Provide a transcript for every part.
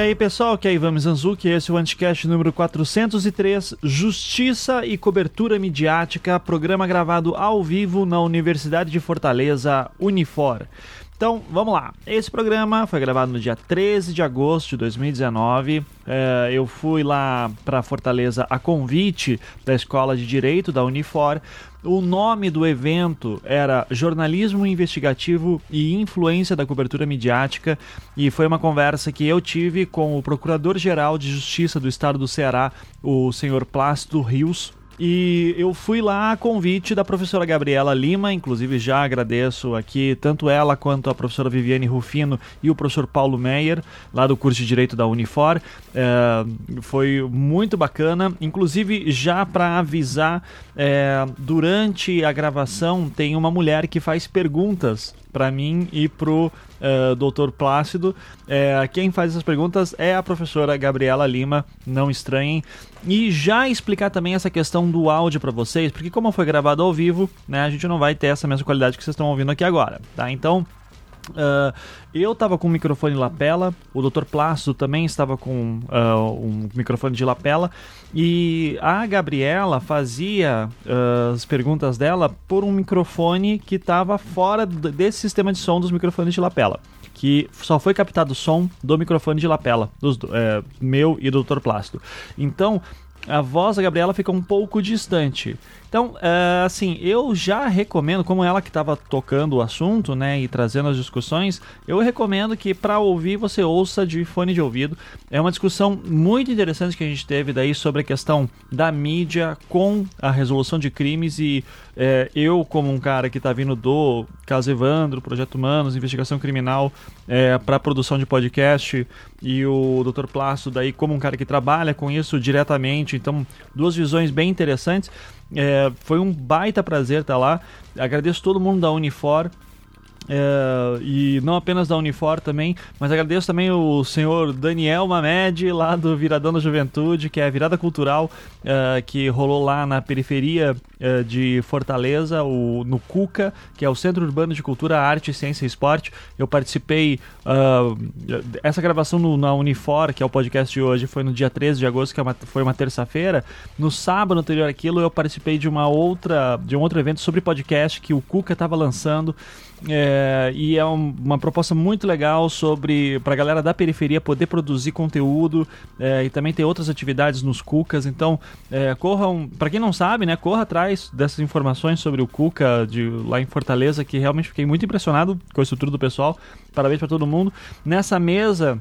aí pessoal, que é Ivan Mizanzuki, esse é o Anticast número 403, Justiça e Cobertura Midiática, programa gravado ao vivo na Universidade de Fortaleza, Unifor. Então, vamos lá. Esse programa foi gravado no dia 13 de agosto de 2019. É, eu fui lá para Fortaleza a convite da Escola de Direito da Unifor o nome do evento era Jornalismo Investigativo e Influência da Cobertura Midiática e foi uma conversa que eu tive com o Procurador-Geral de Justiça do Estado do Ceará, o senhor Plácido Rios, e eu fui lá a convite da professora Gabriela Lima, inclusive já agradeço aqui tanto ela quanto a professora Viviane Rufino e o professor Paulo Meyer, lá do curso de Direito da Unifor. É, foi muito bacana, inclusive já para avisar, é, durante a gravação tem uma mulher que faz perguntas para mim e pro uh, doutor Plácido. É, quem faz essas perguntas é a professora Gabriela Lima, não estranhem. E já explicar também essa questão do áudio para vocês, porque como foi gravado ao vivo, né, a gente não vai ter essa mesma qualidade que vocês estão ouvindo aqui agora, tá? Então, Uh, eu estava com um microfone lapela, o Dr. Plácido também estava com uh, um microfone de lapela e a Gabriela fazia uh, as perguntas dela por um microfone que estava fora desse sistema de som dos microfones de lapela. Que só foi captado o som do microfone de lapela, dos, é, meu e do Dr. Plácido. Então, a voz da Gabriela fica um pouco distante. Então, uh, assim, eu já recomendo, como ela que estava tocando o assunto, né, e trazendo as discussões, eu recomendo que para ouvir você ouça de fone de ouvido. É uma discussão muito interessante que a gente teve daí sobre a questão da mídia com a resolução de crimes e é, eu, como um cara que está vindo do Caso Evandro, Projeto Humanos, Investigação Criminal, é, para a produção de podcast, e o Dr. Plácido daí como um cara que trabalha com isso diretamente, então duas visões bem interessantes. É, foi um baita prazer estar lá. Agradeço todo mundo da Unifor. É, e não apenas da Unifor também, mas agradeço também o senhor Daniel Mamed, lá do Viradão da Juventude, que é a virada cultural é, que rolou lá na periferia é, de Fortaleza, o, no CUCA, que é o Centro Urbano de Cultura, Arte, Ciência e Esporte. Eu participei, uh, essa gravação no, na Unifor, que é o podcast de hoje, foi no dia 13 de agosto, que é uma, foi uma terça-feira. No sábado anterior àquilo, eu participei de uma outra, de um outro evento sobre podcast que o CUCA estava lançando. É, e é um, uma proposta muito legal sobre para a galera da periferia poder produzir conteúdo é, e também ter outras atividades nos Cucas. Então, é, corram, para quem não sabe, né, corra atrás dessas informações sobre o Cuca de lá em Fortaleza, que realmente fiquei muito impressionado com a estrutura do pessoal. Parabéns para todo mundo. Nessa mesa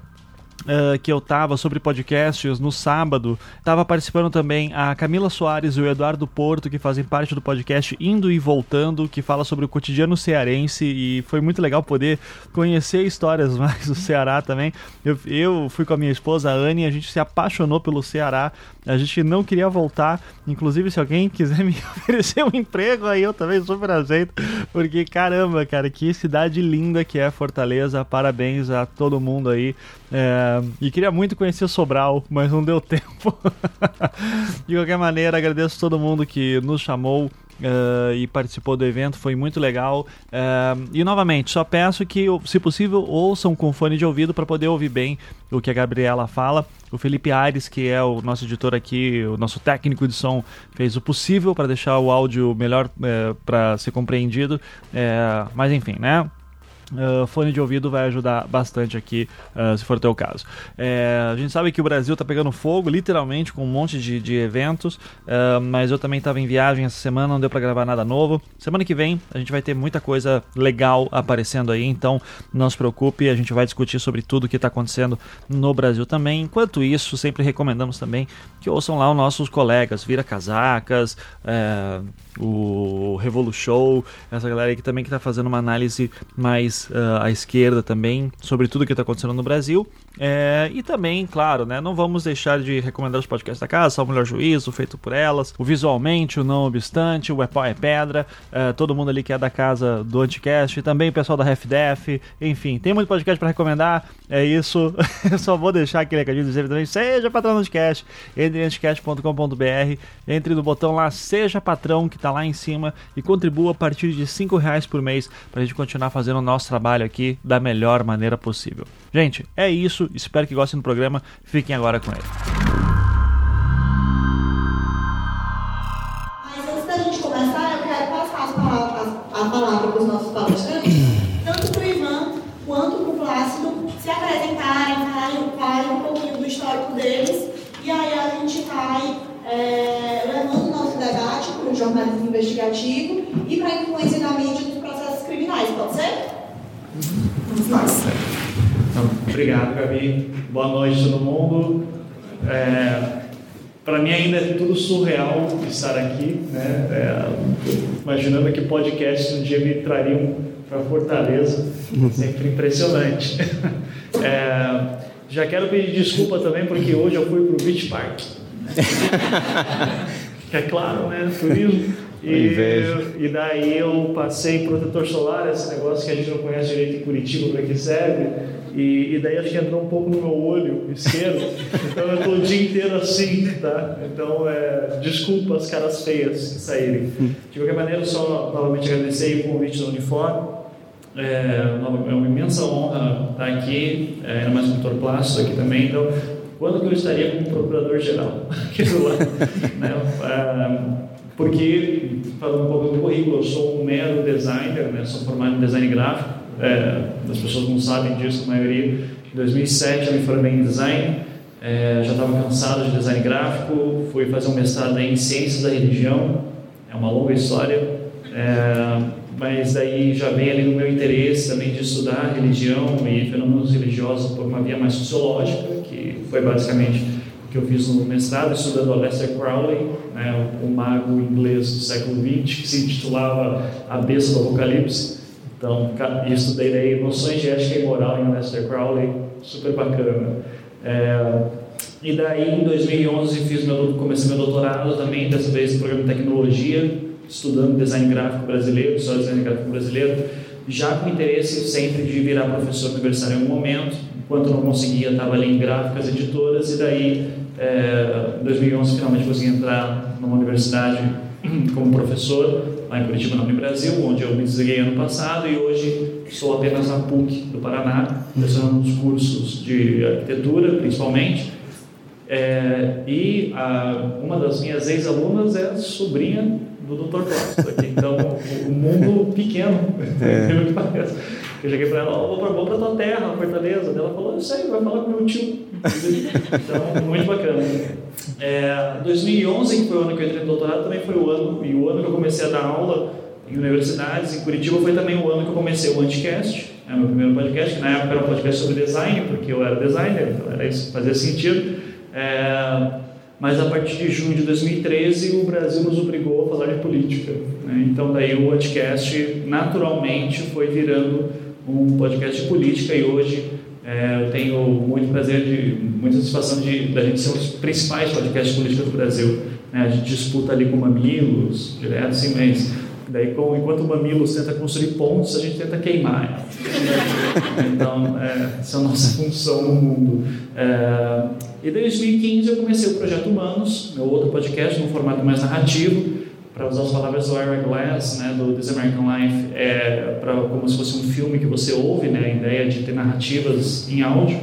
Uh, que eu tava sobre podcasts no sábado. Tava participando também a Camila Soares e o Eduardo Porto, que fazem parte do podcast Indo e Voltando, que fala sobre o cotidiano cearense e foi muito legal poder conhecer histórias mais do Ceará também. Eu, eu fui com a minha esposa, a Anne, e a gente se apaixonou pelo Ceará. A gente não queria voltar. Inclusive, se alguém quiser me oferecer um emprego aí, eu também super aceito. Porque, caramba, cara, que cidade linda que é Fortaleza. Parabéns a todo mundo aí. É, e queria muito conhecer Sobral, mas não deu tempo. De qualquer maneira, agradeço todo mundo que nos chamou. Uh, e participou do evento, foi muito legal. Uh, e novamente, só peço que, se possível, ouçam com fone de ouvido para poder ouvir bem o que a Gabriela fala. O Felipe Aires, que é o nosso editor aqui, o nosso técnico de som, fez o possível para deixar o áudio melhor uh, para ser compreendido. mas enfim, né? Uh, fone de ouvido vai ajudar bastante aqui, uh, se for o teu caso. É, a gente sabe que o Brasil está pegando fogo, literalmente, com um monte de, de eventos, uh, mas eu também estava em viagem essa semana, não deu para gravar nada novo. Semana que vem a gente vai ter muita coisa legal aparecendo aí, então não se preocupe, a gente vai discutir sobre tudo que está acontecendo no Brasil também. Enquanto isso, sempre recomendamos também que ouçam lá os nossos colegas, Vira Casacas, é, o Revolu Show, essa galera aí que também que está fazendo uma análise mais uh, à esquerda também sobre tudo que está acontecendo no Brasil. É, e também, claro, né, não vamos deixar de recomendar os podcasts da casa, só o melhor juízo, feito por elas, o Visualmente, o Não Obstante, o É Pau é Pedra, é, todo mundo ali que é da casa do Anticast, também o pessoal da RefDef, enfim, tem muito podcast para recomendar, é isso. Eu só vou deixar aquele recadinho dizer também, seja patrão do Anticast, entre em anticast.com.br, entre no botão lá, seja patrão, que está lá em cima, e contribua a partir de 5 reais por mês para a gente continuar fazendo nossa trabalho aqui da melhor maneira possível. Gente, é isso. Espero que gostem do programa. Fiquem agora com ele. Mas antes da gente começar, eu quero a palavra para os nossos palestrantes, tanto para o Ivan quanto para o Plácido se apresentarem, falarem um pouquinho do histórico deles, e aí a gente vai é, levando o nosso debate para o jornalismo investigativo e para a influência da mídia nos processos criminais, pode ser? Então, obrigado, Gabi. Boa noite, todo mundo. É, para mim ainda é tudo surreal estar aqui, né? É, imaginando que podcasts um dia me trariam para Fortaleza, sempre impressionante. É, já quero pedir desculpa também porque hoje eu fui para o Beach Park. é claro, né? Turismo. E, e daí eu passei protetor solar, esse negócio que a gente não conhece direito em Curitiba, para que serve. E, e, daí acho que entrou um pouco no meu olho esquerdo. Então eu estou o dia inteiro assim, tá? Então, é, desculpa as caras feias que saírem. De qualquer maneira, só novamente agradecer o convite do Uniforme. É, é uma imensa honra estar aqui, é, ainda mais Dr. Plástico aqui também. Então, quando que eu estaria como procurador-geral aqui do lado? né? Porque, falando um pouco do currículo, eu sou um mero designer, né? sou formado em design gráfico, é, as pessoas não sabem disso, a maioria. Em 2007 eu me formei em design, é, já estava cansado de design gráfico, fui fazer um mestrado em ciências da religião, é uma longa história, é, mas daí já vem ali no meu interesse também de estudar religião e fenômenos religiosos por uma via mais sociológica, que foi basicamente que eu fiz no mestrado, estudando Aleister Crowley, né, o, mago inglês do século XX, que se intitulava A Besta do Apocalipse. Então, estudei daí noções de ética e moral em Aleister Crowley, super bacana. É, e daí, em 2011, fiz meu, comecei meu doutorado também, dessa vez no programa de tecnologia, estudando design gráfico brasileiro, só design gráfico brasileiro, já com interesse sempre de virar professor universitário em algum momento, enquanto não conseguia, estava ali em gráficas editoras, e daí é, em 2011 finalmente consegui entrar numa universidade como professor lá em Curitiba, no Brasil, onde eu me desliguei ano passado e hoje estou apenas na PUC do Paraná, lecionando uns cursos de arquitetura, principalmente. É, e a, uma das minhas ex-alunas é sobrinha do Dr. Costa, então o, o mundo pequeno, é. Eu cheguei para ela, oh, vou para tua terra, Fortaleza. Ela falou, eu sei, vai falar com meu tio. então, muito bacana. É, 2011, que foi o ano que eu entrei no doutorado, também foi o ano, e o ano que eu comecei a dar aula em universidades, em Curitiba, foi também o ano que eu comecei o Anticast, é o meu primeiro podcast, que na época era um podcast sobre design, porque eu era designer, então era isso, fazia sentido. É, mas a partir de junho de 2013 o Brasil nos obrigou a falar de política. Né? Então daí o podcast naturalmente foi virando um podcast de política e hoje é, eu tenho muito prazer, de, muita satisfação de da gente ser um dos principais podcasts políticos do Brasil. Né? A gente disputa ali com Mamilos, direto assim, mas daí com, enquanto o Mamilos tenta construir pontos, a gente tenta queimar. então, é, essa é a nossa função no mundo. É, e em 2015 eu comecei o Projeto Humanos, meu outro podcast, num formato mais narrativo, para usar as palavras do Ira Glass, né, do This American Life, é para como se fosse um filme que você ouve, né, a ideia de ter narrativas em áudio.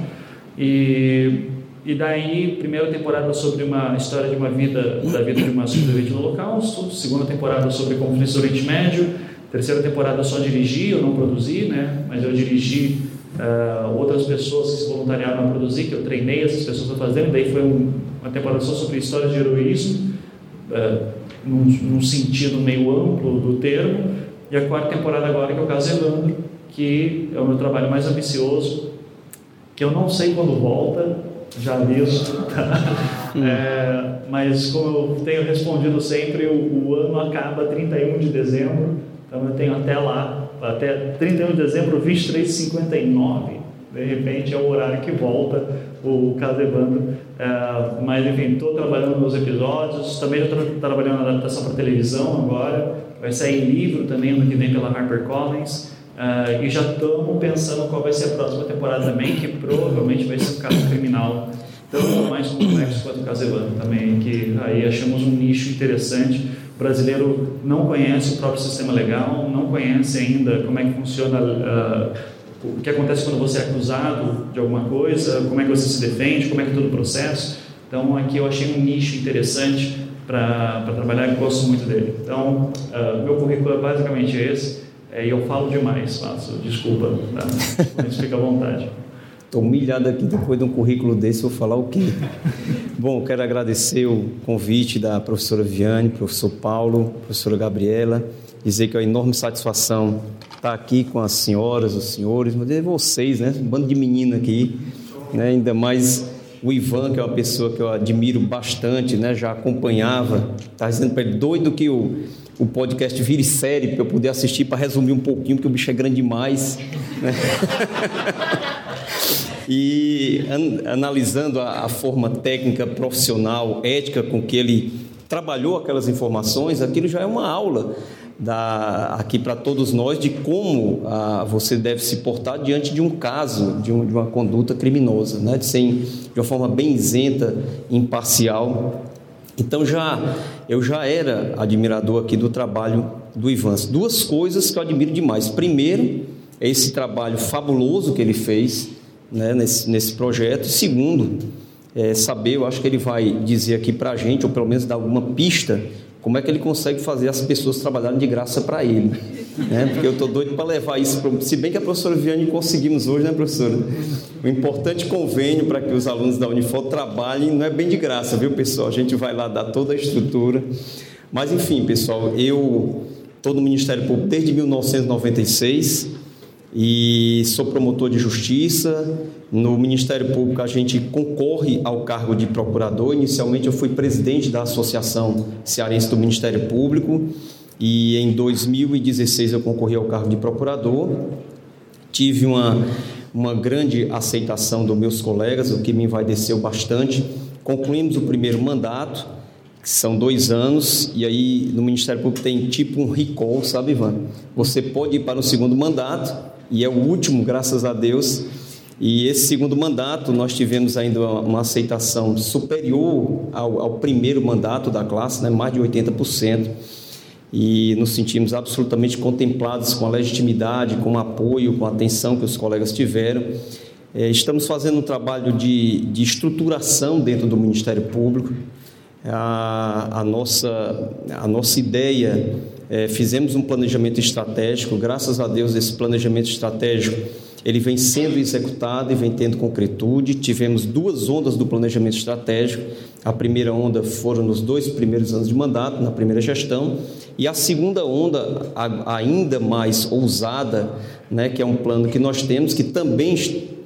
E, e daí, primeira temporada sobre uma história de uma vida, da vida de uma sobrevivente do Holocausto, segunda temporada sobre conflitos do Oriente Médio, terceira temporada só dirigi, eu não produzi, né, mas eu dirigi uh, outras pessoas que se voluntariaram a produzir, que eu treinei essas pessoas a fazerem, daí foi um, uma temporada só sobre história de heroísmo, uh, num, num, sentido meio amplo do termo, e a quarta temporada agora que é o caso Evandro, que é o meu trabalho mais ambicioso, que eu não sei quando volta, já aviso, tá? É, mas como eu tenho respondido sempre, o, o, ano acaba 31 de dezembro, então eu tenho até lá, até 31 de dezembro, 23h59, de repente é o horário que volta o caso Evandro. É, mas enfim, estou trabalhando nos episódios, também estou trabalhando na adaptação para televisão agora, vai sair livro também ano que vem pela HarperCollins. Uh, e já estamos pensando qual vai ser a próxima temporada também, que provavelmente vai ser um caso criminal tão mais complexo quanto o caso Evandro também, que aí achamos um nicho interessante, O brasileiro não conhece o próprio sistema legal, não conhece ainda como é que funciona uh, o que acontece quando você é acusado de alguma coisa, como é que você se defende, como é que é todo o processo. Então, aqui eu achei um nicho interessante para trabalhar e gosto muito dele. Então, uh, meu currículo é basicamente esse. É, e eu falo demais, faço, desculpa, tá? mas fica à vontade. Estou humilhado aqui depois de um currículo desse, vou falar o quê? Bom, quero agradecer o convite da professora Viane, professor Paulo, professora Gabriela, dizer que é uma enorme satisfação estar aqui com as senhoras, os senhores, mas é vocês, né? Um bando de menino aqui, né? ainda mais o Ivan, que é uma pessoa que eu admiro bastante, né? já acompanhava, está dizendo para ele, doido que o, o podcast vire série para eu poder assistir, para resumir um pouquinho, porque o bicho é grande demais. Né? e an analisando a, a forma técnica, profissional, ética com que ele trabalhou aquelas informações, aquilo já é uma aula da, aqui para todos nós de como ah, você deve se portar diante de um caso, de, um, de uma conduta criminosa, né? de, de uma forma bem isenta, imparcial. Então já eu já era admirador aqui do trabalho do Ivans. Duas coisas que eu admiro demais. Primeiro, é esse trabalho fabuloso que ele fez né, nesse, nesse projeto. Segundo, é saber, eu acho que ele vai dizer aqui para a gente, ou pelo menos dar alguma pista, como é que ele consegue fazer as pessoas trabalharem de graça para ele. Né? Porque eu estou doido para levar isso, pro... se bem que a professora Viane conseguimos hoje, né, professora? O importante convênio para que os alunos da Unifor trabalhem não é bem de graça, viu, pessoal? A gente vai lá dar toda a estrutura. Mas, enfim, pessoal, eu estou no Ministério Público desde 1996 e sou promotor de justiça. No Ministério Público a gente concorre ao cargo de procurador. Inicialmente eu fui presidente da Associação Cearense do Ministério Público e em 2016 eu concorri ao cargo de procurador. Tive uma, uma grande aceitação dos meus colegas, o que me envaideceu bastante. Concluímos o primeiro mandato, que são dois anos, e aí no Ministério Público tem tipo um recall, sabe, Ivan? Você pode ir para o segundo mandato e é o último, graças a Deus. E esse segundo mandato, nós tivemos ainda uma aceitação superior ao, ao primeiro mandato da classe, né, mais de 80%, e nos sentimos absolutamente contemplados com a legitimidade, com o apoio, com a atenção que os colegas tiveram. É, estamos fazendo um trabalho de, de estruturação dentro do Ministério Público. A, a, nossa, a nossa ideia é, fizemos um planejamento estratégico, graças a Deus esse planejamento estratégico ele vem sendo executado e vem tendo concretude. Tivemos duas ondas do planejamento estratégico. A primeira onda foram nos dois primeiros anos de mandato, na primeira gestão, e a segunda onda, ainda mais ousada, né, que é um plano que nós temos, que também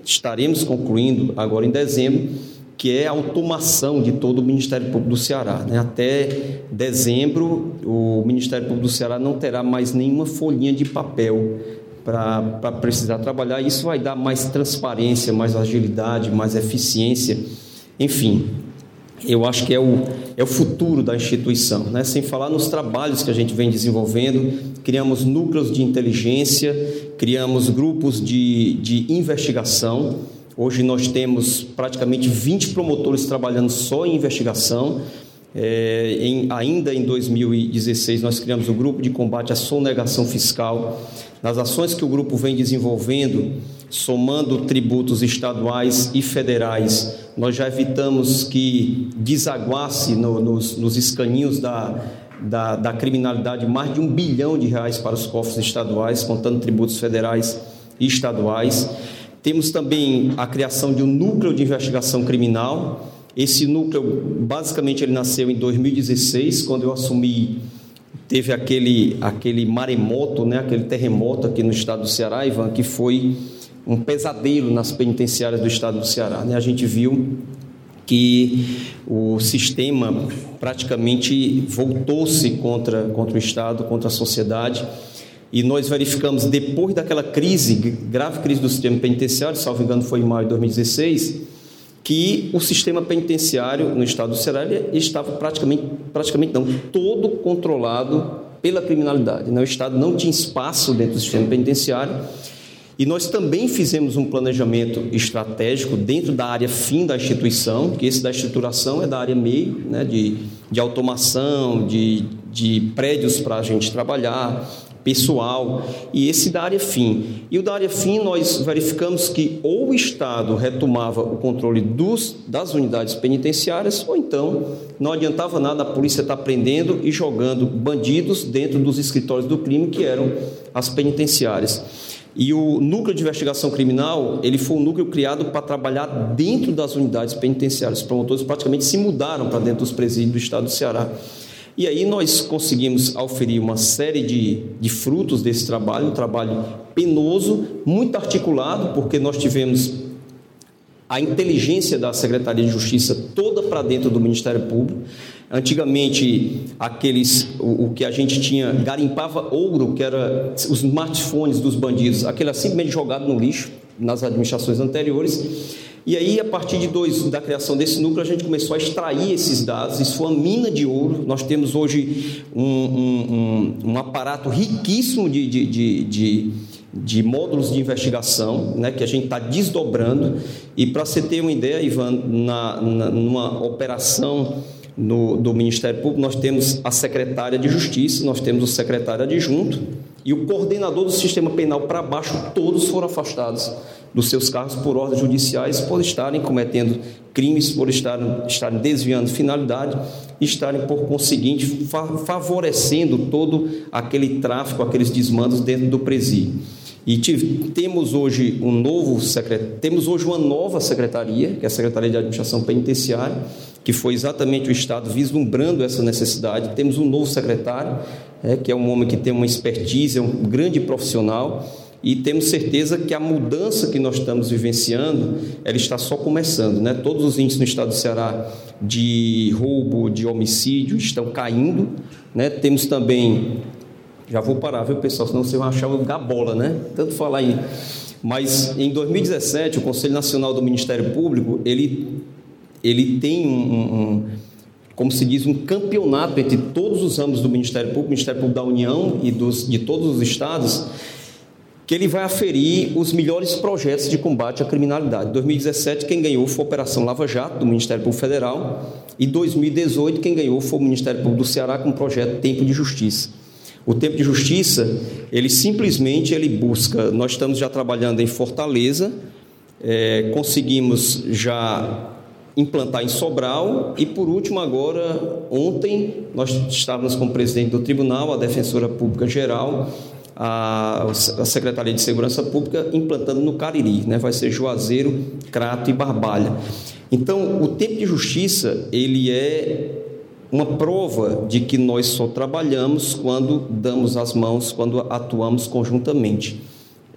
estaremos concluindo agora em dezembro, que é a automação de todo o Ministério Público do Ceará. Né? Até dezembro, o Ministério Público do Ceará não terá mais nenhuma folhinha de papel para precisar trabalhar. Isso vai dar mais transparência, mais agilidade, mais eficiência. Enfim, eu acho que é o, é o futuro da instituição. Né? Sem falar nos trabalhos que a gente vem desenvolvendo, criamos núcleos de inteligência, criamos grupos de, de investigação Hoje nós temos praticamente 20 promotores trabalhando só em investigação. É, em, ainda em 2016, nós criamos o grupo de combate à sonegação fiscal. Nas ações que o grupo vem desenvolvendo, somando tributos estaduais e federais, nós já evitamos que desaguasse no, nos, nos escaninhos da, da, da criminalidade mais de um bilhão de reais para os cofres estaduais, contando tributos federais e estaduais. Temos também a criação de um núcleo de investigação criminal. Esse núcleo, basicamente, ele nasceu em 2016, quando eu assumi, teve aquele, aquele maremoto, né, aquele terremoto aqui no estado do Ceará, Ivan, que foi um pesadelo nas penitenciárias do estado do Ceará. Né? A gente viu que o sistema praticamente voltou-se contra, contra o Estado, contra a sociedade. E nós verificamos, depois daquela crise, grave crise do sistema penitenciário, salvo engano foi em maio de 2016, que o sistema penitenciário no estado do Ceará estava praticamente, praticamente não, todo controlado pela criminalidade. Né? O Estado não tinha espaço dentro do sistema penitenciário E nós também fizemos um planejamento estratégico dentro da área fim da instituição, que esse da estruturação é da área meio, né, de, de automação, de, de prédios para a gente trabalhar, pessoal, e esse da área fim. E o da área fim nós verificamos que ou o Estado retomava o controle dos, das unidades penitenciárias, ou então não adiantava nada a polícia estar prendendo e jogando bandidos dentro dos escritórios do crime, que eram as penitenciárias. E o núcleo de investigação criminal, ele foi um núcleo criado para trabalhar dentro das unidades penitenciárias. Os promotores praticamente se mudaram para dentro dos presídios do estado do Ceará. E aí nós conseguimos oferir uma série de, de frutos desse trabalho, um trabalho penoso, muito articulado, porque nós tivemos a inteligência da Secretaria de Justiça toda para dentro do Ministério Público. Antigamente, aqueles o, o, que a gente tinha garimpava ouro, que era os smartphones dos bandidos, aquele simplesmente jogado no lixo nas administrações anteriores. E aí, a partir de dois, da criação desse núcleo, a gente começou a extrair esses dados. Isso foi uma mina de ouro. Nós temos hoje um, um, um, um aparato riquíssimo de, de, de, de, de módulos de investigação, né, que a gente está desdobrando. E para você ter uma ideia, Ivan, na, na, numa operação no, do Ministério Público, nós temos a secretária de Justiça, nós temos o secretário adjunto e o coordenador do sistema penal para baixo, todos foram afastados dos seus cargos por ordens judiciais por estarem cometendo crimes, por estarem, estarem desviando finalidade estarem, por conseguinte, favorecendo todo aquele tráfico, aqueles desmandos dentro do presídio. E temos hoje um novo temos hoje uma nova secretaria, que é a Secretaria de Administração Penitenciária, que foi exatamente o Estado vislumbrando essa necessidade. Temos um novo secretário, é, que é um homem que tem uma expertise, é um grande profissional, e temos certeza que a mudança que nós estamos vivenciando, ela está só começando, né? Todos os índices no estado do Ceará de roubo, de homicídio estão caindo, né? Temos também já vou parar, viu, pessoal, senão você vai achar o gabola, né? Tanto falar aí. Mas em 2017, o Conselho Nacional do Ministério Público, ele ele tem um, um como se diz, um campeonato entre todos os ramos do Ministério Público, Ministério Público da União e dos, de todos os estados, que ele vai aferir os melhores projetos de combate à criminalidade. Em 2017, quem ganhou foi a Operação Lava Jato, do Ministério Público Federal, e 2018, quem ganhou foi o Ministério Público do Ceará com o projeto Tempo de Justiça. O Tempo de Justiça, ele simplesmente ele busca, nós estamos já trabalhando em Fortaleza, é, conseguimos já implantar em Sobral e por último agora ontem nós estávamos com o presidente do tribunal, a defensora pública geral a, a Secretaria de Segurança Pública implantando no Cariri, né? vai ser Juazeiro, Crato e Barbalha. Então, o tempo de justiça, ele é uma prova de que nós só trabalhamos quando damos as mãos, quando atuamos conjuntamente.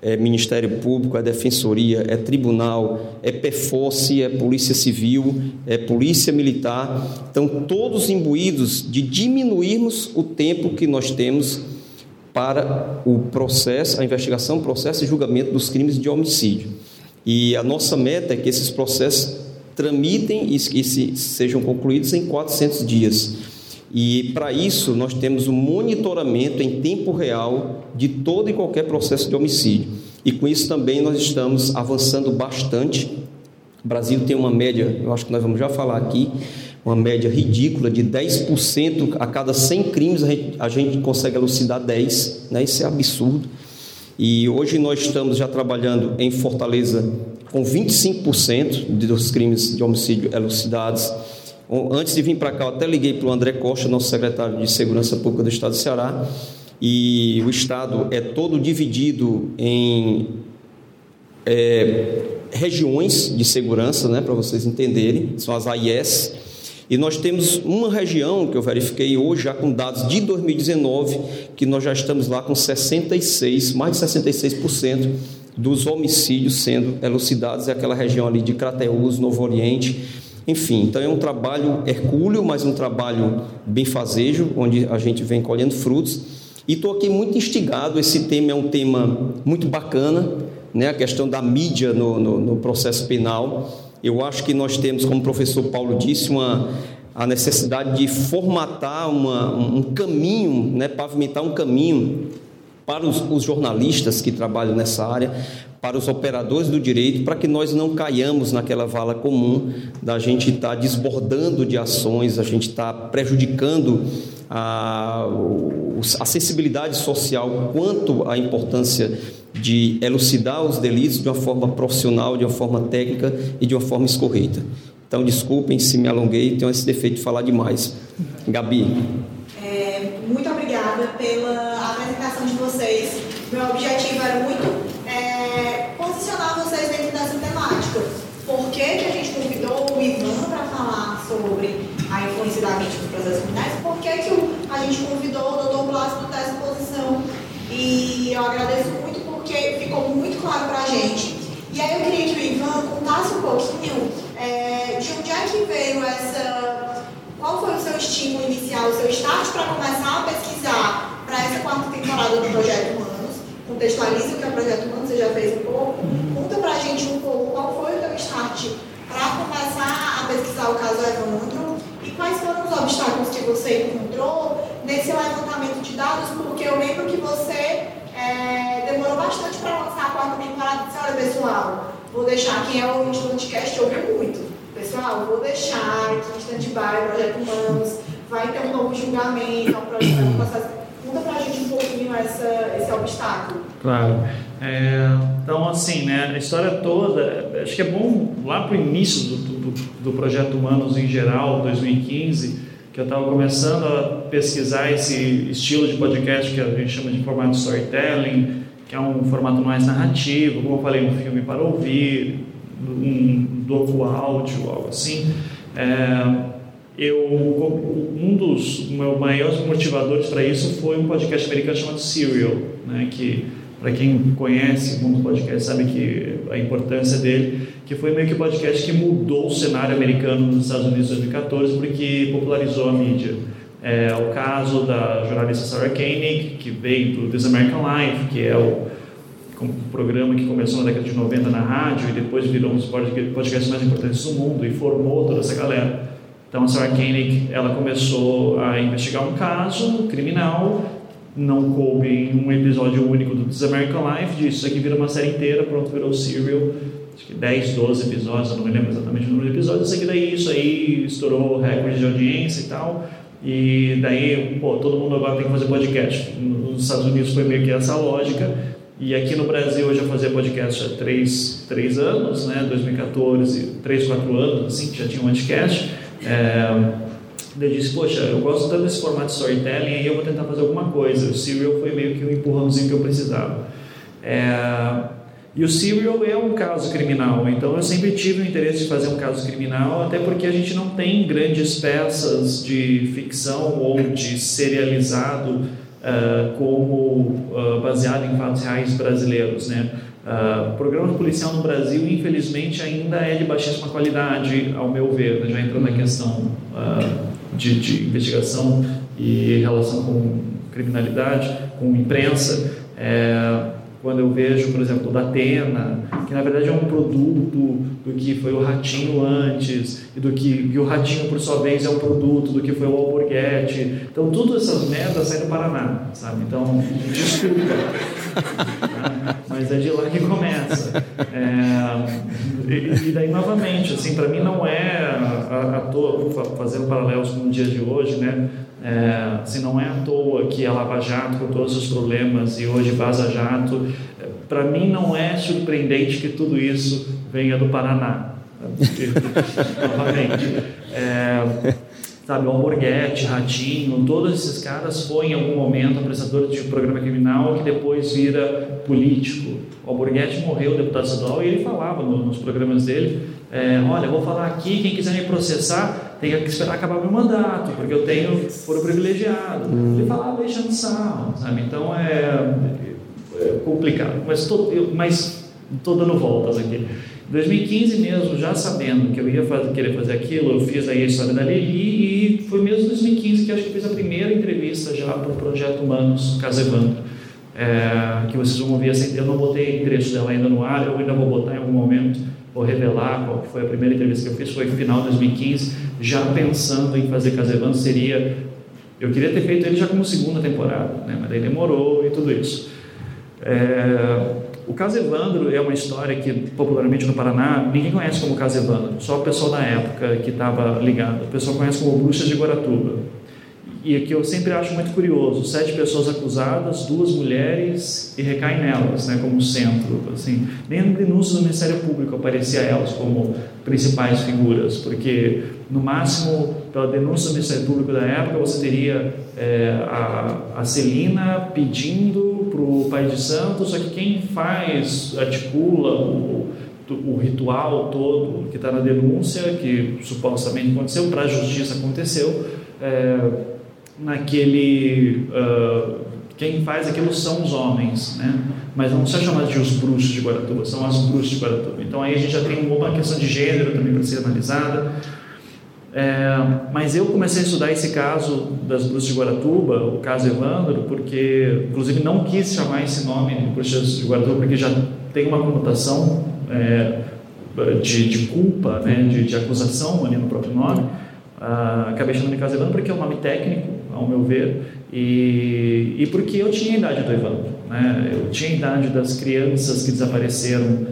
É Ministério Público, é Defensoria, é Tribunal, é PFOSSE, é Polícia Civil, é Polícia Militar. Então, todos imbuídos de diminuirmos o tempo que nós temos para o processo, a investigação, processo e julgamento dos crimes de homicídio. E a nossa meta é que esses processos tramitem e, e se, sejam concluídos em 400 dias. E para isso nós temos um monitoramento em tempo real de todo e qualquer processo de homicídio. E com isso também nós estamos avançando bastante. O Brasil tem uma média, eu acho que nós vamos já falar aqui, uma média ridícula de 10% a cada 100 crimes a gente, a gente consegue elucidar 10, né? Isso é absurdo. E hoje nós estamos já trabalhando em Fortaleza com 25% dos crimes de homicídio elucidados. Antes de vir para cá, eu até liguei para o André Costa, nosso secretário de Segurança Pública do Estado do Ceará, e o Estado é todo dividido em é, regiões de segurança, né, para vocês entenderem, são as AIS, e nós temos uma região que eu verifiquei hoje, já com dados de 2019, que nós já estamos lá com 66, mais de 66% dos homicídios sendo elucidados, é aquela região ali de Crateús, Novo Oriente, enfim, então é um trabalho hercúleo, mas um trabalho bem fazejo, onde a gente vem colhendo frutos. E estou aqui muito instigado, esse tema é um tema muito bacana, né? a questão da mídia no, no, no processo penal. Eu acho que nós temos, como o professor Paulo disse, uma, a necessidade de formatar uma, um caminho, né, pavimentar um caminho para os, os, jornalistas que trabalham nessa área, para os operadores do direito, para que nós não caiamos naquela vala comum da gente estar tá desbordando de ações, a gente está prejudicando a, a sensibilidade social quanto à importância de elucidar os delitos de uma forma profissional, de uma forma técnica e de uma forma escorreita. Então, desculpem se me alonguei, tenho esse defeito de falar demais. Gabi. É, muito obrigada pela apresentação de vocês. Meu objetivo era muito por que, que a gente convidou o Ivan para falar sobre a influência da mente nos processos criminais, por que, que a gente convidou o doutor Plácido dessa exposição. E eu agradeço muito porque ficou muito claro para a gente. E aí eu queria que o Ivan contasse um pouquinho é, de onde é que veio essa. Qual foi o seu estímulo inicial, o seu start para começar a pesquisar para essa quarta temporada do Projeto Humanos? Contextualize o que é o Projeto Humanos, você já fez um pouco. Conta para a gente um pouco qual foi o teu start para começar a pesquisar o caso Evandro quais foram os obstáculos que você encontrou nesse levantamento de dados, porque eu lembro que você é, demorou bastante para lançar a quarta temporada. Disse, olha pessoal, vou deixar, quem é o do podcast ouviu muito. Pessoal, vou deixar aqui stand-by, Projeto Humanos, vai ter um novo julgamento, é um processo. Conta pra gente um pouquinho essa, esse obstáculo. Claro. É, então, assim, né, a história toda, acho que é bom lá para o início do, do, do, projeto Humanos em geral, 2015, que eu estava começando a pesquisar esse estilo de podcast que a gente chama de formato storytelling, que é um formato mais narrativo, como eu falei, um filme para ouvir, um docu áudio, algo assim. É, eu, um dos meus maiores motivadores para isso foi um podcast americano chamado Serial, né, que para quem conhece o mundo do podcast sabe que a importância dele, que foi meio que o podcast que mudou o cenário americano nos Estados Unidos em 2014 porque popularizou a mídia. É o caso da jornalista Sarah Koenig, que veio do This American Life, que é o programa que começou na década de 90 na rádio e depois virou um dos podcasts mais importantes do mundo e formou toda essa galera. Então a Sarah Koenig, ela começou a investigar um caso criminal não coube em um episódio único do This American Life, disso isso aqui vira uma série inteira, pronto, virou serial, acho que 10, 12 episódios, eu não me lembro exatamente o número de episódios, isso aqui daí, isso aí estourou recorde de audiência e tal, e daí, pô, todo mundo agora tem que fazer podcast. Nos Estados Unidos foi meio que essa lógica, e aqui no Brasil eu já fazia podcast há 3, 3 anos, né, 2014, 3, 4 anos, assim, já tinha um podcast, é, eu disse, poxa, eu gosto tanto desse formato de storytelling, aí eu vou tentar fazer alguma coisa. O Serial foi meio que o um empurrãozinho que eu precisava. É... E o Serial é um caso criminal, então eu sempre tive o interesse de fazer um caso criminal, até porque a gente não tem grandes peças de ficção ou de serializado uh, como uh, baseado em fatos reais brasileiros, né? Uh, o programa policial no Brasil, infelizmente, ainda é de baixíssima qualidade, ao meu ver, né? já entrando na questão uh, de, de investigação e relação com criminalidade, com imprensa. É, quando eu vejo, por exemplo, da Atena, que na verdade é um produto do que foi o Ratinho antes, e do que e o Ratinho, por sua vez, é um produto do que foi o Alborguete. Então, todas essas merdas saem do Paraná, sabe? Então, desculpa. Mas é de lá que começa. É, e, daí, novamente, assim, para mim não é à toa, fazendo paralelos com o dia de hoje, né? É, assim, não é à toa que a Lava Jato, com todos os problemas, e hoje Vaza Jato, é, para mim não é surpreendente que tudo isso venha do Paraná. Novamente. É, sabe, o Alborguete, Ratinho, todos esses caras foi em algum momento apresentador de um programa criminal que depois vira político. O Alborguete morreu deputado estadual e ele falava nos programas dele, é, olha, vou falar aqui, quem quiser me processar, tem que esperar acabar meu mandato, porque eu tenho foro privilegiado. Hum. Ele falava deixando sarro, sabe? Então é, é complicado. Mas estou mas dando voltas aqui. Em 2015 mesmo, já sabendo que eu ia fazer, querer fazer aquilo, eu fiz aí a história da Lili e foi mesmo em 2015 que acho que fiz a primeira entrevista já para o Projeto Humanos Casa Evandro. É, que vocês vão ouvir assim, eu não botei o endereço dela ainda no ar, eu ainda vou botar em algum momento vou revelar qual foi a primeira entrevista que eu fiz, foi no final de 2015, já pensando em fazer Casevan, seria... Eu queria ter feito ele já como segunda temporada, né? mas daí demorou e tudo isso. É, o caso Evandro é uma história que, popularmente no Paraná, ninguém conhece como caso Evandro, só o pessoal da época que estava ligado. O pessoal conhece como Bruxas de Guaratuba. E aqui eu sempre acho muito curioso: sete pessoas acusadas, duas mulheres e recaem nelas, né, como centro. Assim, nem no denúncio do Ministério Público aparecia elas como principais figuras, porque no máximo, pela denúncia do Ministério Público da época, você teria é, a, a Celina pedindo para o pai de santo, só que quem faz, articula o, o ritual todo que está na denúncia, que supostamente aconteceu, para a justiça aconteceu, é, naquele. Uh, quem faz aquilo são os homens, né? mas não são chamados de os bruxos de Guaratuba, são as bruxas de Guaratuba. Então aí a gente já tem uma questão de gênero também para ser analisada. É, mas eu comecei a estudar esse caso das bruxas de Guaratuba, o caso Evandro, porque inclusive não quis chamar esse nome de bruxas de Guaratuba porque já tem uma conotação é, de, de, culpa, né, de, de, acusação ali no próprio nome. Ah, acabei chamando de caso Evandro porque é um nome técnico, ao meu ver, e, e porque eu tinha a idade do Evandro. Né? Eu tinha a idade das crianças que desapareceram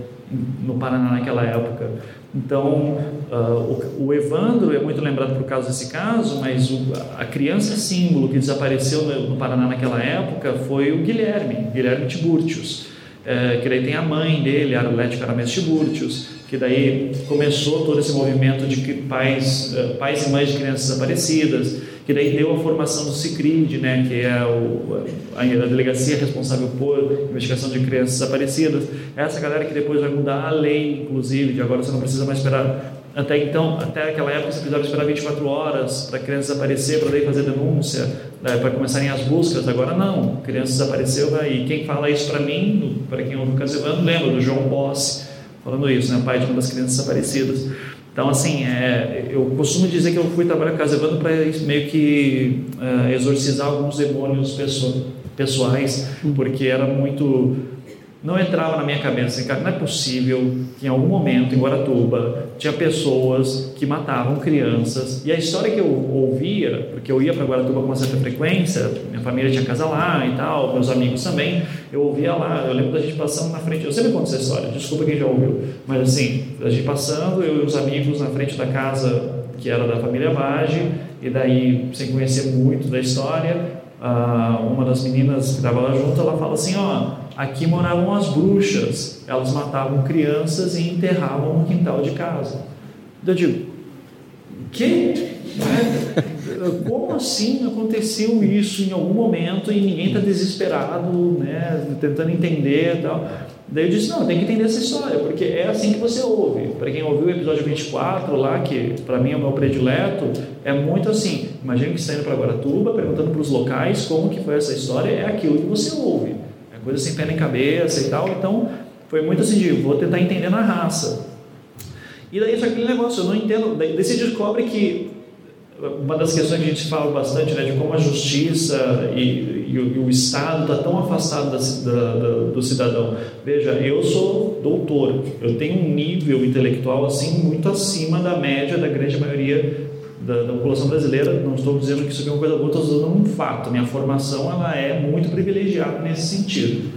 no Paraná naquela época. Então, uh, o, o, Evandro é muito lembrado por causa desse caso, mas o, a criança símbolo que desapareceu no, no, Paraná naquela época foi o Guilherme, Guilherme Tiburtius, é, que daí tem a mãe dele, Arlete Caramés Tiburtius, que daí começou todo esse movimento de pais, uh, pais e mães de crianças desaparecidas, que daí deu a formação do CICRID, né, que é o, a, a, delegacia responsável por investigação de crianças desaparecidas. Essa galera que depois vai mudar a lei, inclusive, de agora você não precisa mais esperar. Até então, até aquela época, você precisava esperar 24 horas para a criança desaparecer, para daí fazer denúncia, né, para começarem as buscas. Agora não, a criança desapareceu, e quem fala isso para mim, para quem ouve o Casilano, lembra do João Bossi falando isso, né, pai de uma das crianças desaparecidas. Então, assim, é, eu costumo dizer que eu fui trabalhar com Casa Evandro para meio que é, exorcizar alguns demônios pessoais, porque era muito não entrava na minha cabeça assim, cara, não é possível que em algum momento em Guaratuba tinha pessoas que matavam crianças. E a história que eu ouvia, porque eu ia para Guaratuba com uma certa frequência, minha família tinha casa lá e tal, meus amigos também, eu ouvia lá, eu lembro da gente passando na frente, eu sempre conto essa história, desculpa quem já ouviu, mas assim, a gente passando, eu e os amigos na frente da casa que era da família Bage, e daí, sem conhecer muito da história, uma das meninas que estava lá junto, ela fala assim, ó, Aqui moravam as bruxas, elas matavam crianças e enterravam no quintal de casa. Eu digo, que? Como assim aconteceu isso em algum momento e ninguém está desesperado, né, tentando entender e tal? Daí eu disse, não, tem que entender essa história, porque é assim que você ouve. Para quem ouviu o episódio 24 lá, que para mim é o meu predileto, é muito assim. Imagina que você está indo para Guaratuba, perguntando para os locais como que foi essa história, é aquilo que você ouve coisa sem pé nem cabeça e tal. Então, foi muito assim de vou tentar entender na raça. E daí só aquele negócio, eu não entendo. Daí você descobre que uma das questões que a gente fala bastante, né, de como a justiça e, e, e o, Estado está tão afastado da, da, da, do cidadão. Veja, eu sou doutor, eu tenho um nível intelectual assim muito acima da média da grande maioria da, da, população brasileira. Não estou dizendo que isso é uma coisa boa, estou dizendo um fato. Minha formação ela é muito privilegiada nesse sentido.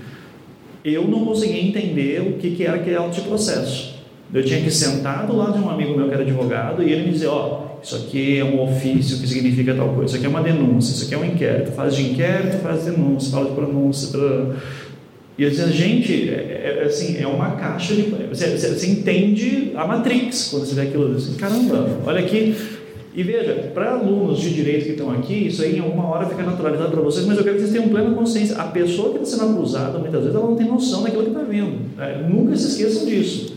Eu não conseguia entender o que, que era aquele auto de processo. Eu tinha que sentar do lado de um amigo meu que era advogado e ele me dizer, ó, oh, isso aqui é um ofício que significa tal coisa, isso aqui é uma denúncia, isso aqui é um inquérito, faz de inquérito, faz de denúncia, fala de pronúncia, e eu dizia, gente, é, é, assim, é uma caixa de. Você, você, você, entende a Matrix quando você vê aquilo. Assim, Caramba, olha aqui, e veja, para alunos de direito que estão aqui, isso aí em alguma hora fica naturalizado para vocês, mas eu quero que vocês tenham plena consciência. A pessoa que está sendo acusada, muitas vezes, ela não tem noção daquilo que está vendo. É, nunca se esqueçam disso.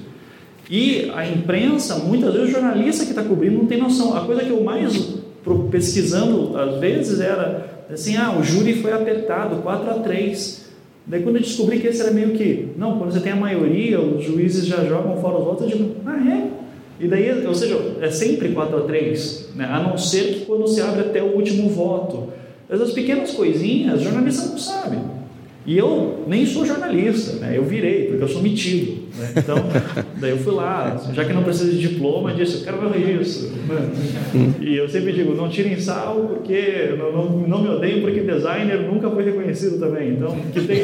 E a imprensa, muitas vezes, o jornalista que está cobrindo não tem noção. A coisa que eu mais pesquisando, às vezes, era assim: ah, o júri foi apertado, 4 a 3. Daí, quando eu descobri que esse era meio que, não, quando você tem a maioria, os juízes já jogam fora os votos, eu digo, ah, é? E daí, ou seja, é sempre 4 a 3, né? a não ser que quando se abre até o último voto. Essas pequenas coisinhas, jornalista não sabe. E eu nem sou jornalista, né? eu virei, porque eu sou metido. Né? Então, daí eu fui lá, já que não precisa de diploma, disse, eu quero ver isso. Né? E eu sempre digo, não tirem sal, porque não, não, não me odeiem, porque designer nunca foi reconhecido também. Então, que tem,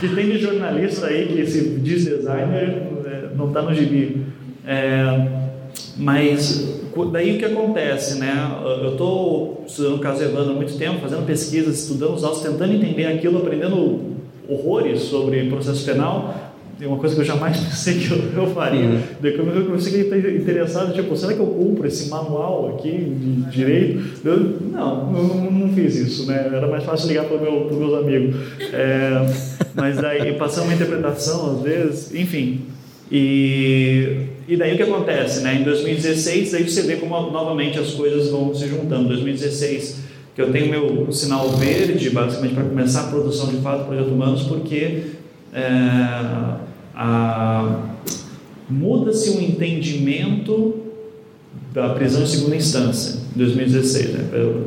que tem de jornalista aí que se diz designer, né? não está no gibi. É, mas daí o que acontece, né? Eu estou estudando o caso Evandro há muito tempo, fazendo pesquisas, estudando os autos, tentando entender aquilo, aprendendo horrores sobre processo penal. É uma coisa que eu jamais pensei que eu, eu faria. Uhum. Daí eu comecei a ficar interessado, tipo, será que eu cumpro esse manual aqui de direito? Eu, não, não, não, fiz isso, né? Era mais fácil ligar para meu, os meus amigos. É, mas daí, passando uma interpretação, às vezes, enfim. E e daí o que acontece, né? Em 2016, aí você vê como novamente as coisas vão se juntando. 2016, que eu tenho meu sinal verde, basicamente para começar a produção de fato do projeto Humanos, porque é, muda-se o entendimento da prisão em segunda instância, em 2016. Né?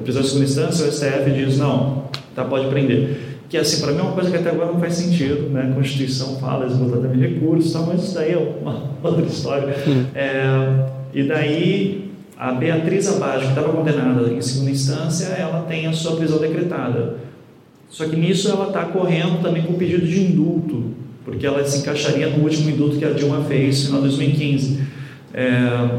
Prisão em segunda instância, o STF diz: não, tá, pode prender que assim, para mim é uma coisa que até agora não faz sentido, né? A Constituição fala esgotamento de recursos, tal, mas isso daí é uma outra história. Hum. É, e daí a Beatriz Abaixo, que estava condenada em segunda instância, ela tem a sua prisão decretada. Só que nisso ela está correndo também com pedido de indulto, porque ela se encaixaria no último indulto que a Dilma fez, no final de 2015. É,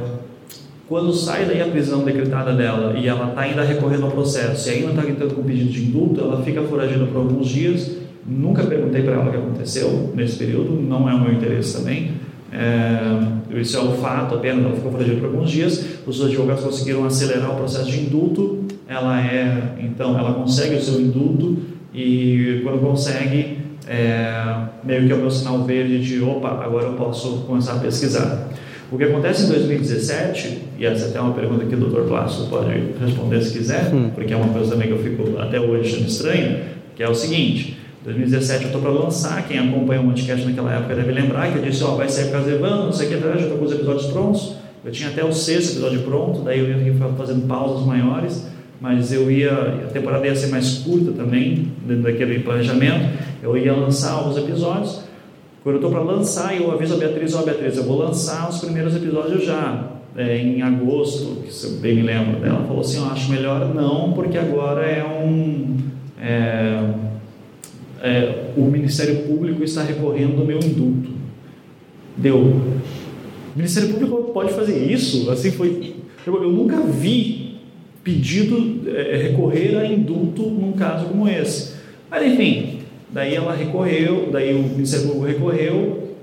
quando sai daí a prisão decretada dela e ela está ainda recorrendo ao processo e ainda está entrando com pedido de indulto, ela fica foragida por alguns dias. Nunca perguntei para ela o que aconteceu nesse período, não é o meu interesse também. É, isso é o fato apenas, ela ficou foragida por alguns dias. Os advogados conseguiram acelerar o processo de indulto. Ela é, então, ela consegue o seu indulto e quando consegue, é, meio que é o meu sinal verde de opa, agora eu posso começar a pesquisar. O que acontece em 2017, e essa é até uma pergunta que o Dr. Plácido pode responder se quiser, hum. porque é uma coisa também que eu fico até hoje achando estranho, que é o seguinte, 2017 eu estou para lançar, quem acompanha o Monticast naquela época deve lembrar que eu disse, ó, oh, vai caso Evandro, não sei o que, já estou com os episódios prontos, eu tinha até o sexto episódio pronto, daí eu ia fazendo pausas maiores, mas eu ia, a temporada ia ser mais curta também, dentro daquele planejamento, eu ia lançar alguns episódios, quando eu estou para lançar, eu aviso a Beatriz, ó oh, Beatriz, eu vou lançar os primeiros episódios já, é, em agosto, que eu bem me lembro dela, falou assim, eu acho melhor não, porque agora é um... É, é, o Ministério Público está recorrendo ao meu indulto. Deu. O Ministério Público pode fazer isso? Assim foi. Eu, eu nunca vi pedido é, recorrer a indulto num caso como esse. Mas enfim, Daí ela recorreu, daí o Ministério Público recorreu,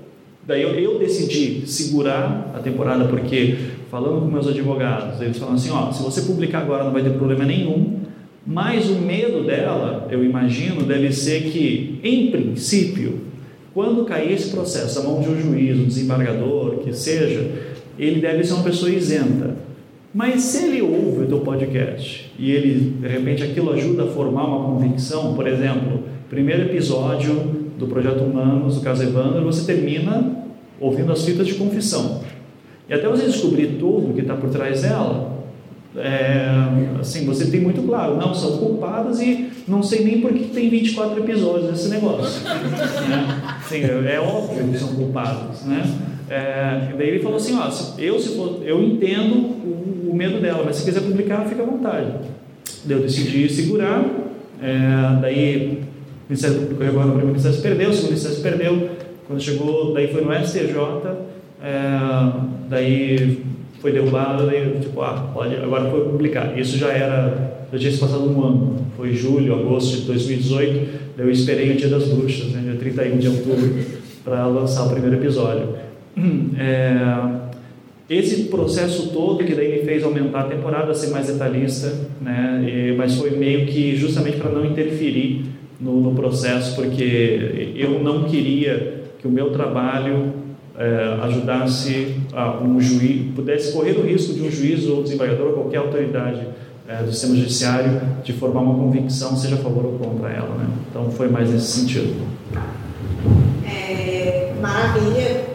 daí eu, eu, decidi segurar a temporada porque falando com meus advogados, eles falam assim, ó, se você publicar agora não vai ter problema nenhum, mas o medo dela, eu imagino, deve ser que, em princípio, quando cair esse processo na mão de um juiz, um desembargador, que seja, ele deve ser uma pessoa isenta. Mas se ele ouve o teu podcast e ele, de repente, aquilo ajuda a formar uma convicção, por exemplo, primeiro episódio do Projeto Humanos, do caso Evandro, você termina ouvindo as fitas de confissão. E até você descobrir tudo que está por trás dela, é, assim, você tem muito claro, não, são culpadas e não sei nem por que tem 24 episódios nesse negócio. né? assim, é, óbvio que são culpadas, né? É, daí ele falou assim, ó, eu, se for, eu entendo o, o, medo dela, mas se quiser publicar, fica à vontade. Daí eu decidi segurar, é, daí o Ministério Público recorreu no primeiro Ministério perdeu, segundo Ministério perdeu, quando chegou, daí foi no STJ, é, daí foi derrubado, daí tipo, ah, pode, agora foi publicar. Isso já era, já tinha se passado um ano, foi julho, agosto de 2018, daí eu esperei o Dia das Bruxas, né, dia 31 de outubro, para lançar o primeiro episódio. É, esse processo todo que daí me fez aumentar a temporada, ser mais detalhista, né, e, mas foi meio que justamente para não interferir no, no, processo, porque eu não queria que o meu trabalho é, ajudasse a um juiz, pudesse correr o risco de um juiz ou desembargador ou qualquer autoridade é, do sistema judiciário de formar uma convicção, seja a favor ou contra ela. Né? Então foi mais nesse sentido. É, maravilha.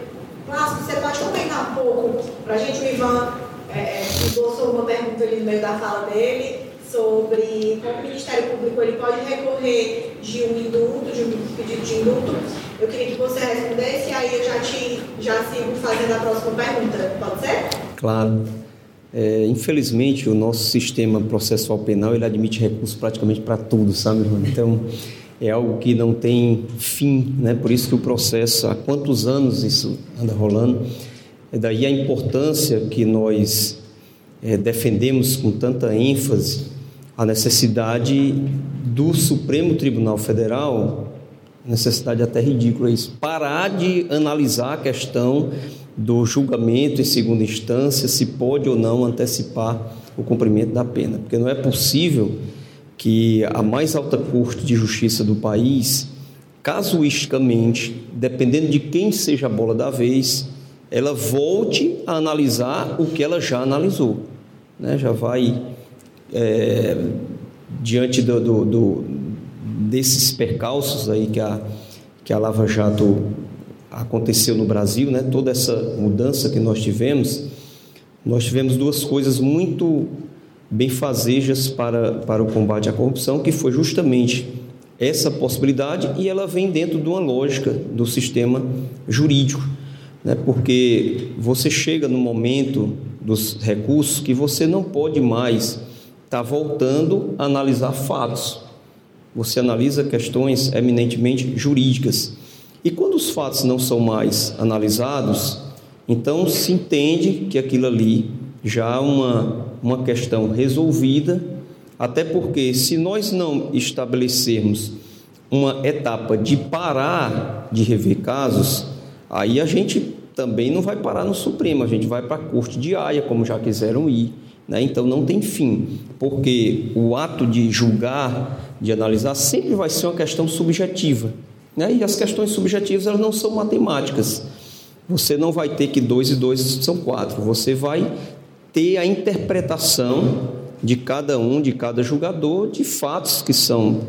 Clássico, você pode comentar um pouco para a gente, o Ivan é, é uma pergunta ali no meio da fala dele, sobre como o Ministério Público ele pode recorrer de um indulto, de um pedido de indulto. Eu queria que você respondesse e aí eu já, te, já sigo fazendo a próxima pergunta. Pode ser? Claro. É, infelizmente, o nosso sistema processual penal ele admite recurso praticamente para tudo, sabe, irmão? Então, é algo que não tem fim, né? Por isso que o processo, há quantos anos isso anda rolando? É daí a importância que nós é, defendemos com tanta ênfase a necessidade do Supremo Tribunal Federal, necessidade até ridícula isso, parar de analisar a questão do julgamento em segunda instância, se pode ou não antecipar o cumprimento da pena, porque não é possível que a mais alta corte de justiça do país, casuisticamente, dependendo de quem seja a bola da vez, ela volte a analisar o que ela já analisou, né? já vai é, diante do, do, do, desses percalços aí que a, que a Lava Jato aconteceu no Brasil, né? toda essa mudança que nós tivemos, nós tivemos duas coisas muito benfazejas para, para o combate à corrupção, que foi justamente essa possibilidade e ela vem dentro de uma lógica do sistema jurídico, né? porque você chega no momento dos recursos que você não pode mais estar tá voltando a analisar fatos. Você analisa questões eminentemente jurídicas. E quando os fatos não são mais analisados, então se entende que aquilo ali já é uma, uma questão resolvida, até porque se nós não estabelecermos uma etapa de parar de rever casos, aí a gente também não vai parar no Supremo, a gente vai para a Corte de Haia, como já quiseram ir. Né? Então não tem fim, porque o ato de julgar, de analisar, sempre vai ser uma questão subjetiva. Né? E as questões subjetivas elas não são matemáticas. Você não vai ter que dois e dois são quatro. Você vai ter a interpretação de cada um, de cada julgador, de fatos que são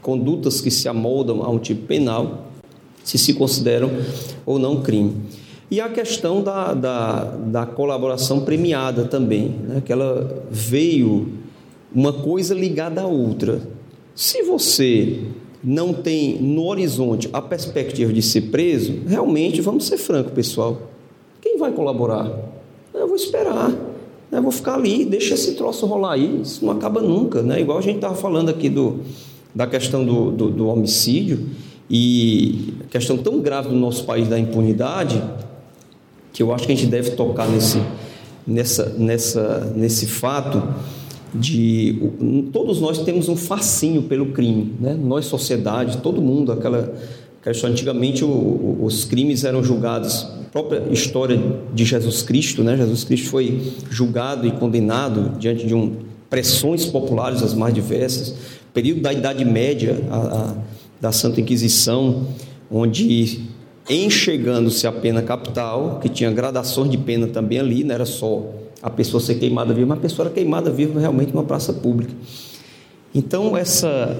condutas que se amoldam a um tipo penal, se se consideram ou não crime. E a questão da, da, da colaboração premiada também, né? que ela veio uma coisa ligada à outra. Se você não tem no horizonte a perspectiva de ser preso, realmente, vamos ser franco, pessoal, quem vai colaborar? Eu vou esperar, eu vou ficar ali, deixa esse troço rolar aí, isso não acaba nunca, né? Igual a gente estava falando aqui do, da questão do, do, do homicídio e a questão tão grave do nosso país da impunidade, que eu acho que a gente deve tocar nesse, nessa, nessa, nesse fato de todos nós temos um fascínio pelo crime, né? Nós sociedade, todo mundo, aquela, aquela antigamente o, os crimes eram julgados, a própria história de Jesus Cristo, né? Jesus Cristo foi julgado e condenado diante de um pressões populares as mais diversas, período da Idade Média, a, a, da Santa Inquisição, onde enxergando-se a pena capital, que tinha gradações de pena também ali, não era só a pessoa ser queimada viva, mas a pessoa era queimada viva realmente numa praça pública. Então, essa,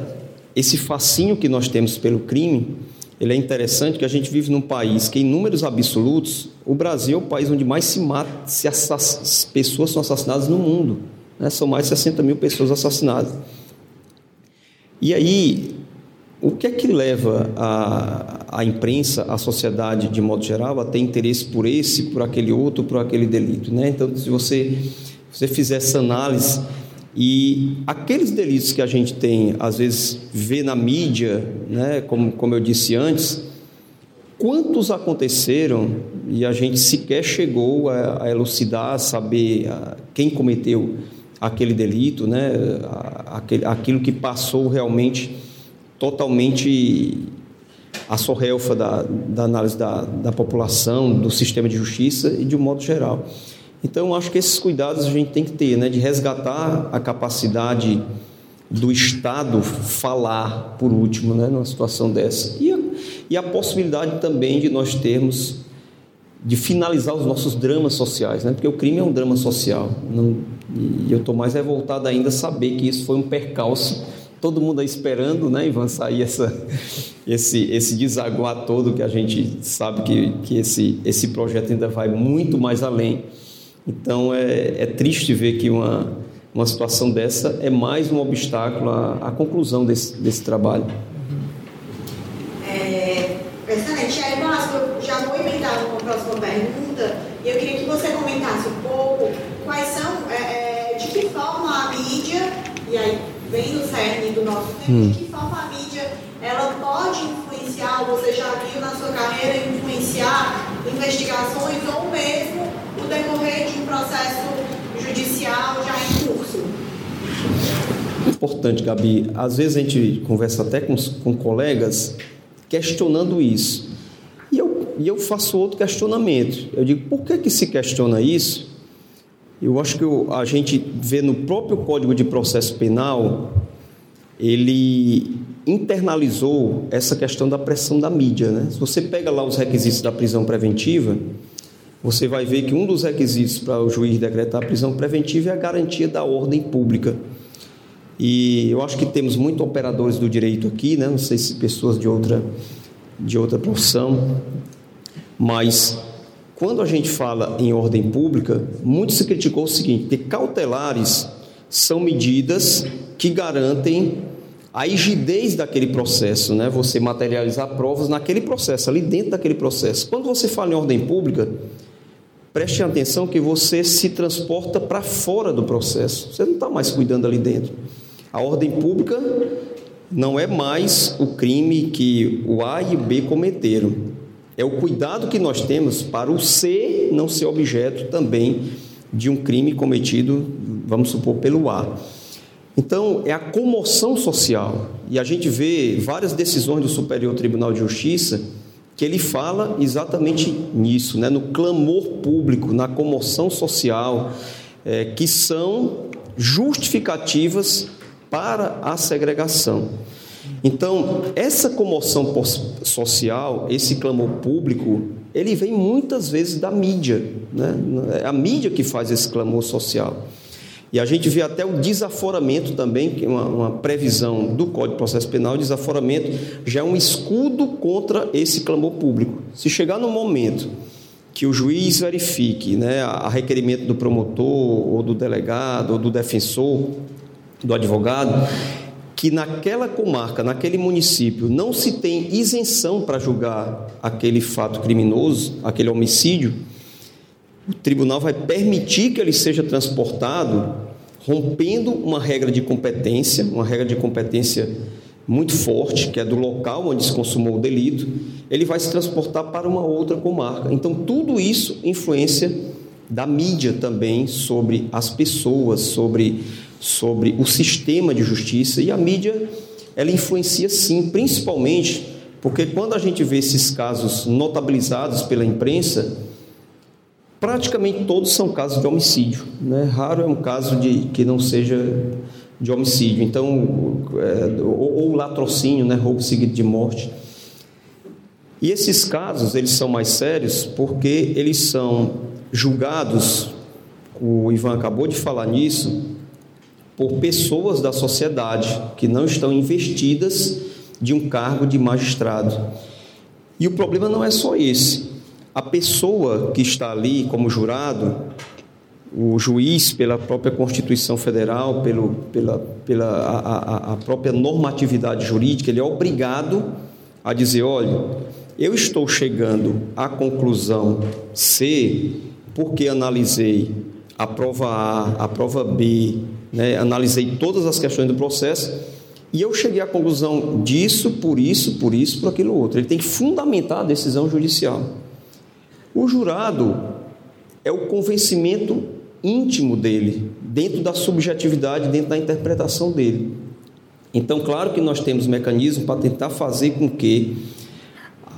esse fascínio que nós temos pelo crime, ele é interessante que a gente vive num país que, em números absolutos, o Brasil é o país onde mais se mata, se assass, pessoas são assassinadas no mundo. Né? São mais de 60 mil pessoas assassinadas. E aí, o que é que leva a, a imprensa, a sociedade de modo geral, a ter interesse por esse, por aquele outro, por aquele delito? Né? Então, se você, você fizer essa análise e aqueles delitos que a gente tem, às vezes, vê na mídia, né, como, como eu disse antes, quantos aconteceram e a gente sequer chegou a, a elucidar, a saber a, quem cometeu aquele delito, né, aquele, aquilo que passou realmente totalmente a sorrelfa da, da análise da, da população, do sistema de justiça e de um modo geral. Então, acho que esses cuidados a gente tem que ter, né, de resgatar a capacidade do Estado falar, por último, né, numa situação dessa. E a, e a possibilidade também de nós termos, de finalizar os nossos dramas sociais, né, porque o crime é um drama social. Não, e eu estou mais revoltado ainda saber que isso foi um percalço todo mundo aí esperando, né, Ivan, sair essa, esse, esse desaguar todo que a gente sabe que, que esse, esse projeto ainda vai muito mais além. Então é, é triste ver que uma, uma situação dessa é mais um obstáculo à, à conclusão desse, desse trabalho. É, excelente. Aí, eu já vou emendar uma próxima pergunta e eu queria que você comentasse um pouco quais são, é, é, de que forma a mídia, e aí vem no cerne do nosso tema, hum. de que forma a mídia ela pode influenciar, você já viu na sua carreira influenciar investigações ou mesmo o decorrer de um processo judicial já em curso? Importante, Gabi. Às vezes a gente conversa até com, com colegas questionando isso. E eu, e eu faço outro questionamento. Eu digo, por que, que se questiona isso? Eu acho que a gente vê no próprio Código de Processo Penal, ele internalizou essa questão da pressão da mídia. Né? Se você pega lá os requisitos da prisão preventiva, você vai ver que um dos requisitos para o juiz decretar a prisão preventiva é a garantia da ordem pública. E eu acho que temos muitos operadores do direito aqui, né? não sei se pessoas de outra, de outra profissão, mas quando a gente fala em ordem pública, muito se criticou o seguinte: que cautelares são medidas que garantem a rigidez daquele processo, né? Você materializar provas naquele processo, ali dentro daquele processo. Quando você fala em ordem pública, preste atenção que você se transporta para fora do processo. Você não está mais cuidando ali dentro. A ordem pública não é mais o crime que o A e o B cometeram. É o cuidado que nós temos para o C não ser objeto também de um crime cometido, vamos supor, pelo A. Então, é a comoção social. E a gente vê várias decisões do Superior Tribunal de Justiça que ele fala exatamente nisso, né? no clamor público, na comoção social, é, que são justificativas para a segregação. Então, essa comoção social, esse clamor público, ele vem muitas vezes da mídia. Né? É a mídia que faz esse clamor social. E a gente vê até o desaforamento também, que é uma, uma, previsão do Código de Processo Penal, o desaforamento já é um escudo contra esse clamor público. Se chegar no momento que o juiz verifique, né, a requerimento do promotor, ou do delegado, ou do defensor, do advogado, que naquela comarca, naquele município, não se tem isenção para julgar aquele fato criminoso, aquele homicídio, o tribunal vai permitir que ele seja transportado, rompendo uma regra de competência, uma regra de competência muito forte, que é do local onde se consumou o delito, ele vai se transportar para uma outra comarca. Então, tudo isso influência da mídia também sobre as pessoas, sobre, sobre o sistema de justiça, e a mídia ela influencia sim, principalmente porque quando a gente vê esses casos notabilizados pela imprensa, praticamente todos são casos de homicídio. Né? Raro é um caso de que não seja de homicídio. Então, é, ou, ou latrocínio, né? roubo seguido de morte. E esses casos, eles são mais sérios porque eles são julgados, o Ivan acabou de falar nisso, por pessoas da sociedade que não estão investidas de um cargo de magistrado. E o problema não é só esse a pessoa que está ali como jurado, o juiz, pela própria Constituição Federal, pelo, pela, pela a, a, própria normatividade jurídica, ele é obrigado a dizer: olha, eu estou chegando à conclusão C porque analisei a prova A, a prova B, né, analisei todas as questões do processo e eu cheguei à conclusão disso, por isso, por isso, por aquilo outro. Ele tem que fundamentar a decisão judicial. O jurado é o convencimento íntimo dele, dentro da subjetividade, dentro da interpretação dele. Então, claro que nós temos mecanismos para tentar fazer com que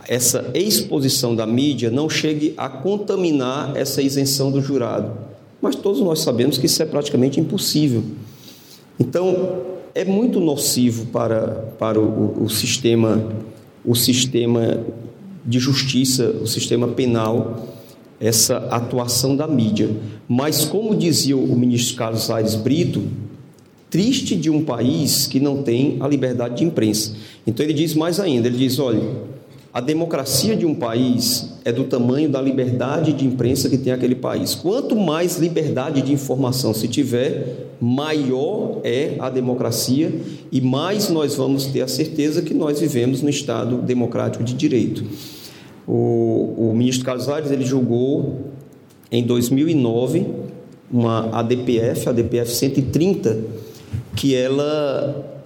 essa exposição da mídia não chegue a contaminar essa isenção do jurado. Mas todos nós sabemos que isso é praticamente impossível. Então, é muito nocivo para, para o, o sistema o sistema de justiça, o sistema penal, essa atuação da mídia. Mas, como dizia o ministro Carlos Aires Brito, triste de um país que não tem a liberdade de imprensa. Então, ele diz mais ainda: ele diz, olha, a democracia de um país é do tamanho da liberdade de imprensa que tem aquele país. Quanto mais liberdade de informação se tiver, maior é a democracia e mais nós vamos ter a certeza que nós vivemos no Estado democrático de direito. O, o ministro Carlos ele julgou em 2009 uma ADPF, a ADPF 130, que ela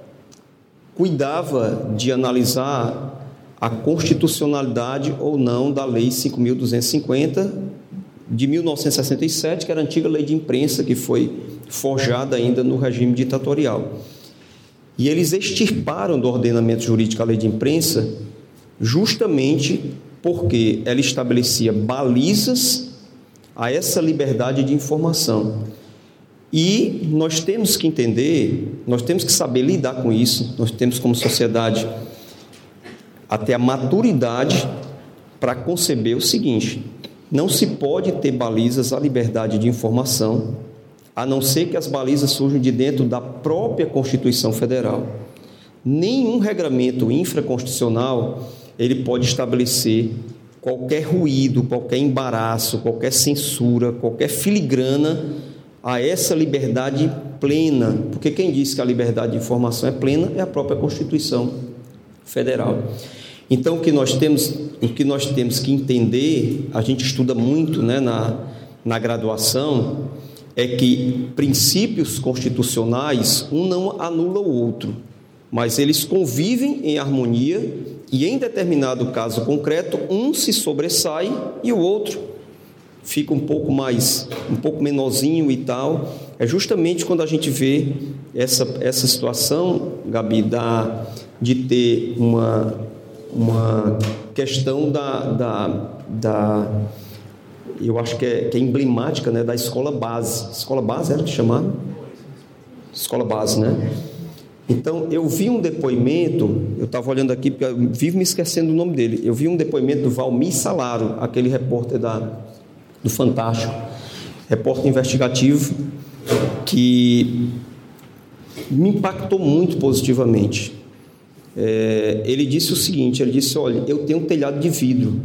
cuidava de analisar a constitucionalidade ou não da Lei 5.250 de 1967, que era a antiga lei de imprensa que foi forjada ainda no regime ditatorial. E eles extirparam do ordenamento jurídico a lei de imprensa justamente porque ela estabelecia balizas a essa liberdade de informação. E nós temos que entender, nós temos que saber lidar com isso, nós temos como sociedade até a maturidade para conceber o seguinte: não se pode ter balizas à liberdade de informação, a não ser que as balizas surjam de dentro da própria Constituição Federal. Nenhum regramento infraconstitucional ele pode estabelecer qualquer ruído, qualquer embaraço, qualquer censura, qualquer filigrana a essa liberdade plena, porque quem diz que a liberdade de informação é plena é a própria Constituição Federal. Então, o que nós temos, o que nós temos que entender, a gente estuda muito né, na, na graduação, é que princípios constitucionais, um não anula o outro, mas eles convivem em harmonia e, em determinado caso concreto, um se sobressai e o outro fica um pouco mais, um pouco menorzinho e tal. É justamente quando a gente vê essa, essa situação, Gabi, da, de ter uma uma questão da, da, da eu acho que é, que é, emblemática né, da escola base. Escola base era que chamava? Escola base, né? Então, eu vi um depoimento, eu estava olhando aqui, porque eu vivo me esquecendo do nome dele. Eu vi um depoimento do Valmir Salaro, aquele repórter da, do Fantástico, repórter investigativo, que me impactou muito positivamente é, ele disse o seguinte: ele disse, olha, eu tenho um telhado de vidro.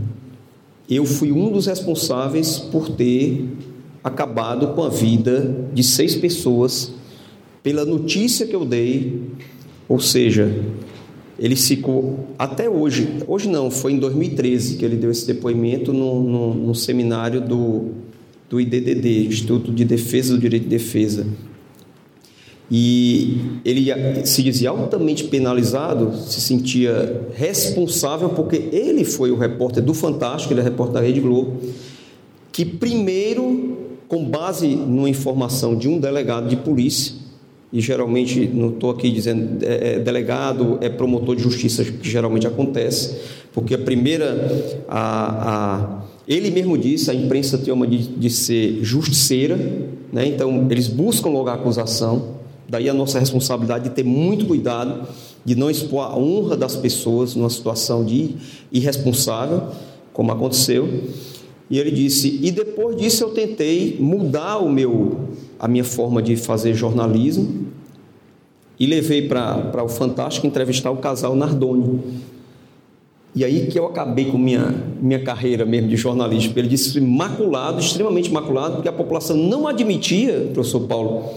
Eu fui um dos responsáveis por ter acabado com a vida de seis pessoas pela notícia que eu dei. Ou seja, ele ficou até hoje, hoje não, foi em 2013 que ele deu esse depoimento no, no, no seminário do, do IDDD, Instituto de Defesa do Direito de Defesa, e ele se dizia altamente penalizado, se sentia responsável porque ele foi o repórter do Fantástico, ele é repórter da Rede Globo, que primeiro, com base numa informação de um delegado de polícia, e geralmente, não estou aqui dizendo é, é, delegado, é promotor de justiça, que geralmente acontece, porque a primeira, a, a, ele mesmo disse, a imprensa tem uma de, de ser justiceira, né? então eles buscam logo a acusação, Daí a nossa responsabilidade de ter muito cuidado, de não expor a honra das pessoas numa situação de irresponsável, como aconteceu. E ele disse: "E depois disso eu tentei mudar o meu a minha forma de fazer jornalismo e levei para o Fantástico entrevistar o casal Nardoni. E aí que eu acabei com minha minha carreira mesmo de jornalismo. Ele disse maculado, extremamente maculado, porque a população não admitia, professor Paulo,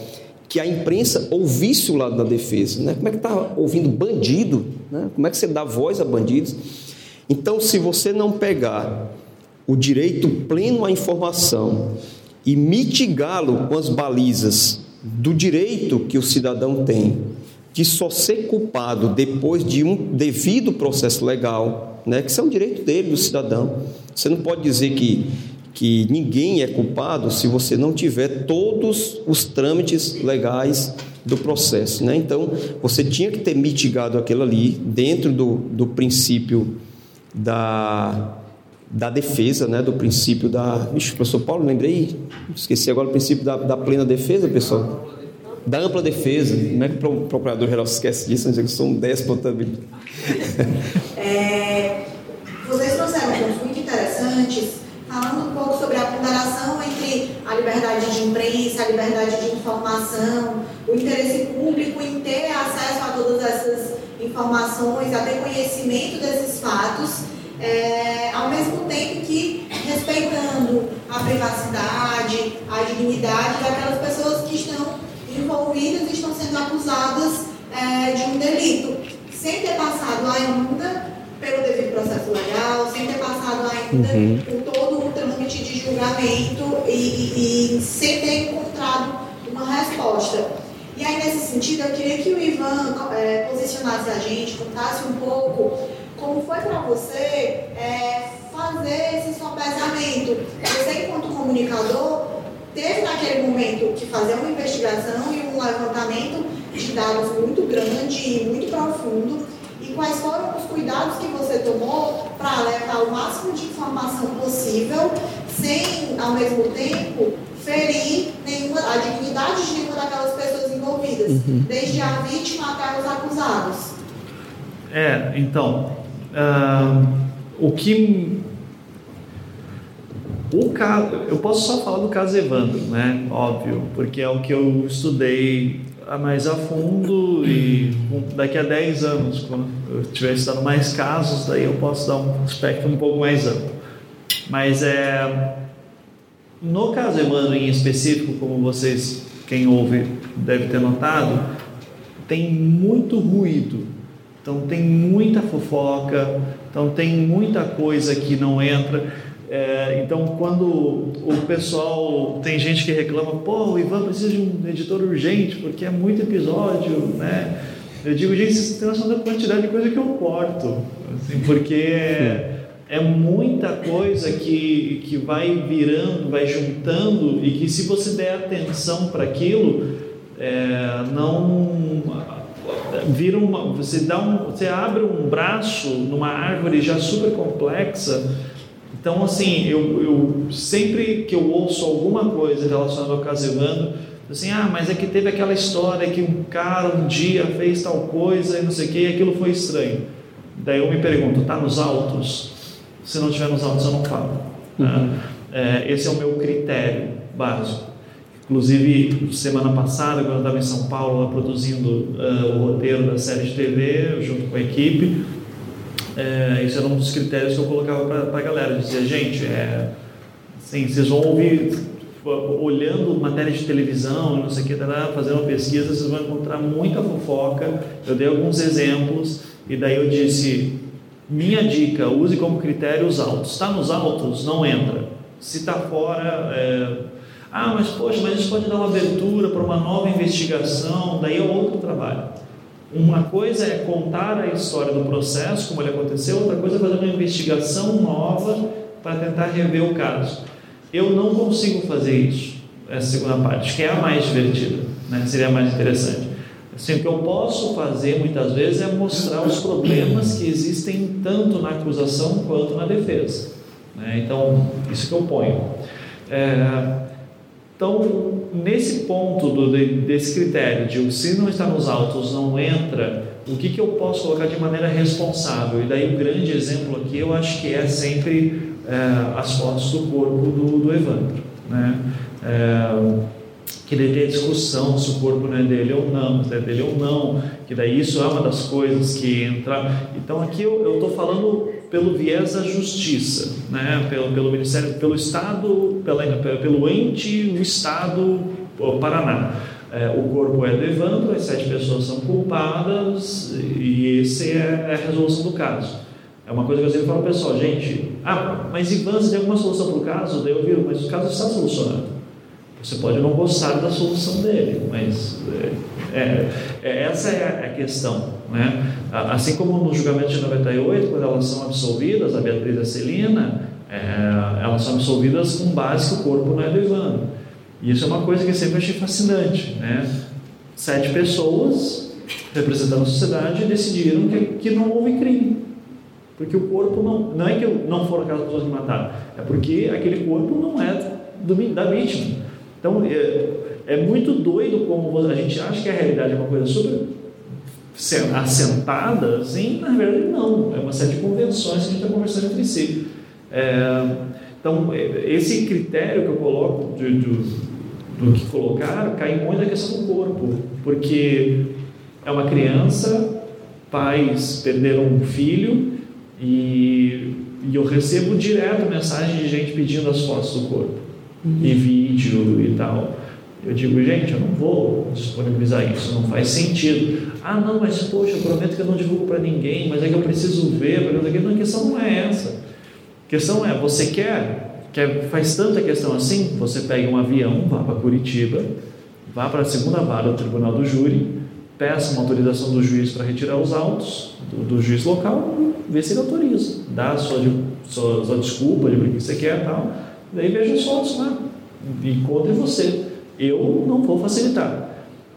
que a imprensa ouvisse o lado da defesa. Né? Como é que está ouvindo bandido? Né? Como é que você dá voz a bandidos? Então, se você não pegar o direito pleno à informação e mitigá-lo com as balizas do direito que o cidadão tem de só ser culpado depois de um devido processo legal, né, que isso é um direito dele, do cidadão. Você não pode dizer que que ninguém é culpado se você não tiver todos os trâmites legais do processo. Né? Então, você tinha que ter mitigado aquilo ali dentro do, do princípio da, da defesa, né? do princípio da. Ixi, professor Paulo, lembrei, esqueci agora o princípio da, da plena defesa, pessoal. Da ampla defesa. Como é que o procurador-geral esquece disso? Que eu sou um déspota também. É, vocês trouxeram muito interessantes falando entre a liberdade de imprensa, a liberdade de informação, o interesse público em ter acesso a todas essas informações, a ter conhecimento desses fatos, é, ao mesmo tempo que respeitando a privacidade, a dignidade daquelas pessoas que estão envolvidas e estão sendo acusadas é, de um delito, sem ter passado ainda pelo devido processo legal, sem ter passado ainda uhum. por todo julgamento e, e, e sem ter encontrado uma resposta. E aí, nesse sentido, eu queria que o Ivan é, posicionasse a gente, contasse um pouco como foi para você é, fazer esse sopesamento. Você, enquanto comunicador, teve naquele momento que fazer uma investigação e um levantamento de dados muito grande e muito profundo. E quais foram os cuidados que você tomou para levar o máximo de informação possível, sem, ao mesmo tempo, ferir nenhuma, a dignidade de nenhuma daquelas pessoas envolvidas, uhum. desde a vítima até os acusados? É, então, uh, o que o caso, eu posso só falar do caso Evandro, né? Óbvio, porque é o que eu estudei mais a fundo e daqui a 10 anos, quando eu estiver estudando mais casos, daí eu posso dar um aspecto um pouco mais amplo. Mas é no caso Evandro em específico, como vocês, quem ouve, deve ter notado, tem muito ruído. Então tem muita fofoca, então tem muita coisa que não entra. É, então, quando o pessoal tem gente que reclama, pô, o Ivan precisa de um editor urgente porque é muito episódio, né? Eu digo, gente, vocês têm noção da quantidade de coisa que eu corto, assim, porque é, é, muita coisa que, que vai virando, vai juntando e que se você der atenção para aquilo, é, não vira uma, você dá um, você abre um braço numa árvore já super complexa então, assim, eu, eu sempre que eu ouço alguma coisa relacionada ao caso Evandro, assim, ah, mas é que teve aquela história que um cara um dia fez tal coisa e não sei o que, e aquilo foi estranho. Daí eu me pergunto, tá nos autos? Se não tiver nos autos, eu não falo. Uhum. Né? É, esse é o meu critério básico. Inclusive, semana passada, quando eu estava em São Paulo, lá produzindo uh, o roteiro da série de TV, junto com a equipe, é, esse era um dos critérios que eu colocava para a galera. Dizia, gente, é, assim, vocês vão ouvir, olhando matéria de televisão, não sei o que, tá, fazendo uma pesquisa, vocês vão encontrar muita fofoca. Eu dei alguns exemplos e daí eu disse, minha dica, use como critério os autos. Está nos autos, não entra. Se está fora, é... ah, mas poxa, mas isso pode dar uma abertura para uma nova investigação, daí é outro trabalho. Uma coisa é contar a história do processo, como ele aconteceu, outra coisa é fazer uma investigação nova para tentar rever o caso. Eu não consigo fazer isso, essa segunda parte, que é a mais divertida, né? seria a mais interessante. Assim, o que eu posso fazer muitas vezes é mostrar os problemas que existem tanto na acusação quanto na defesa. Né? Então, isso que eu ponho. É, então, nesse ponto do, desse critério de se não está nos autos, não entra, o que, que eu posso colocar de maneira responsável? E daí o grande exemplo aqui eu acho que é sempre é, as fotos do corpo do, do Evandro. Né? É, que daí tem discussão se o corpo não é dele ou não, se é dele ou não, que daí isso é uma das coisas que entra. Então aqui eu estou falando pelo viés da justiça, né? pelo, pelo Ministério, pelo Estado, pela, pelo ente, o Estado, o Paraná. É, o corpo é do Evandro, as sete pessoas são culpadas e essa é a resolução do caso. É uma coisa que eu sempre falo pessoal, gente, ah, mas Ivan, você tem alguma solução para o caso? Daí eu viro, mas o caso está solucionado. Você pode não gostar da solução dele, mas é, é, é essa é a questão. Né? Assim como no julgamento de 98, quando elas são absolvidas, a Beatriz e a Celina, é, elas são absolvidas com base que o corpo não é do Ivano. E isso é uma coisa que eu sempre achei fascinante. Né? Sete pessoas representando a sociedade decidiram que, que não houve crime. Porque o corpo não. Não é que não foram aquelas pessoas que mataram, é porque aquele corpo não é do, da vítima. Então é, é muito doido como a gente acha que a realidade é uma coisa super assentada, assim, na verdade não, é uma série de convenções que a gente está conversando entre si. É, então, é, esse critério que eu coloco de, do que colocaram cai muito na questão do corpo, porque é uma criança, pais perderam um filho E, e eu recebo direto mensagem de gente pedindo as fotos do corpo e vídeo e tal. Eu digo, gente, eu não vou disponibilizar isso, não faz sentido. Ah, não, mas poxa, eu prometo que eu não divulgo para ninguém, mas é que eu preciso ver. Não, a questão não é essa. A questão é, você quer, quer faz tanta questão assim, você pega um avião, vá para Curitiba, vá para a segunda vara do Tribunal do Júri, peça uma autorização do juiz para retirar os autos do, do, juiz local, vê se ele autoriza, dá a sua, sua, sua desculpa de o que você quer e tal, daí veja os fotos lá, encontre você. Eu não vou facilitar.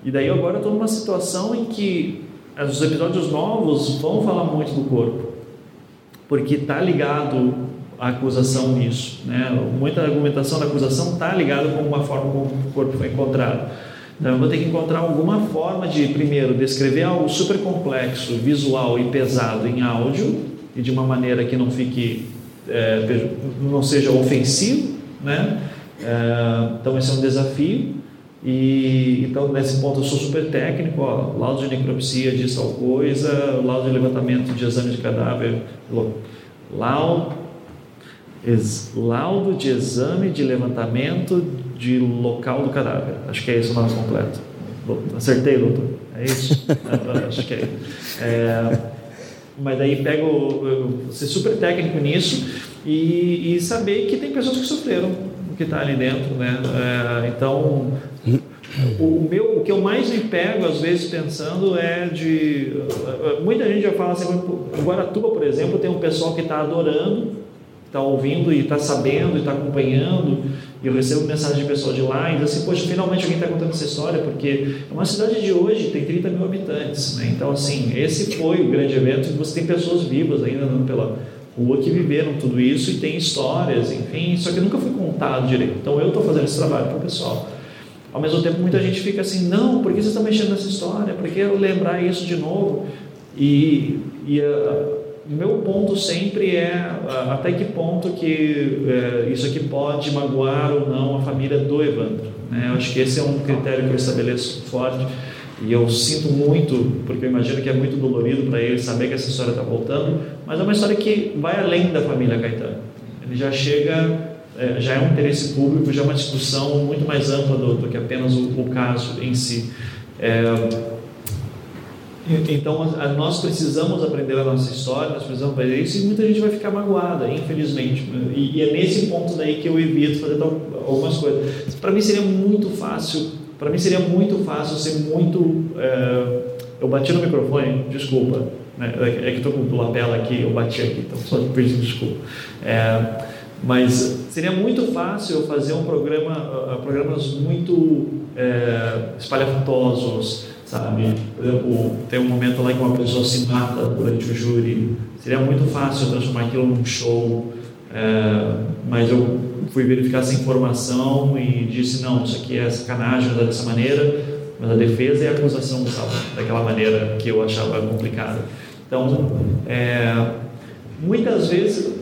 E daí agora estou numa situação em que os episódios novos vão falar muito do corpo, porque está ligado a acusação nisso. Né? Muita argumentação da acusação está ligada com uma forma como o corpo foi encontrado. Então, eu vou ter que encontrar alguma forma de, primeiro, descrever algo super complexo, visual e pesado em áudio, e de uma maneira que não fique, é, não seja ofensivo, né? É, então, esse é um desafio. E então, nesse ponto, eu sou super técnico. Ó, laudo de necropsia diz tal coisa, laudo de levantamento de exame de cadáver, laudo laudo de exame de levantamento de local do cadáver. Acho que é esse o nome completo. Acertei, doutor? É isso? Acho que é. é mas daí pego ser super técnico nisso e, e, saber que tem pessoas que sofreram o que está ali dentro, né? É, então o, meu, o que eu mais me pego às vezes pensando é de muita gente já fala assim, Guaratuba, por exemplo, tem um pessoal que está adorando está ouvindo e está sabendo e está acompanhando. E eu recebo mensagem de pessoal de lá e diz assim: Poxa, finalmente alguém está contando essa história, porque é uma cidade de hoje, tem 30 mil habitantes. Né? Então, assim, esse foi o grande evento e você tem pessoas vivas ainda andando pela rua que viveram tudo isso e tem histórias, enfim, só que nunca foi contado direito. Então, eu estou fazendo esse trabalho para o pessoal. Ao mesmo tempo, muita gente fica assim: Não, por que vocês estão mexendo nessa história? Por que eu lembrar isso de novo? E. e meu ponto sempre é até que ponto que é, isso aqui pode magoar ou não a família do Evandro. Né? Eu acho que esse é um critério que eu estabeleço forte e eu sinto muito, porque eu imagino que é muito dolorido para ele saber que essa história está voltando, mas é uma história que vai além da família Caetano. Ele já chega, é, já é um interesse público, já é uma discussão muito mais ampla do, do que apenas o, o caso em si. É, então, nós precisamos aprender a nossa história, nós precisamos fazer isso e muita gente vai ficar magoada, infelizmente. E, é nesse ponto daí que eu evito fazer algumas coisas. Para mim seria muito fácil, para mim seria muito fácil ser muito. É, eu bati no microfone, desculpa, né? é que estou com lapela aqui, eu bati aqui, então só pedindo desculpa. É, mas seria muito fácil fazer um programa, programas muito é, espalhafatosos sabe? Por exemplo, tem um momento lá que uma pessoa se mata durante o júri. Seria muito fácil transformar aquilo num show, é, mas eu fui verificar essa informação e disse: não, isso aqui é sacanagem, usar dessa maneira. Mas a defesa e a acusação usavam daquela maneira que eu achava complicada. Então, é, muitas vezes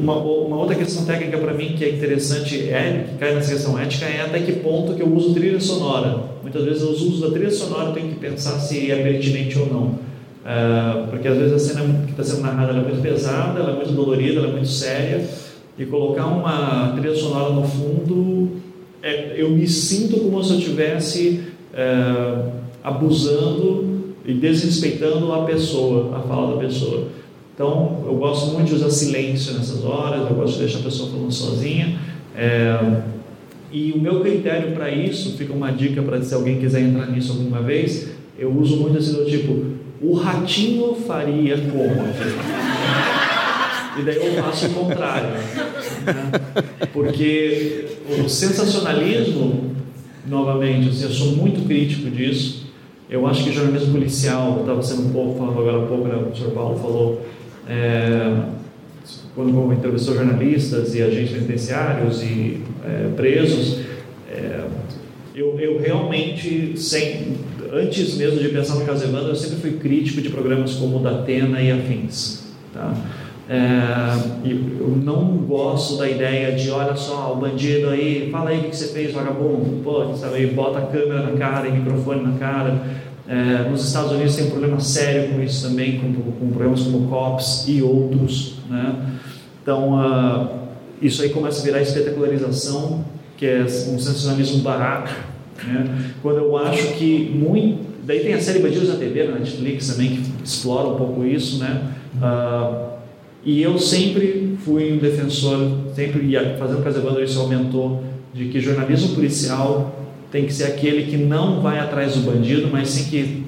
uma, uma, outra questão técnica para mim que é interessante, é, que cai nessa questão ética, é até que ponto que eu uso trilha sonora. Muitas vezes os usos da trilha sonora eu tenho que pensar se é pertinente ou não. Uh, porque às vezes a cena que está sendo narrada é muito pesada, é muito dolorida, é muito séria, e colocar uma trilha sonora no fundo, é, eu me sinto como se eu estivesse uh, abusando e desrespeitando a pessoa, a fala da pessoa. Então, eu gosto muito de usar silêncio nessas horas, eu gosto de deixar a pessoa falando sozinha. É, e o meu critério para isso, fica uma dica para se alguém quiser entrar nisso alguma vez, eu uso muito assim do tipo, o ratinho faria como? E daí eu faço o contrário. Né? Porque o sensacionalismo, novamente, assim, eu sou muito crítico disso. Eu acho que jornalismo policial, estava sendo um pouco, falando agora há pouco, né, o professor Paulo falou, é, quando entrevistou jornalistas e agentes penitenciários e é, presos, é, eu, eu, realmente, sem, antes mesmo de pensar no caso Evandro, eu sempre fui crítico de programas como o da Atena e afins. Tá? É, eu não gosto da ideia de, olha só, o bandido aí, fala aí o que você fez, vagabundo, pô, sabe, bota a câmera na cara e microfone na cara. É, nos Estados Unidos tem um problema sério com isso também, com, com problemas como COPS e outros. Né? Então, uh, isso aí começa a virar espetacularização, que é um sensacionalismo barato. Né? Quando eu acho que muito. Daí tem a série Bandidos na TV, na Netflix também, que explora um pouco isso. Né? Uh, e eu sempre fui um defensor, sempre fazendo Casevando isso aumentou, de que jornalismo policial tem que ser aquele que não vai atrás do bandido, mas sim que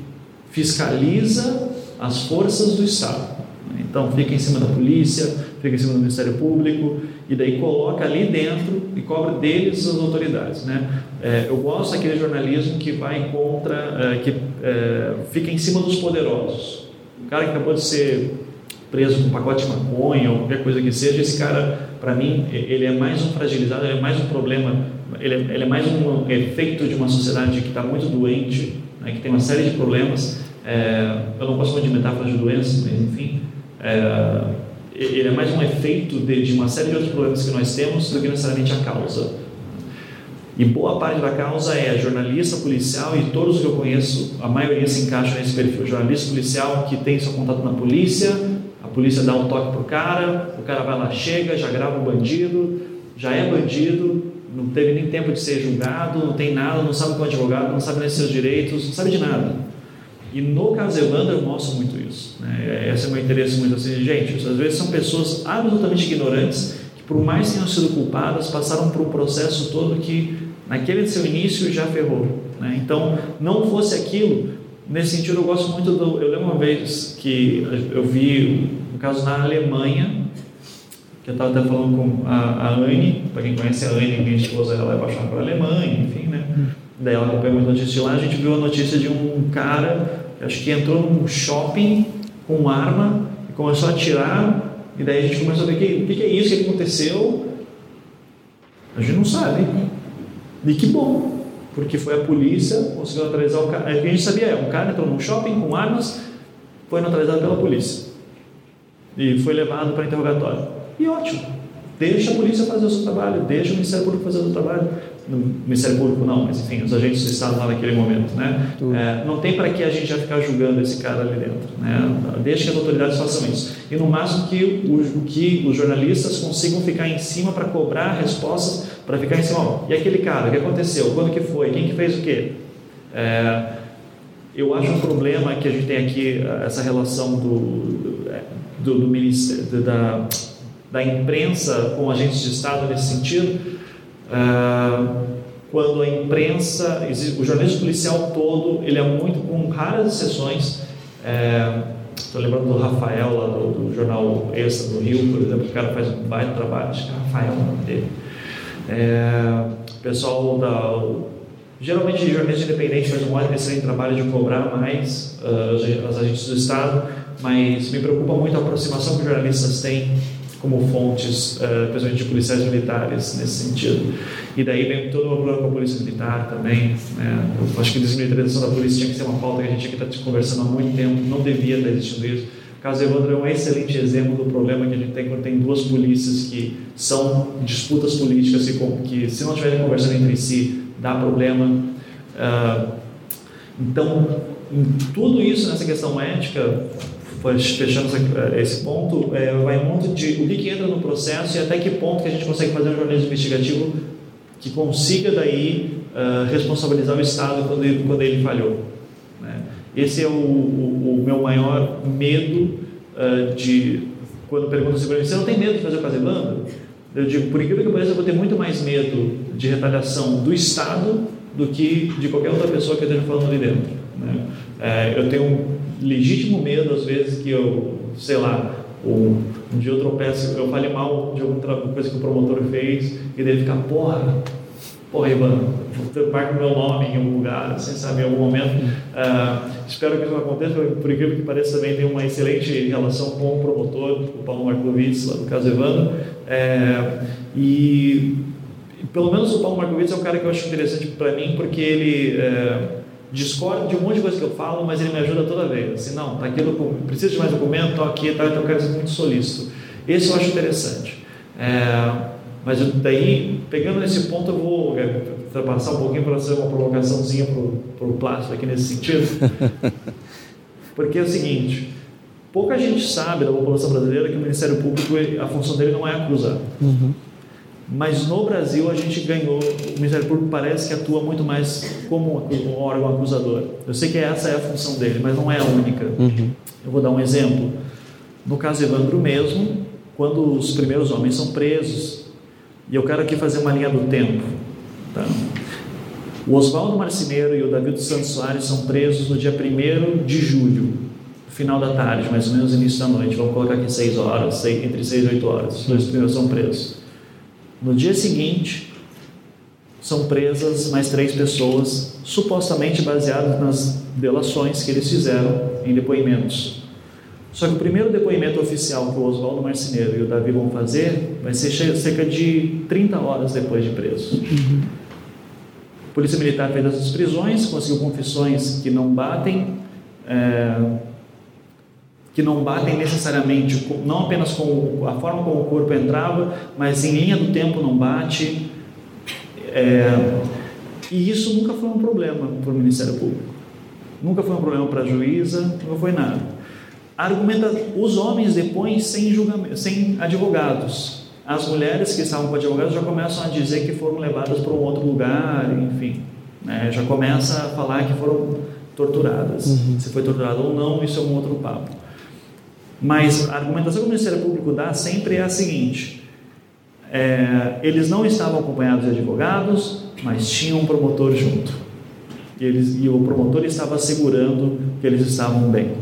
fiscaliza as forças do Estado. Então fica em cima da polícia, fica em cima do Ministério Público e daí coloca ali dentro e cobra deles as autoridades, né? É, eu gosto daquele jornalismo que vai contra, é, que é, fica em cima dos poderosos. O cara que acabou de ser preso com um pacote de maconha ou qualquer coisa que seja, esse cara, para mim, ele é mais um fragilizado, ele é mais um problema, ele é, ele é mais um efeito de uma sociedade que está muito doente, né, que tem uma série de problemas. É, eu não posso falar de metáfora de doença, mas enfim, é, ele é mais um efeito de, de uma série de outros problemas que nós temos do que necessariamente a causa. E boa parte da causa é jornalista, policial e todos que eu conheço, a maioria se encaixa nesse perfil. Jornalista policial que tem seu contato na polícia, polícia dá um toque pro cara, o cara vai lá, chega, já grava o bandido, já é bandido, não teve nem tempo de ser julgado, não tem nada, não sabe como advogado, não sabe nem seus direitos, não sabe de nada. E no caso Evandro eu mostro muito isso. Né? Esse é o meu interesse muito assim, gente, às vezes são pessoas absolutamente ignorantes que por mais que tenham sido culpadas, passaram por um processo todo que naquele seu início já ferrou. Né? Então, não fosse aquilo, nesse sentido eu gosto muito do, eu lembro uma vez que eu vi caso na Alemanha, que eu estava até falando com a, a Anne, para quem conhece a Anne, minha esposa, ela é apaixonada pela Alemanha, enfim, né? Daí ela acompanhou muita notícia de lá, a gente viu a notícia de um cara, acho que entrou num shopping com arma e começou a atirar, e daí a gente começou a ver o que, que é isso, o que aconteceu? A gente não sabe. E que bom, porque foi a polícia, conseguiu neutralizar o cara. A gente sabia, é, um cara entrou num shopping com armas, foi neutralizado pela polícia e foi levado para interrogatório. E ótimo, deixa a polícia fazer o seu trabalho, deixa o Ministério Público fazer o seu trabalho. No Ministério Público não, mas enfim, os agentes do Estado lá naquele momento, né? É, não tem para que a gente já ficar julgando esse cara ali dentro, né? Deixa que as autoridades façam isso. E no máximo que, o, que os jornalistas consigam ficar em cima para cobrar respostas, para ficar em cima, ó, e aquele cara, o que aconteceu? Quando que foi? Quem que fez o quê? É, eu acho um problema que a gente tem aqui essa relação do, do, do ministério, da, da imprensa com agentes de Estado nesse sentido, uh, quando a imprensa, o jornalismo policial todo, ele é muito com raras exceções. Estou é, lembrando do Rafael, lá do, do, jornal Extra do Rio, por exemplo, o cara faz um baita trabalho, acho que é Rafael o nome dele. É, pessoal da. Geralmente, jornalismo independente faz um ótimo excelente trabalho de cobrar mais uh, as agentes do Estado mas me preocupa muito a aproximação que jornalistas têm como fontes, uh, principalmente de policiais militares, nesse sentido. E daí vem todo o problema com a polícia militar também. Né? Eu acho que a desmilitarização da polícia tinha que ser uma pauta que a gente aqui está conversando há muito tempo, não devia estar existindo isso. O caso Evandro é um excelente exemplo do problema que a gente tem quando tem duas polícias que são disputas políticas e que, se não estiverem conversando entre si, dá problema. Uh, então, em tudo isso nessa questão ética, fechando esse ponto, é, vai muito de o que, que, entra no processo e até que ponto que a gente consegue fazer um jornalismo investigativo que consiga daí uh, responsabilizar o Estado quando ele, quando ele falhou. Né? Esse é o, o, o, meu maior medo uh, de quando perguntam assim para mim, você não tem medo de fazer o Casebando? Eu digo, por incrível que pareça, eu vou ter muito mais medo de retaliação do Estado do que de qualquer outra pessoa que eu esteja falando ali dentro. Né? É, eu tenho legítimo medo, às vezes, que eu, sei lá, um, um dia eu tropeço, eu falei mal de alguma coisa que o promotor fez, e dele ficar, porra, porra, Ivan, marca o meu nome em algum lugar, assim, sabe, em algum momento. Uh, espero que isso não aconteça, por incrível que pareça, também tem uma excelente relação com o promotor, o Paulo Markovitz, lá do caso Evandro, é, e pelo menos o Paulo Markovitz é um cara que eu acho interessante para mim, porque ele. É, discordo de um monte de coisa que eu falo, mas ele me ajuda toda vez. Assim, não, tá aqui, preciso de mais documento, estou aqui, tá, então eu quero ser muito solícito. Esse eu acho interessante. É, mas daí, pegando nesse ponto, eu vou, é, passar um pouquinho para ser uma provocaçãozinha para o plástico aqui nesse sentido. Porque é o seguinte, pouca gente sabe da população brasileira que o Ministério Público, a função dele não é acusar. Uhum. Mas no Brasil a gente ganhou, o Ministério Público parece que atua muito mais como um órgão acusador. Eu sei que essa é a função dele, mas não é a única. Uhum. Eu vou dar um exemplo. No caso Evandro mesmo, quando os primeiros homens são presos, e eu quero aqui fazer uma linha do tempo. Tá? O Oswaldo Marcineiro e o Davi dos Santos Soares são presos no dia 1 de julho, final da tarde, mais ou menos início da noite. Vamos colocar aqui 6 horas, entre 6 e 8 horas. Os dois primeiros são presos. No dia seguinte, são presas mais três pessoas, supostamente baseadas nas delações que eles fizeram em depoimentos. Só que o primeiro depoimento oficial que o Oswaldo Marceneiro e o Davi vão fazer vai ser cerca de 30 horas depois de preso. A Polícia Militar fez essas prisões, conseguiu confissões que não batem, é, que não batem necessariamente, não apenas com a forma como o corpo entrava, mas em linha do tempo não bate. É, e isso nunca foi um problema para o Ministério Público. Nunca foi um problema para a juíza, nunca foi nada argumenta, os homens depõem sem, julgamento, sem advogados. As mulheres que estavam com advogados já começam a dizer que foram levadas para um outro lugar, enfim. Né? Já começa a falar que foram torturadas. Uhum. Se foi torturado ou não, isso é um outro papo. Mas a argumentação que o Ministério Público dá sempre é a seguinte: é, eles não estavam acompanhados de advogados, mas tinham um promotor junto. E, eles, e o promotor estava assegurando que eles estavam bem.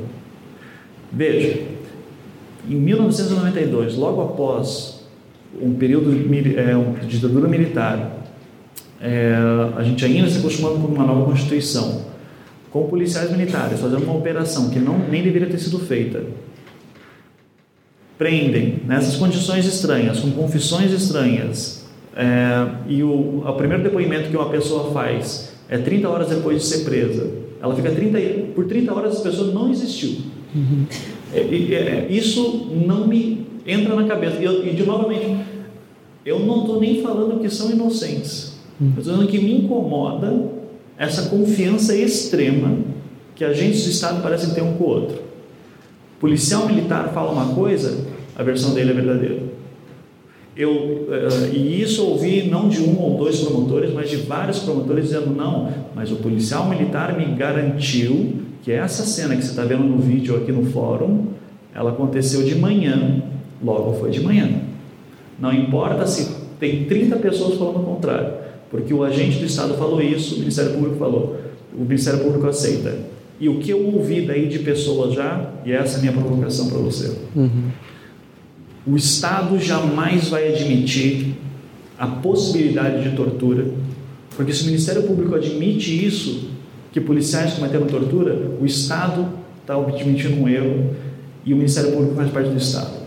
Veja, em 1992, logo após um período de, é, uma ditadura militar, é, a gente ainda se acostumando com uma nova Constituição, com policiais militares fazendo uma operação que não, nem deveria ter sido feita, prendem nessas condições estranhas, com confissões estranhas, é, e o, o primeiro depoimento que uma pessoa faz é 30 horas depois de ser presa, ela fica 30, por 30 horas essa pessoa não existiu. Uhum. É, é, isso não me entra na cabeça. E, eu, e de novamente, eu não estou nem falando que são inocentes. Uhum. Estou dizendo que me incomoda essa confiança extrema que agentes do Estado parecem ter um com o outro. Policial militar fala uma coisa, a versão dele é verdadeira. Eu, uh, e isso ouvi não de um ou dois promotores, mas de vários promotores dizendo: não, mas o policial militar me garantiu que essa cena que você está vendo no vídeo aqui no fórum, ela aconteceu de manhã, logo foi de manhã. Não importa se tem 30 pessoas falando o contrário, porque o agente do Estado falou isso, o Ministério Público falou, o Ministério Público aceita. E o que eu ouvi daí de pessoas já, e essa é a minha provocação para você, uhum. o Estado jamais vai admitir a possibilidade de tortura, porque se o Ministério Público admite isso, que policiais cometeram tortura, o Estado está admitindo um erro e o Ministério Público faz parte do Estado.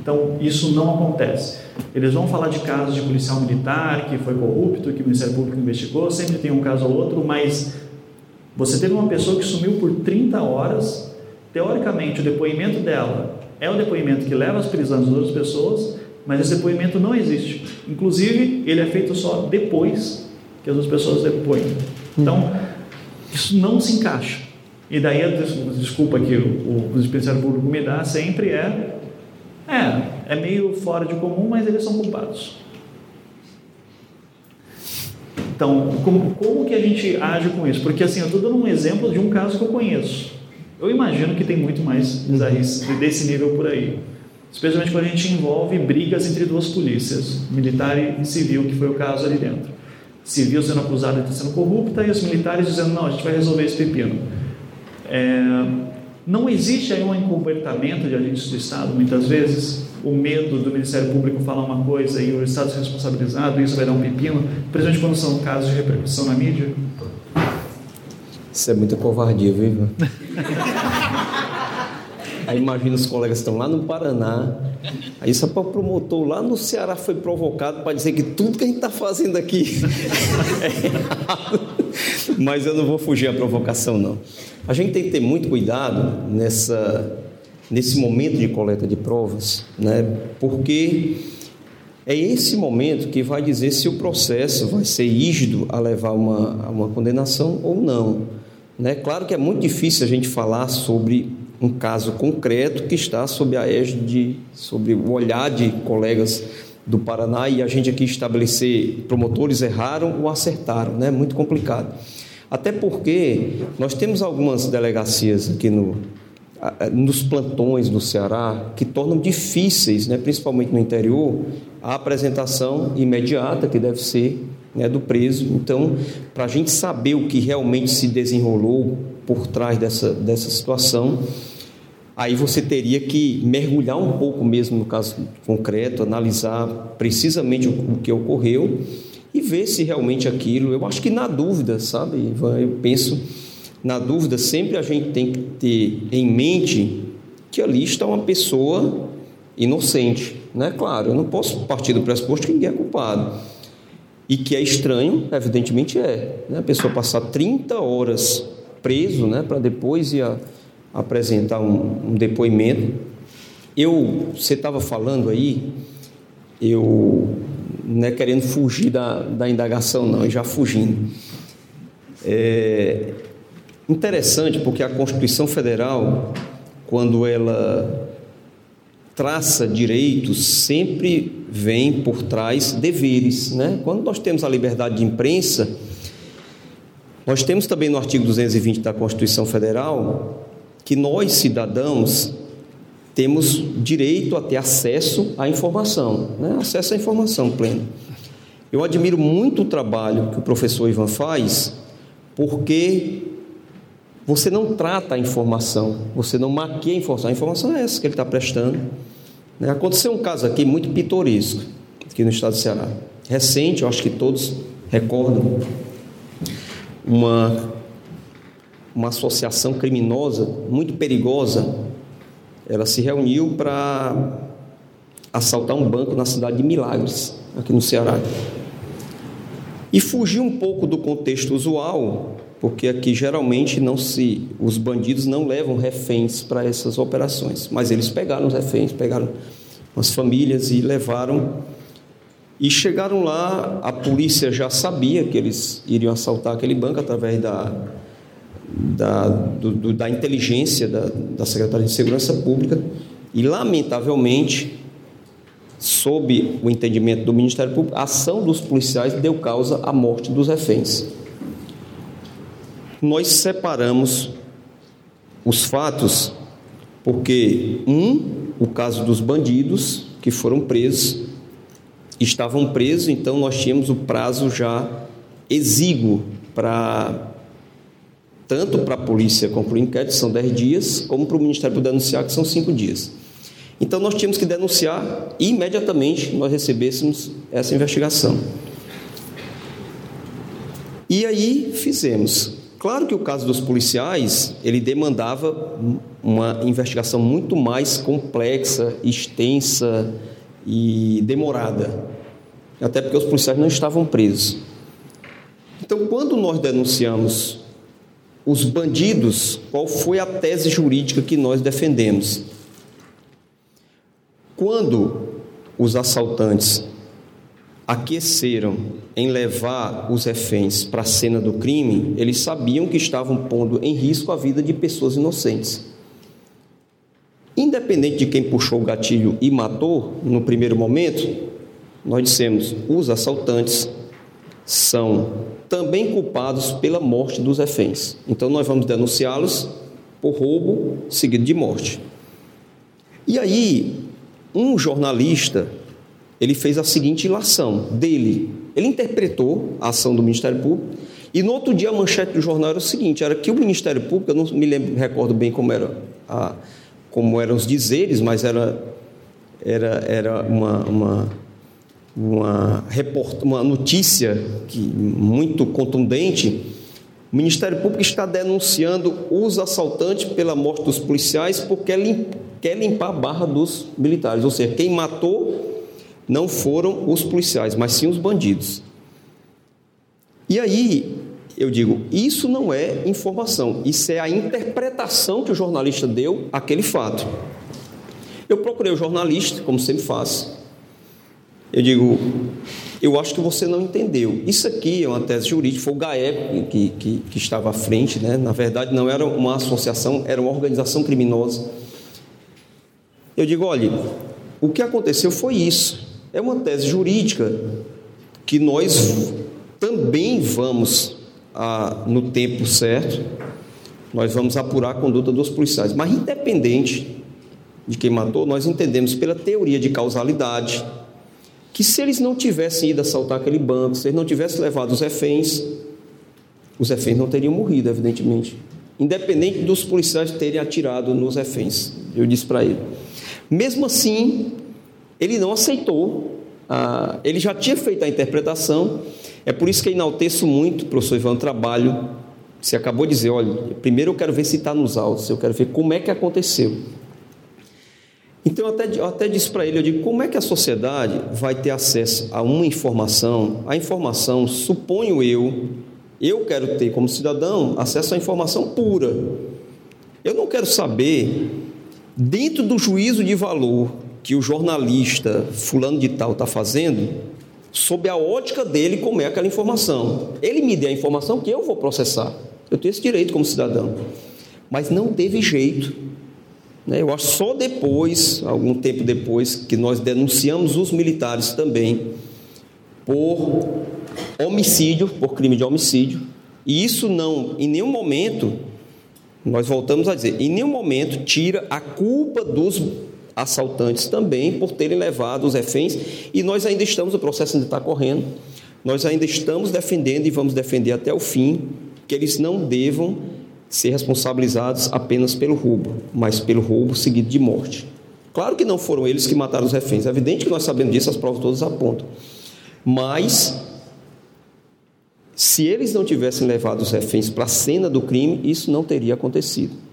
Então, isso não acontece. Eles vão falar de casos de policial militar que foi corrupto, que o Ministério Público investigou, sempre tem um caso ou outro, mas você teve uma pessoa que sumiu por 30 horas, teoricamente o depoimento dela é o depoimento que leva às prisões das outras pessoas, mas esse depoimento não existe. Inclusive, ele é feito só depois que as outras pessoas depoem. Então, isso não se encaixa. E daí a desculpa que o, o Ministério Público me dá sempre é é, é meio fora de comum, mas eles são culpados. Então, como, como que a gente age com isso? Porque assim, eu estou dando um exemplo de um caso que eu conheço. Eu imagino que tem muito mais bizarrice desse nível por aí. Especialmente quando a gente envolve brigas entre duas polícias, militar e civil, que foi o caso ali dentro civil sendo acusada de estar sendo corrupta e os militares dizendo: não, a gente vai resolver esse pepino. É, não existe aí um encobertamento de agentes do Estado, muitas vezes, o medo do Ministério Público falar uma coisa e o Estado ser responsabilizado, e isso vai dar um pepino, principalmente quando são casos de repercussão na mídia? Isso é muita covardia, viu? Aí imagina os colegas estão lá no Paraná, aí só para o promotor lá no Ceará foi provocado para dizer que tudo que a gente está fazendo aqui é errado. Mas eu não vou fugir à provocação, não. A gente tem que ter muito cuidado nessa, nesse momento de coleta de provas, né? porque É esse momento que vai dizer se o processo vai ser rígido a levar uma, a uma condenação ou não. Né? Claro que é muito difícil a gente falar sobre um caso concreto que está sob a égide, sobre o olhar de colegas do Paraná e a gente aqui estabelecer promotores erraram ou acertaram, né? Muito complicado. Até porque nós temos algumas delegacias aqui no, nos plantões do Ceará que tornam difíceis, né, principalmente no interior, a apresentação imediata que deve ser né, do preso. Então, para a gente saber o que realmente se desenrolou por trás dessa, dessa situação, aí você teria que mergulhar um pouco mesmo no caso concreto, analisar precisamente o, o que ocorreu e ver se realmente aquilo. Eu acho que na dúvida, sabe, Ivan, eu penso na dúvida, sempre a gente tem que ter em mente que ali está uma pessoa inocente, né? Claro, eu não posso partir do pressuposto que ninguém é culpado. E que é estranho, evidentemente é. Né? A pessoa passar 30 horas preso, né? Para depois ir a, apresentar um, um depoimento. Eu, você estava falando aí, eu não é querendo fugir da, da indagação, não, já fugindo. É, Interessante porque a Constituição Federal, quando ela traça direitos, sempre vem por trás deveres. Né? Quando nós temos a liberdade de imprensa, nós temos também no artigo 220 da Constituição Federal que nós, cidadãos, temos direito a ter acesso à informação, né? acesso à informação plena. Eu admiro muito o trabalho que o professor Ivan faz, porque você não trata a informação, você não maquia a informação. A informação é essa que ele está prestando. Né? Aconteceu um caso aqui muito pitoresco, aqui no estado do Ceará. Recente, eu acho que todos recordam, uma, uma associação criminosa muito perigosa. Ela se reuniu para assaltar um banco na cidade de Milagres, aqui no Ceará. E fugiu um pouco do contexto usual porque aqui geralmente não se os bandidos não levam reféns para essas operações, mas eles pegaram os reféns, pegaram as famílias e levaram. E chegaram lá, a polícia já sabia que eles iriam assaltar aquele banco através da da, do, do, da inteligência da, da Secretaria de Segurança Pública. E lamentavelmente sob o entendimento do Ministério Público, a ação dos policiais deu causa à morte dos reféns nós separamos os fatos porque, um, o caso dos bandidos que foram presos, estavam presos, então nós tínhamos o prazo já exíguo para tanto para a polícia concluir inquérito, são 10 dias, como para o Ministério denunciar, que são 5 dias. Então nós tínhamos que denunciar imediatamente nós recebêssemos essa investigação. E aí fizemos. Claro que o caso dos policiais, ele demandava uma investigação muito mais complexa, extensa e demorada. Até porque os policiais não estavam presos. Então, quando nós denunciamos os bandidos, qual foi a tese jurídica que nós defendemos? Quando os assaltantes aqueceram em levar os reféns para a cena do crime, eles sabiam que estavam pondo em risco a vida de pessoas inocentes. Independente de quem puxou o gatilho e matou, no primeiro momento, nós dissemos: os assaltantes são também culpados pela morte dos reféns. Então nós vamos denunciá-los por roubo seguido de morte. E aí, um jornalista ele fez a seguinte ilação dele. Ele interpretou a ação do Ministério Público e no outro dia a manchete do jornal era o seguinte: era que o Ministério Público, eu não me lembro, recordo bem como era a, como eram os dizeres, mas era era era uma uma uma, report, uma notícia que, muito contundente. O Ministério Público está denunciando os assaltantes pela morte dos policiais porque quer limpar a barra dos militares, ou seja, quem matou não foram os policiais, mas sim os bandidos. E aí, eu digo, isso não é informação, isso é a interpretação que o jornalista deu àquele fato. Eu procurei o jornalista, como sempre faço, Eu digo, eu acho que você não entendeu. Isso aqui é uma tese jurídica, foi o GAEP que, que, que estava à frente, né? na verdade não era uma associação, era uma organização criminosa. Eu digo, olha, o que aconteceu foi isso. É uma tese jurídica que nós também vamos, a, no tempo certo, nós vamos apurar a conduta dos policiais. Mas independente de quem matou, nós entendemos pela teoria de causalidade que se eles não tivessem ido assaltar aquele banco, se eles não tivessem levado os reféns, os reféns não teriam morrido, evidentemente. Independente dos policiais terem atirado nos reféns. Eu disse para ele. Mesmo assim, ele não aceitou. Ah, ele já tinha feito a interpretação. É por isso que eu enalteço muito, professor Ivan, trabalho. Você acabou de dizer, olha, primeiro eu quero ver se está nos autos, eu quero ver como é que aconteceu. Então eu até, eu até disse para ele, eu digo, como é que a sociedade vai ter acesso a uma informação? A informação, suponho eu, eu quero ter como cidadão acesso à informação pura. Eu não quero saber, dentro do juízo de valor que o jornalista fulano de tal está fazendo, sob a ótica dele, como é aquela informação. Ele me dê a informação que eu vou processar. Eu tenho esse direito como cidadão. Mas não teve jeito né? Eu acho só depois, algum tempo depois, que nós denunciamos os militares também por homicídio, por crime de homicídio. E isso não, em nenhum momento, nós voltamos a dizer, em nenhum momento tira a culpa dos assaltantes também por terem levado os reféns. E nós ainda estamos, o processo ainda está correndo, nós ainda estamos defendendo e vamos defender até o fim que eles não devam ser responsabilizados apenas pelo roubo, mas pelo roubo seguido de morte. Claro que não foram eles que mataram os reféns, é evidente que nós sabemos disso, as provas todas apontam. Mas, se eles não tivessem levado os reféns para a cena do crime, isso não teria acontecido.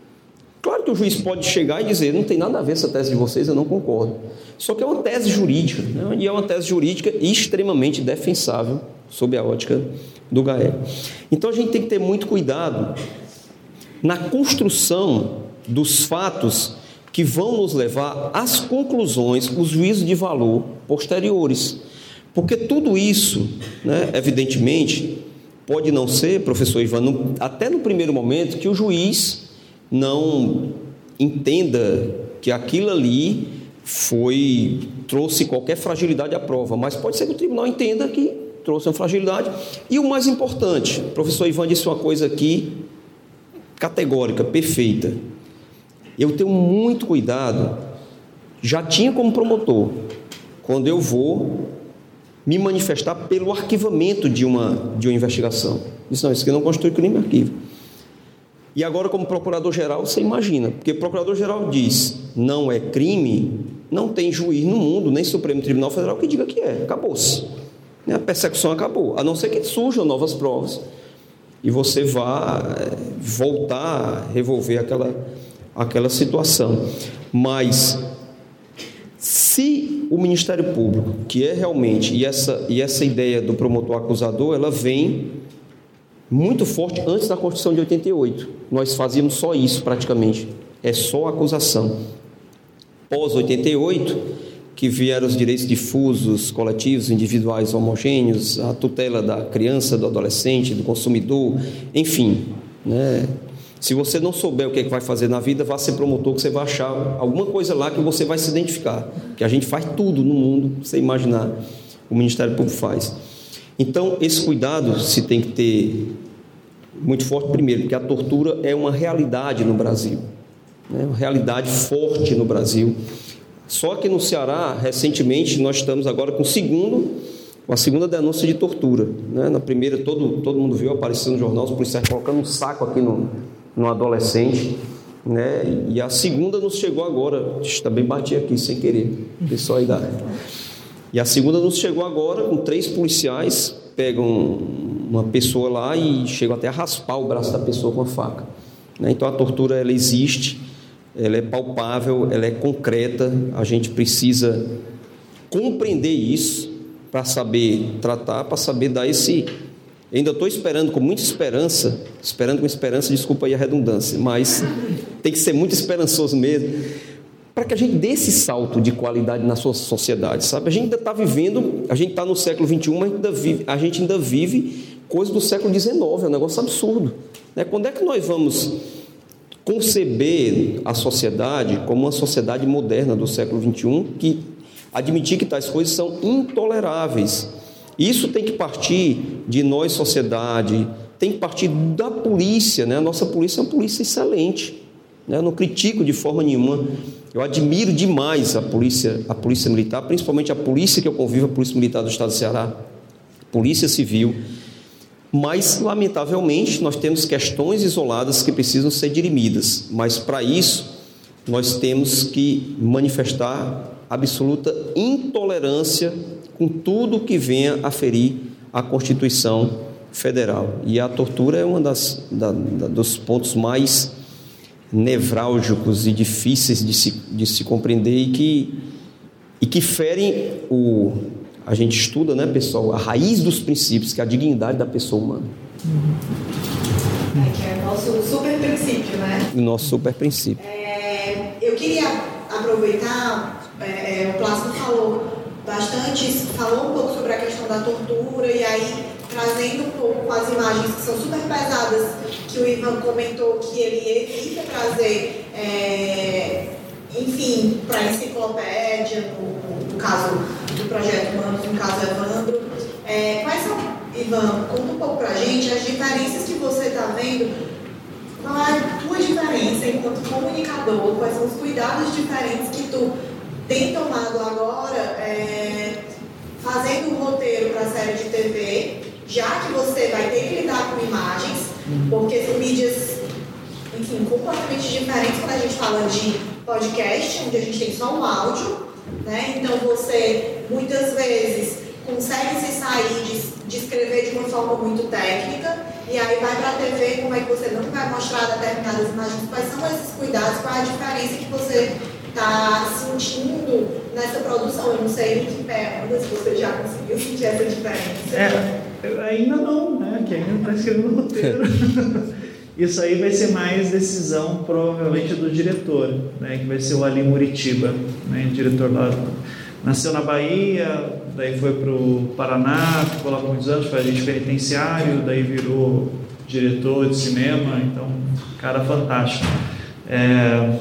Claro que o juiz pode chegar e dizer: não tem nada a ver essa tese de vocês, eu não concordo. Só que é uma tese jurídica, né? e é uma tese jurídica extremamente defensável sob a ótica do GAE. Então a gente tem que ter muito cuidado na construção dos fatos que vão nos levar às conclusões, os juízos de valor posteriores. Porque tudo isso, né, evidentemente, pode não ser, professor Ivan, no, até no primeiro momento, que o juiz não entenda que aquilo ali foi trouxe qualquer fragilidade à prova, mas pode ser que o tribunal entenda que trouxe uma fragilidade. E o mais importante, o professor Ivan disse uma coisa aqui categórica, perfeita. Eu tenho muito cuidado, já tinha como promotor, quando eu vou me manifestar pelo arquivamento de uma, de uma investigação. Isso não, isso aqui não constitui crime arquivo. E agora, como procurador-geral, você imagina, porque procurador-geral diz não é crime, não tem juiz no mundo, nem Supremo Tribunal Federal que diga que é, acabou-se. A persecução acabou, a não ser que surjam novas provas e você vá eh, voltar a revolver aquela, aquela situação. Mas se o Ministério Público, que é realmente, e essa, e essa ideia do promotor acusador, ela vem muito forte antes da Constituição de 88. Nós fazíamos só isso praticamente, é só acusação. Pós 88, que vieram os direitos difusos, coletivos, individuais, homogêneos, a tutela da criança, do adolescente, do consumidor, enfim. Né? Se você não souber o que, é que vai fazer na vida, vá ser promotor, que você vai achar alguma coisa lá que você vai se identificar. Que a gente faz tudo no mundo, você imaginar, o Ministério Público faz. Então, esse cuidado se tem que ter muito forte, primeiro, porque a tortura é uma realidade no Brasil, né? uma realidade forte no Brasil. Só que no Ceará, recentemente, nós estamos agora com o segundo, com a segunda denúncia de tortura. Né? Na primeira, todo, todo mundo viu, aparecendo no jornal, os policiais colocando um saco aqui no, no adolescente. Né? E a segunda nos chegou agora, também bati aqui sem querer, pessoal aí da. E a segunda nos chegou agora com três policiais, pegam uma pessoa lá e chegam até a raspar o braço da pessoa com a faca. Né? Então a tortura ela existe ela é palpável, ela é concreta, a gente precisa compreender isso para saber tratar, para saber dar esse. ainda estou esperando com muita esperança, esperando com esperança, desculpa aí a redundância, mas tem que ser muito esperançoso mesmo, para que a gente dê esse salto de qualidade na sua sociedade, sabe? A gente ainda está vivendo, a gente está no século XXI, mas vive, a gente ainda vive coisa do século XIX, é um negócio absurdo. Né? Quando é que nós vamos conceber a sociedade como uma sociedade moderna do século XXI que admitir que tais coisas são intoleráveis? Isso tem que partir de nós, sociedade, tem que partir da polícia, né? A nossa polícia é uma polícia excelente. Né? Eu não critico de forma nenhuma. Eu admiro demais a polícia, a polícia militar, principalmente a polícia que eu convivo, a polícia militar do Estado do Ceará, polícia civil. Mas, lamentavelmente, nós temos questões isoladas que precisam ser dirimidas. Mas, para isso, nós temos que manifestar absoluta intolerância com tudo que venha a ferir a Constituição Federal. E a tortura é um da, dos pontos mais nevrálgicos e difíceis de se, de se compreender e que, e que ferem o. A gente estuda, né, pessoal, a raiz dos princípios, que é a dignidade da pessoa humana. É, que é o nosso super princípio, né? O nosso super princípio. É, eu queria aproveitar, é, é, o Plácido falou bastante, falou um pouco sobre a questão da tortura, e aí trazendo um pouco as imagens que são super pesadas, que o Ivan comentou que ele evita trazer, é, enfim, para a enciclopédia, no, no, caso do projeto Humanos, no caso Evandro. É, quais são, Ivan, conta um pouco para a gente as diferenças que você está vendo qual é a tua diferença enquanto comunicador? Quais são os cuidados diferentes que tu tem tomado agora, é, fazendo um roteiro para a série de TV já que você vai ter que lidar com imagens, porque são mídias, enfim, completamente diferentes quando a gente fala de podcast, onde a gente tem só um áudio, né? Então você muitas vezes consegue se sair de, de escrever de uma forma muito técnica e aí vai para a TV, como é que você não vai mostrar determinadas imagens, quais são esses cuidados, qual é a diferença que você está sentindo nessa produção? Eu não sei em que pé, se você já conseguiu sentir essa diferença. É. Ainda não, né? Que ainda está escrevendo o roteiro. Isso aí vai ser mais decisão, provavelmente, do diretor, né? Que vai ser o Ali Muritiba, né? Diretor lá. Nasceu na Bahia, daí foi para o Paraná, ficou lá por muitos anos, foi agente penitenciário, daí virou diretor de cinema, então, cara fantástico. É,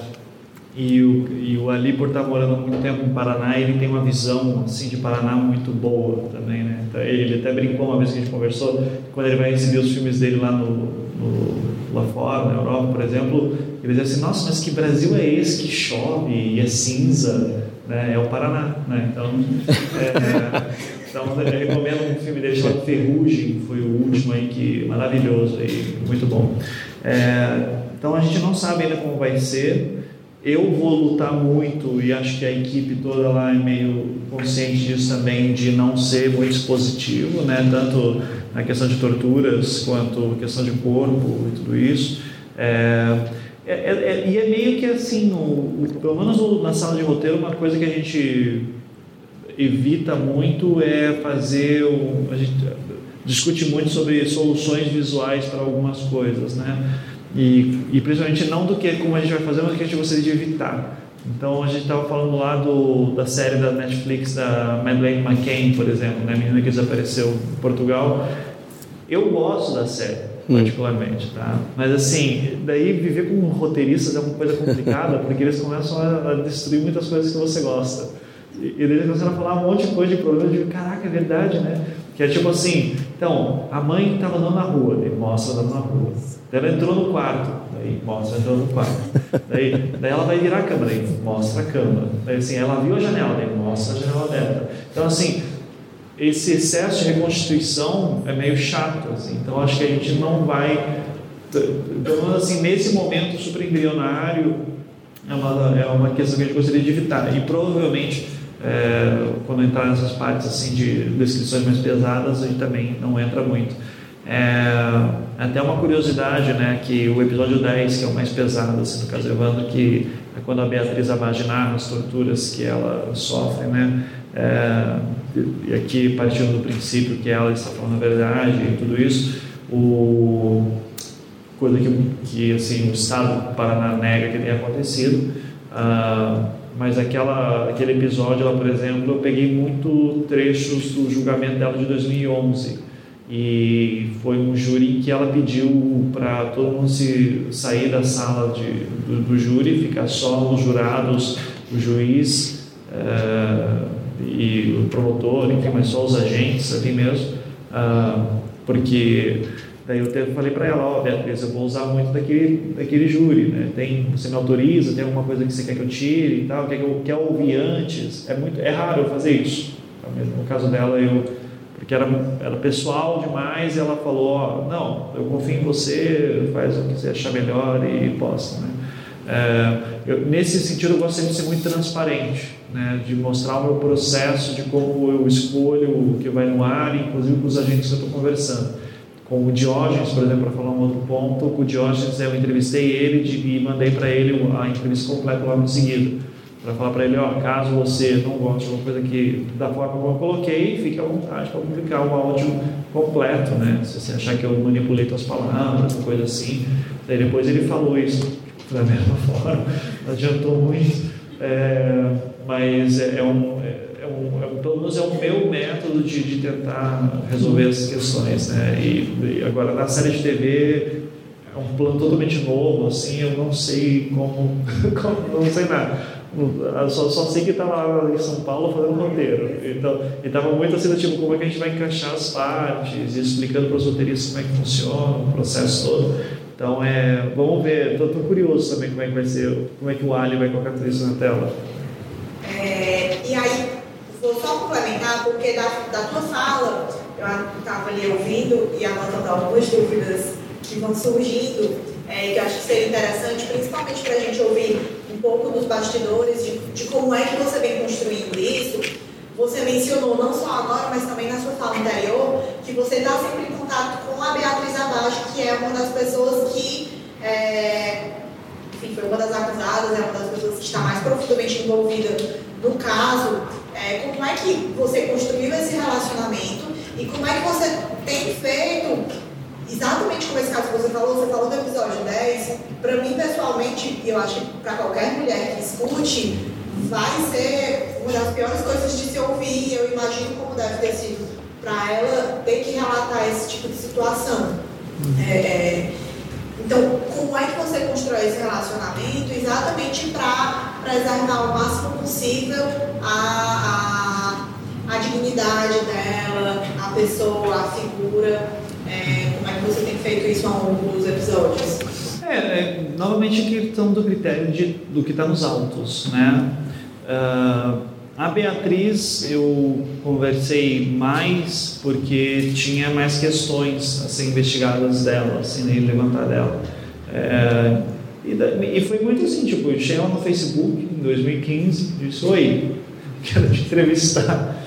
e o, e o Ali, por estar morando muito tempo no Paraná, ele tem uma visão assim, de Paraná muito boa também. Né? Então, ele até brincou uma vez que a gente conversou, quando ele vai exibir os filmes dele lá, no, no, lá fora, na Europa, por exemplo, ele diz assim: Nossa, mas que Brasil é esse que chove e é cinza? Né? É o Paraná. Né? Então, é, então, eu recomendo um filme dele chamado Ferrugem, foi o último aí, que maravilhoso, aí, muito bom. É, então, a gente não sabe ainda como vai ser. Eu vou lutar muito e acho que a equipe toda lá é meio consciente disso também, de não ser muito expositivo, né? tanto na questão de torturas quanto questão de corpo e tudo isso. É, é, é, e é meio que assim, o, o, pelo menos na sala de roteiro, uma coisa que a gente evita muito é fazer. A gente discute muito sobre soluções visuais para algumas coisas, né? E, e principalmente não do que como a gente vai fazer, mas do que a gente gostaria de evitar. Então a gente estava falando lá do, da série da Netflix da Madeleine McCain, por exemplo, né, a menina que desapareceu em Portugal. Eu gosto da série, hum. particularmente, tá? Mas assim, daí viver com roteiristas é uma coisa complicada, porque eles começam a, a destruir muitas coisas que você gosta. E, e eles começam a falar um monte de coisa de problema, de caraca, é verdade, né? Que é tipo assim, então, a mãe estava andando na rua, ele mostra andando na rua. Ela entrou no quarto, daí mostra entrou no quarto. Daí, daí ela vai virar a câmera, daí mostra a câmera. Daí assim, ela viu a janela, daí mostra a janela aberta. Então assim, esse excesso de reconstituição é meio chato, assim. Então acho que a gente não vai, menos assim, nesse momento super embrionário, é uma, é uma questão que a gente gostaria de evitar. E provavelmente, é, quando entrar nessas partes assim de descrições mais pesadas, a gente também não entra muito. É, até uma curiosidade, né, que o episódio 10, que é o mais pesado, assim, do caso Evandro, que é quando a Beatriz Abad narra as torturas que ela sofre, né, é, e aqui partindo do princípio que ela está falando a verdade e tudo isso, o coisa que, que assim, o Estado do Paraná nega que tenha acontecido, Uh, mas aquela, aquele episódio lá, por exemplo, eu peguei muito trechos do julgamento dela de 2011 e foi um júri que ela pediu para todo mundo se sair da sala de, do, do júri, ficar só os jurados, o juiz uh, e o promotor, enfim, mas só os agentes ali mesmo, uh, porque Daí eu falei para ela, ó, oh, Beatriz, eu vou usar muito daquele, daquele júri, né? Tem, você me autoriza, tem alguma coisa que você quer que eu tire e tal, quer que eu quer ouvir antes? É muito, é raro eu fazer isso. No caso dela, eu porque era, era pessoal demais e ela falou, ó, não, eu confio em você, faz o que você achar melhor e posta, né? É, eu, nesse sentido, eu gosto sempre de ser muito transparente, né? de mostrar o meu processo, de como eu escolho o que vai no ar, inclusive com os agentes que eu estou conversando com o Diógenes, por exemplo, para falar um outro ponto, com o Diógenes eu entrevistei ele e mandei para ele a entrevista completa logo em seguida, para falar para ele, ó, caso você não goste de alguma coisa que da forma como eu coloquei, fique à vontade para publicar o áudio completo, né? Se você achar que eu manipulei suas palavras, coisa assim. Daí depois ele falou isso da mesma forma, não adiantou muito, é, mas é, é um é, um, é um, pelo menos é o meu método de, de tentar resolver essas questões, né? E, e, agora na série de TV é um plano totalmente novo, assim, eu não sei como, como não sei nada. Só, só sei que estava em São Paulo fazendo roteiro. Então, estava muito assim, tipo, como é que a gente vai encaixar as partes, e explicando para os roteiristas como é que funciona o processo todo. Então, é, vamos ver. Estou curioso também como é que vai ser, como é que o Ali vai colocar tudo isso na tela. É, e aí, Vou só complementar, porque da, da tua fala, eu estava ali ouvindo e anotando algumas dúvidas que vão surgindo, é, que eu acho que seria interessante, principalmente para a gente ouvir pouco dos bastidores, de, de como é que você vem construindo isso. Você mencionou, não só agora, mas também na sua fala anterior, que você está sempre em contato com a Beatriz Abaixo, que é uma das pessoas que, é, enfim, foi uma das acusadas, é uma das pessoas que está mais profundamente envolvida no caso é, como é que você construiu esse relacionamento e como é que você tem feito, exatamente como esse caso que você falou, você falou do episódio 10, para mim pessoalmente, e eu acho que para qualquer mulher que escute, vai ser uma das piores coisas de se ouvir, eu imagino como deve ter sido para ela ter que relatar esse tipo de situação. Uhum. É, é, então, como é que você constrói esse relacionamento exatamente para preservar o máximo possível a, a, a, dignidade dela, a pessoa, a figura? É, como é que você tem feito isso ao longo dos episódios? É, é novamente questão do critério de, do que está nos autos, né? Uh, a Beatriz eu conversei mais porque tinha mais questões a ser investigadas dela, assim, né, levantar dela. É, e, da, e, foi muito assim, tipo, eu cheguei ela no Facebook em 2015 e disse, oi, quero te entrevistar.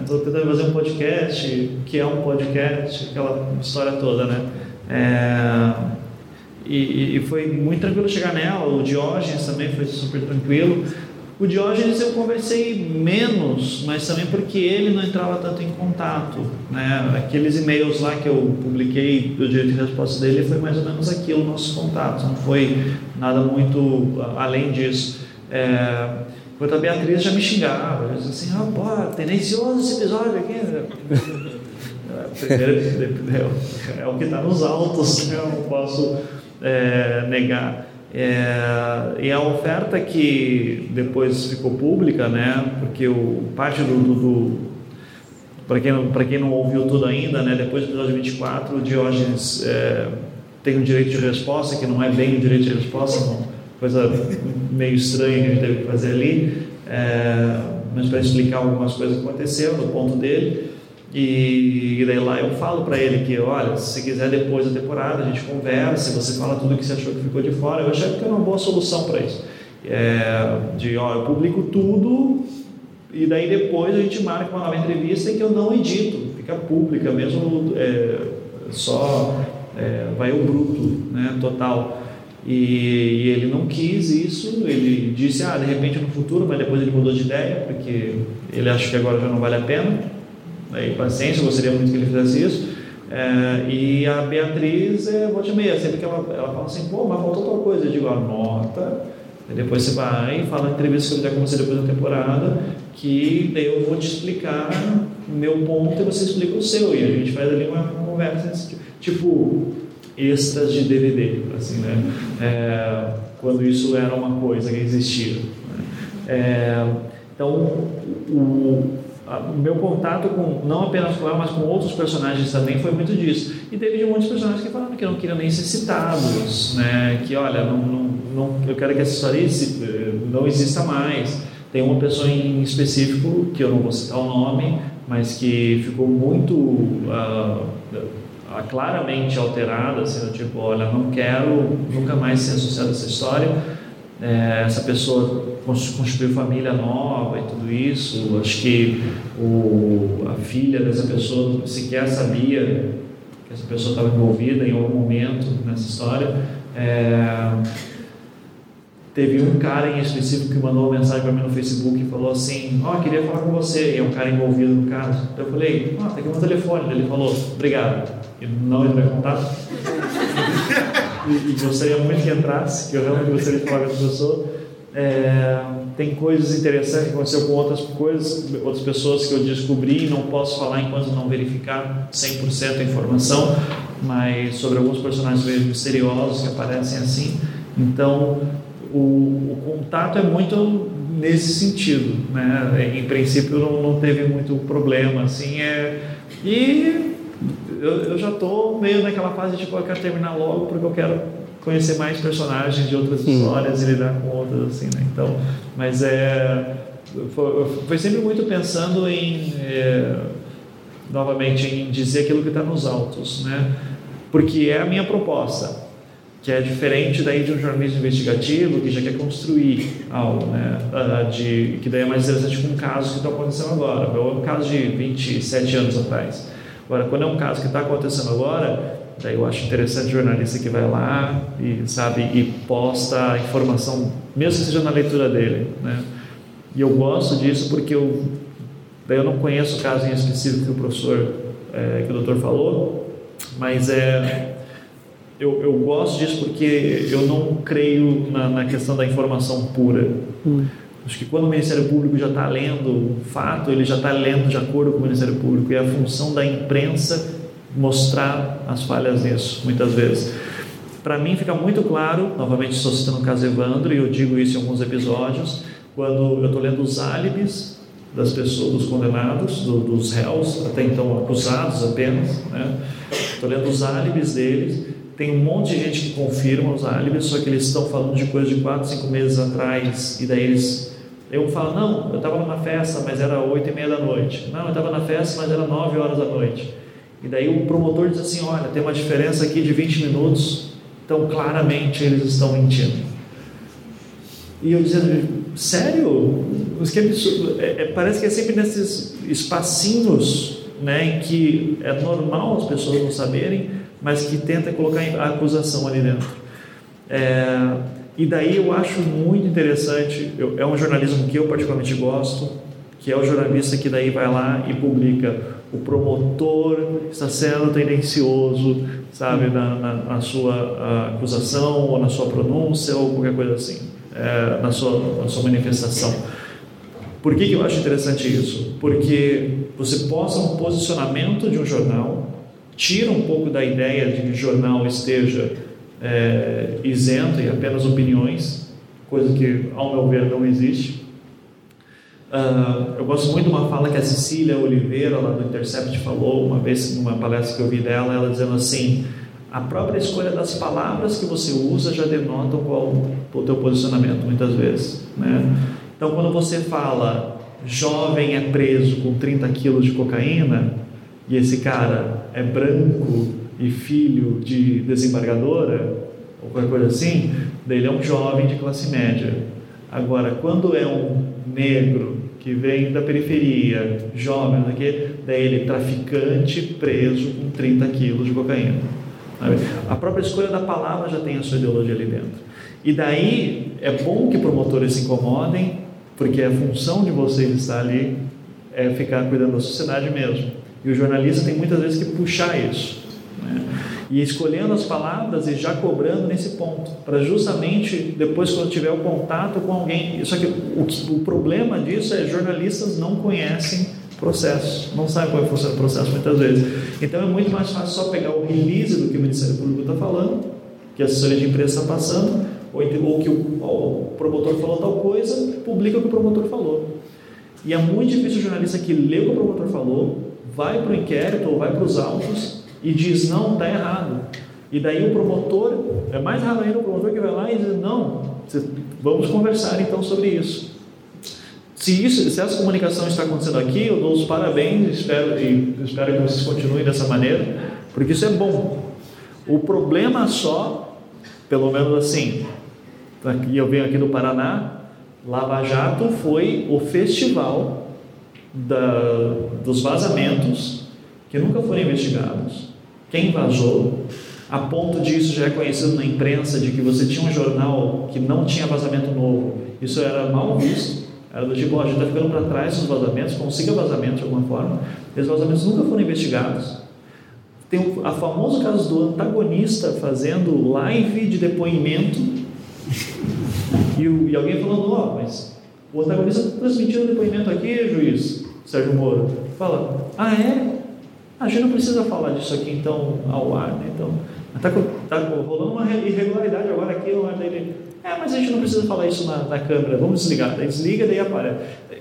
Estou né? tentando fazer um podcast, que é um podcast, aquela história toda, né? É, e, e, foi muito tranquilo chegar nela, o Diógenes também foi super tranquilo. O Diógenes eu conversei menos, mas também porque ele não entrava tanto em contato. Né? Aqueles e-mails lá que eu publiquei do direito de resposta dele foi mais ou menos aquilo, nossos contatos, não foi nada muito além disso. É, enquanto a Beatriz já me xingava, já dizia assim, ah, pô, tendencioso esse episódio aqui. Primeiro, é o que está nos autos, né? eu não posso é, negar. É, e a oferta que depois ficou pública, né, porque o, parte do, do, para quem, para quem não ouviu tudo ainda, né, depois do episódio 24, o Diógenes é, tem o direito de resposta, que não é bem o direito de resposta, uma coisa meio estranha que a gente teve que fazer ali, é, mas para explicar algumas coisas que aconteceram no ponto dele. E, e daí lá eu falo para ele que, olha, se você quiser depois da temporada, a gente conversa, você fala tudo que você achou que ficou de fora. Eu achei que era uma boa solução para isso. É, de, ó, eu publico tudo e daí depois a gente marca uma nova entrevista em que eu não edito, fica pública mesmo, é, só é, vai o bruto, né, total. E, e, ele não quis isso, ele disse, ah, de repente no futuro, mas depois ele mudou de ideia, porque ele acha que agora já não vale a pena. Aí, paciência, eu gostaria muito que ele fizesse isso. É, e a Beatriz é volte meia, sempre que ela, ela fala assim, pô, mas faltou tal coisa, eu digo, anota, E depois você vai e fala na entrevista que eu fizer com você depois da temporada, que daí eu vou te explicar o meu ponto e você explica o seu. E a gente faz ali uma conversa, tipo, extras de DVD, assim, né? É, quando isso era uma coisa que existia. Né? É, então, o, o meu contato com não apenas com ela, mas com outros personagens também foi muito disso. E teve de muitos personagens que falaram que não queriam nem ser citados, né? Que olha, não, não, não, eu quero que essa história não exista mais. Tem uma pessoa em específico que eu não vou citar o nome, mas que ficou muito uh, claramente alterada, assim, tipo, olha, não quero nunca mais ser associado a essa história. É, essa pessoa constituiu família nova e tudo isso. Acho que o, a filha dessa pessoa sequer sabia que essa pessoa estava envolvida em algum momento nessa história. É, teve um cara em específico que mandou uma mensagem para mim no Facebook e falou assim: Ó, oh, queria falar com você. E é um cara envolvido no caso. Então eu falei: Ó, oh, tem aqui meu telefone. Ele falou: Obrigado. E não entrou em contato. e, e, gostaria muito que entrasse, que eu realmente gostaria de falar com essa pessoa. É, tem coisas interessantes que aconteceu com outras coisas, outras pessoas que eu descobri, não posso falar enquanto não verificar 100% a informação, mas sobre alguns personagens meio misteriosos que aparecem assim. Então, o, o contato é muito nesse sentido, né? Em princípio não, não teve muito problema, assim, é... E eu, eu já estou meio naquela fase de tipo, eu quero terminar logo porque eu quero conhecer mais personagens de outras histórias e lidar com outras assim, né? Então, mas é foi, foi sempre muito pensando em é, novamente em dizer aquilo que está nos autos, né? Porque é a minha proposta, que é diferente daí de um jornalismo investigativo que já quer construir algo, né? Uh, de que daí é mais interessante com um caso que está acontecendo agora, é um caso de 27 anos atrás. Agora, quando é um caso que está acontecendo agora, Daí eu acho interessante o jornalista que vai lá e sabe e posta a informação, mesmo que seja na leitura dele, né? E eu gosto disso porque eu daí eu não conheço o caso em específico que o professor é, que o doutor falou, mas é eu, eu gosto disso porque eu não creio na, na questão da informação pura. Hum. Acho que quando o Ministério Público já está lendo o fato, ele já está lendo de acordo com o Ministério Público e a função da imprensa mostrar as falhas nisso, muitas vezes. Para mim fica muito claro, novamente estou citando o caso Evandro, e eu digo isso em alguns episódios, quando eu estou lendo os álibis das pessoas, dos condenados, do, dos réus, até então acusados apenas, né? estou lendo os álibis deles, tem um monte de gente que confirma os álibis, só que eles estão falando de coisa de 4, 5 meses atrás, e daí eles eu falo, não, eu estava numa festa, mas era oito e meia da noite. Não, eu estava na festa, mas era nove horas da noite. E daí o promotor diz assim: olha, tem uma diferença aqui de 20 minutos, então claramente eles estão mentindo. E eu dizendo: sério? É, é, parece que é sempre nesses espacinhos né, em que é normal as pessoas não saberem, mas que tenta colocar a acusação ali dentro. É, e daí eu acho muito interessante, eu, é um jornalismo que eu particularmente gosto, que é o jornalista que daí vai lá e publica o promotor está sendo tendencioso, sabe, na, na, na sua acusação ou na sua pronúncia ou qualquer coisa assim, é, na, sua, na sua manifestação. Por que, que eu acho interessante isso? Porque você posta um posicionamento de um jornal, tira um pouco da ideia de que o jornal esteja é, isento e apenas opiniões, coisa que, ao meu ver, não existe. Uh, eu gosto muito de uma fala que a Cecília Oliveira, lá do Intercept, falou uma vez numa palestra que eu vi dela, ela dizendo assim: a própria escolha das palavras que você usa já denota qual o teu posicionamento, muitas vezes. Né? Então, quando você fala jovem é preso com 30 quilos de cocaína, e esse cara é branco e filho de desembargadora, ou qualquer coisa assim, daí ele é um jovem de classe média. Agora, quando é um negro que vem da periferia, jovem, daqui, daí ele traficante preso com 30 quilos de cocaína. A própria escolha da palavra já tem a sua ideologia ali dentro. E daí é bom que promotores se incomodem, porque a função de vocês estar ali é ficar cuidando da sociedade mesmo. E o jornalista tem muitas vezes que puxar isso. E escolhendo as palavras e já cobrando nesse ponto, para justamente depois, quando tiver o contato com alguém. Só que o, o problema disso é jornalistas não conhecem processo, não sabem como é funciona o processo muitas vezes. Então é muito mais fácil só pegar o release do que o Ministério Público está falando, que a assessoria de imprensa está passando, ou, ou que o, o, promotor falou tal coisa, publica o que o promotor falou. E é muito difícil o jornalista que lê o que o promotor falou, vai para o inquérito ou vai para os autos e diz não, está errado. E daí o promotor, é mais raro ainda o promotor que vai lá e diz não, vamos conversar então sobre isso. Se, isso, se essa comunicação está acontecendo aqui, eu dou os parabéns espero, e espero que vocês continuem dessa maneira, porque isso é bom. O problema só, pelo menos assim, aqui eu venho aqui do Paraná, Lava Jato foi o festival da, dos vazamentos que nunca foram investigados quem vazou, a ponto disso já é conhecido na imprensa de que você tinha um jornal que não tinha vazamento novo. Isso era mal visto. Era do tipo, a gente está ficando para trás dos vazamentos, consiga vazamento de alguma forma. Esses vazamentos nunca foram investigados. Tem o a famoso caso do antagonista fazendo live de depoimento e, o, e alguém falando, ó, mas o antagonista está transmitindo depoimento aqui, juiz Sérgio Moro. Fala, ah é? A gente não precisa falar disso aqui então ao ar, né? Então, está tá rolando uma irregularidade agora aqui no ar dele. É, mas a gente não precisa falar isso na, na câmera, vamos desligar. Daí desliga, daí aparece.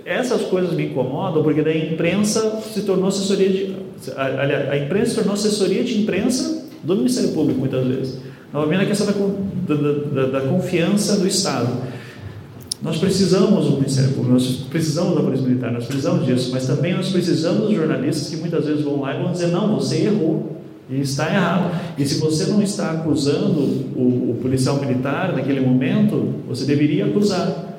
Essas coisas me incomodam porque daí a imprensa se tornou assessoria de. Aliás, a imprensa se tornou assessoria de imprensa do Ministério Público muitas vezes. Novamente a questão da, da, da, da confiança do Estado. Nós precisamos do Ministério Público, nós precisamos da Polícia Militar, nós precisamos disso, mas também nós precisamos dos jornalistas que muitas vezes vão lá e vão dizer: não, você errou, e está errado. E se você não está acusando o, o policial militar naquele momento, você deveria acusar.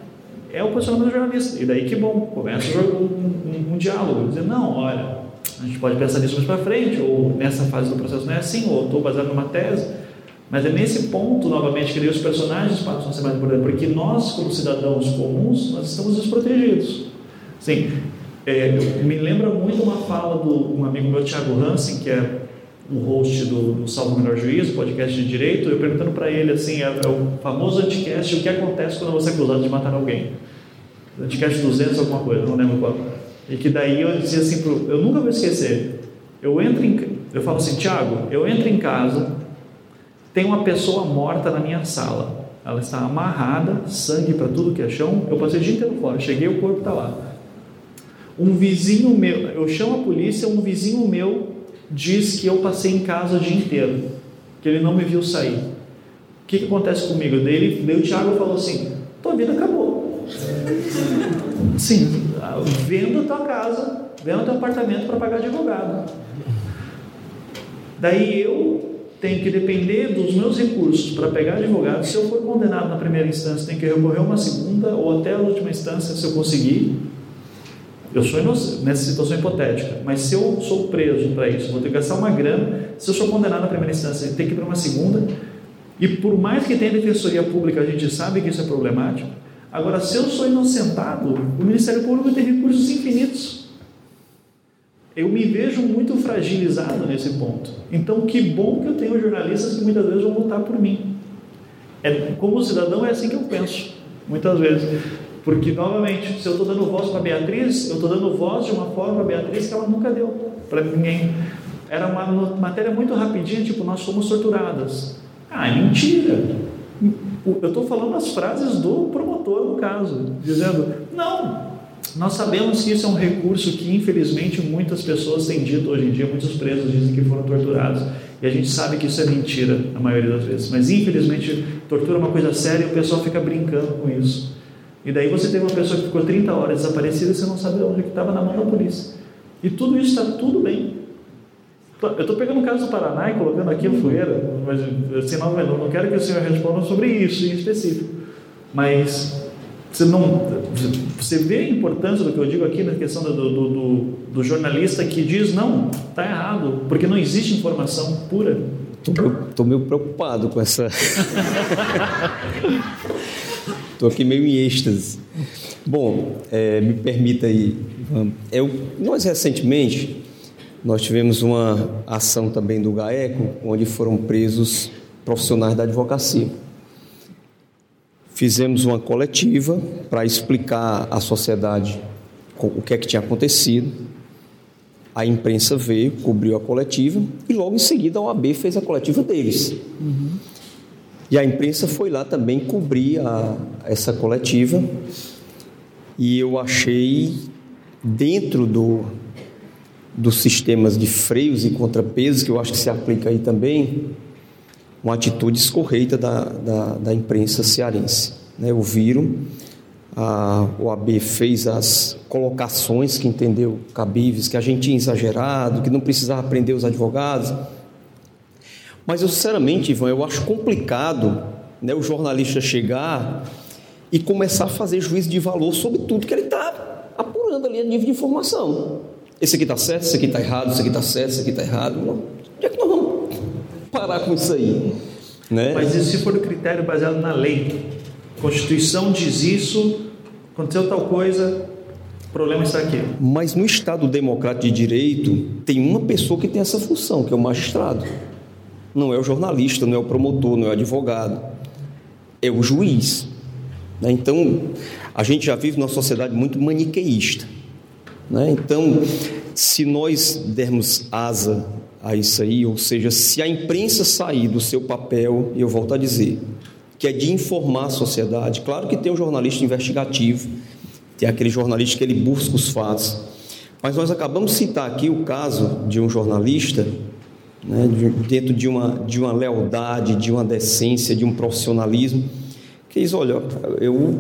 É o posicionamento do jornalista. E daí que bom, começa um, um, um diálogo, dizer: não, olha, a gente pode pensar nisso mais para frente, ou nessa fase do processo não é assim, ou estou baseado numa tese. Mas é nesse ponto, novamente, que os personagens passam a ser mais importantes, porque nós, como cidadãos comuns, nós estamos desprotegidos. Sim, é, me lembra muito uma fala do um amigo meu, Thiago Hansen, que é o host do, do Salvo Menor Juízo, podcast de direito, eu perguntando para ele assim, é, é, o famoso anticast, o que acontece quando você é acusado de matar alguém. Anticast 200 alguma coisa, não lembro qual. E que daí eu dizia assim, pro, eu nunca vou esquecer, eu entro em, eu falo assim, Thiago, eu entro em casa, tem uma pessoa morta na minha sala. Ela está amarrada, sangue para tudo que é chão. Eu passei o dia inteiro fora. Cheguei, o corpo está lá. Um vizinho meu, eu chamo a polícia, um vizinho meu diz que eu passei em casa o dia inteiro, que ele não me viu sair. O que, que acontece comigo? Daí, daí o Tiago falou assim: tua vida acabou. Sim, vendo a tua casa, vendo o teu apartamento para pagar advogado. Daí eu tem que depender dos meus recursos para pegar advogado. Se eu for condenado na primeira instância, tem que recorrer a uma segunda ou até a última instância, se eu conseguir. Eu sou nessa situação hipotética, mas se eu sou preso para isso, vou ter que gastar uma grana. Se eu sou condenado na primeira instância, tem que ir para uma segunda. E por mais que tenha defensoria pública, a gente sabe que isso é problemático. Agora, se eu sou inocentado, o Ministério Público tem recursos infinitos eu me vejo muito fragilizado nesse ponto. Então, que bom que eu tenho jornalistas que muitas vezes vão lutar por mim. É, como cidadão, é assim que eu penso, muitas vezes. Porque, novamente, se eu estou dando voz para Beatriz, eu estou dando voz de uma forma para Beatriz que ela nunca deu para ninguém. Era uma matéria muito rapidinha, tipo, nós fomos torturadas. Ah, mentira. Eu estou falando as frases do promotor, no caso, dizendo: não, nós sabemos que isso é um recurso que, infelizmente, muitas pessoas têm dito hoje em dia, muitos presos dizem que foram torturados. E a gente sabe que isso é mentira, na maioria das vezes. Mas, infelizmente, tortura é uma coisa séria e o pessoal fica brincando com isso. E daí você tem uma pessoa que ficou 30 horas desaparecida e você não sabe onde estava na mão da polícia. E tudo isso está tudo bem. Eu estou pegando o caso do Paraná e colocando aqui o Fueira, mas assim, não, não quero que o senhor responda sobre isso em específico. Mas você, não, você vê a importância do que eu digo aqui na questão do, do, do, do jornalista que diz: não, está errado, porque não existe informação pura. Estou meio preocupado com essa. Estou aqui meio em êxtase. Bom, é, me permita aí, eu, nós recentemente nós tivemos uma ação também do GAECO, onde foram presos profissionais da advocacia. Fizemos uma coletiva para explicar à sociedade o que é que tinha acontecido. A imprensa veio, cobriu a coletiva e logo em seguida a OAB fez a coletiva deles. Uhum. E a imprensa foi lá também cobrir a, essa coletiva e eu achei dentro do, dos sistemas de freios e contrapesos, que eu acho que se aplica aí também, uma atitude escorreita da, da, da imprensa cearense. Né? Ouviram, a OAB fez as colocações que entendeu cabíveis, que a gente tinha exagerado, que não precisava prender os advogados. Mas eu, sinceramente, Ivan, eu acho complicado né, o jornalista chegar e começar a fazer juízo de valor sobre tudo que ele está apurando ali a nível de informação. Esse aqui está certo, esse aqui está errado, esse aqui está certo, esse aqui está errado. Onde é que nós vamos parar com isso aí? Né? Mas e se for o critério baseado na lei? A Constituição diz isso, aconteceu tal coisa, o problema está aqui. Mas no Estado democrático de direito, tem uma pessoa que tem essa função, que é o magistrado. Não é o jornalista, não é o promotor, não é o advogado. É o juiz. Né? Então, a gente já vive numa sociedade muito maniqueísta. Né? Então, se nós dermos asa a isso aí, ou seja, se a imprensa sair do seu papel, e eu volto a dizer, que é de informar a sociedade, claro que tem um jornalista investigativo, tem aquele jornalista que ele busca os fatos, mas nós acabamos de citar aqui o caso de um jornalista, né, dentro de uma, de uma lealdade, de uma decência, de um profissionalismo, que diz: olha, eu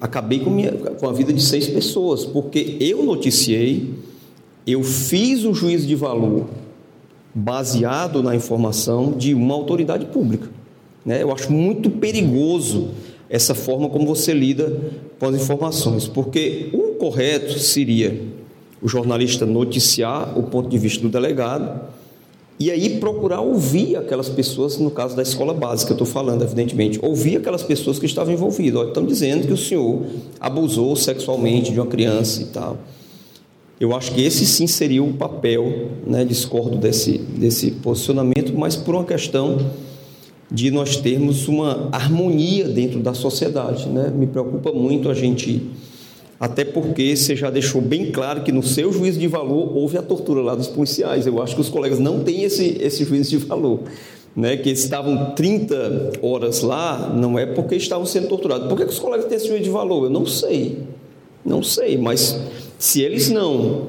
acabei com, minha, com a vida de seis pessoas, porque eu noticiei, eu fiz um juízo de valor baseado na informação de uma autoridade pública. Né? Eu acho muito perigoso essa forma como você lida com as informações, porque o correto seria o jornalista noticiar o ponto de vista do delegado e aí procurar ouvir aquelas pessoas, no caso da escola básica, eu estou falando, evidentemente, ouvir aquelas pessoas que estavam envolvidas. Olha, estão dizendo que o senhor abusou sexualmente de uma criança e tal. Eu acho que esse sim seria o papel, né, discordo desse, desse posicionamento, mas por uma questão de nós termos uma harmonia dentro da sociedade. Né? Me preocupa muito a gente até porque você já deixou bem claro que no seu juízo de valor houve a tortura lá dos policiais. Eu acho que os colegas não têm esse, esse juízo de valor. Né, que estavam 30 horas lá, não é porque estavam sendo torturados. Por que, que os colegas têm esse juízo de valor? Eu não sei. Não sei, mas se eles não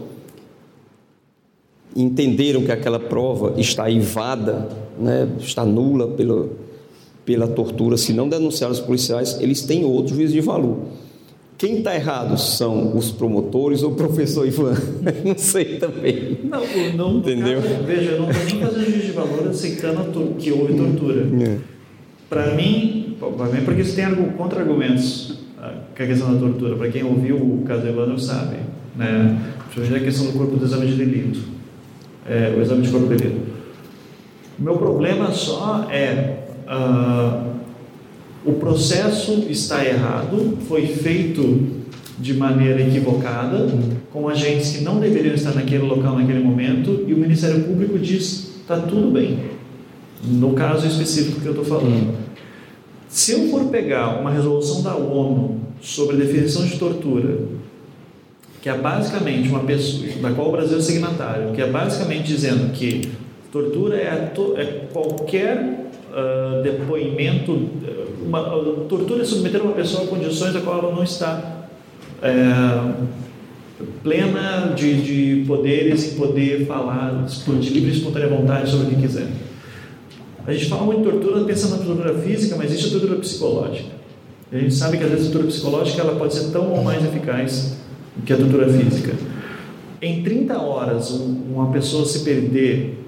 entenderam que aquela prova está invada, né, está nula pela, pela tortura, se não denunciaram os policiais, eles têm outro juízo de valor. Quem está errado são os promotores ou o professor Ivan? não sei também. Não, não Entendeu? Caso, veja, eu não estou nem fazendo juízo de valor aceitando que houve tortura. É. Para mim, porque isso tem contra-argumentos com a questão da tortura. Para quem ouviu o caso Evandro sabe, né? principalmente a questão do corpo do exame de delito, é, o exame de corpo de delito. O meu problema só é. Uh, o processo está errado, foi feito de maneira equivocada, com agentes que não deveriam estar naquele local naquele momento, e o Ministério Público diz: está tudo bem. No caso específico que eu estou falando. Se eu for pegar uma resolução da ONU sobre definição de tortura, que é basicamente uma pessoa, da qual o Brasil é signatário, que é basicamente dizendo que tortura é, é qualquer uh, depoimento uma, tortura é submeter uma pessoa a condições a qual ela não está é, plena de, de poderes em poder falar de livre e espontânea vontade sobre o que quiser. A gente fala muito de tortura pensando na tortura física, mas existe a tortura psicológica. A gente sabe que às vezes a tortura psicológica ela pode ser tão ou mais eficaz que a tortura física. Em 30 horas, uma pessoa se perder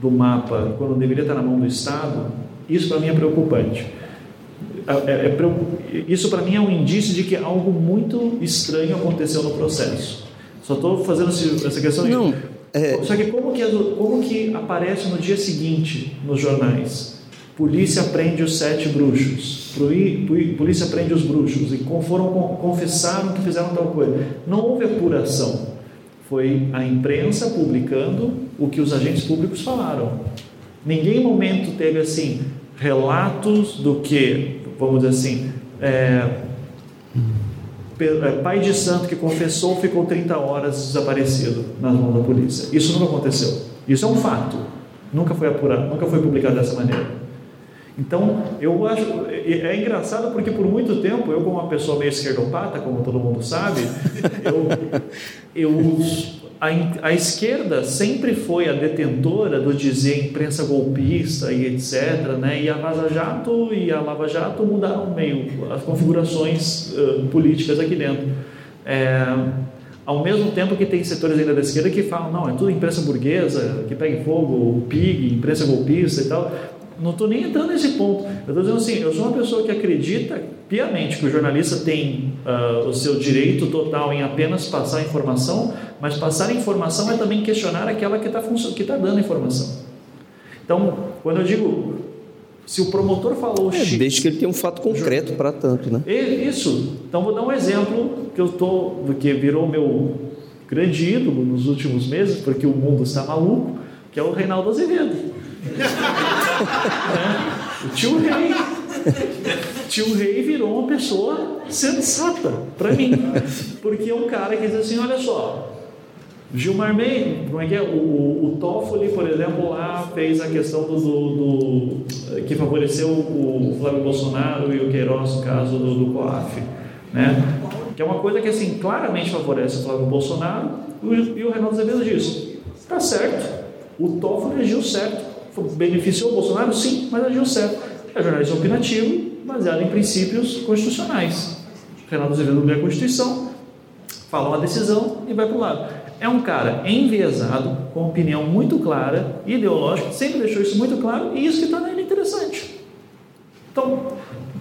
do mapa quando deveria estar na mão do Estado, isso para mim é preocupante. É, é, é, isso para mim é um indício de que algo muito estranho aconteceu no processo. Só estou fazendo essa questão. Não, é... Só que como, que como que aparece no dia seguinte nos jornais? Polícia prende os sete bruxos. Polícia prende os bruxos. E foram, confessaram que fizeram tal coisa. Não houve apuração. Foi a imprensa publicando o que os agentes públicos falaram. Ninguém em momento teve assim relatos do que, vamos dizer assim, é, é, pai de santo que confessou ficou 30 horas desaparecido nas mãos da polícia. Isso nunca aconteceu. Isso é um fato. Nunca foi apurado, nunca foi publicado dessa maneira. Então, eu acho. É engraçado porque por muito tempo, eu, como uma pessoa meio esquerdopata, como todo mundo sabe, eu, eu a, a, esquerda sempre foi a detentora do dizer imprensa golpista e etc. Né? E a Vaza Jato e a Lava Jato mudaram meio as configurações uh, políticas aqui dentro. É, ao mesmo tempo que tem setores ainda da esquerda que falam, não, é tudo imprensa burguesa, que pega fogo, PIG, imprensa golpista e tal. Não estou nem entrando nesse ponto. Eu estou dizendo assim, eu sou uma pessoa que acredita piamente que o jornalista tem uh, o seu direito total em apenas passar informação, mas passar informação é também questionar aquela que está que tá dando informação. Então, quando eu digo, se o promotor falou... É, desde que ele tenha um fato concreto para tanto, né? Isso. Então, vou dar um exemplo que eu estou, do que virou meu grande ídolo nos últimos meses, porque o mundo está maluco, que é o Reinaldo Azevedo. O tio Rei. Tio Rei virou uma pessoa sensata para mim, porque é um cara que diz assim: olha só, Gilmar Mendes, como é que é? O, o, Toffoli, por exemplo, lá fez a questão do, do, do, que favoreceu o Flávio Bolsonaro e o Queiroz no caso do, do COAF, né? Que é uma coisa que assim claramente favorece o Flávio Bolsonaro e o, e o Renato Azevedo diz: está certo, o Toffoli agiu certo, beneficiou o Bolsonaro, sim, mas agiu certo. É jornalismo opinativo baseado em princípios constitucionais. Renato Azevedo lê a Constituição, fala uma decisão e vai para o lado. É um cara enviesado, com opinião muito clara, ideológica, sempre deixou isso muito claro, e isso que torna ele interessante. Então,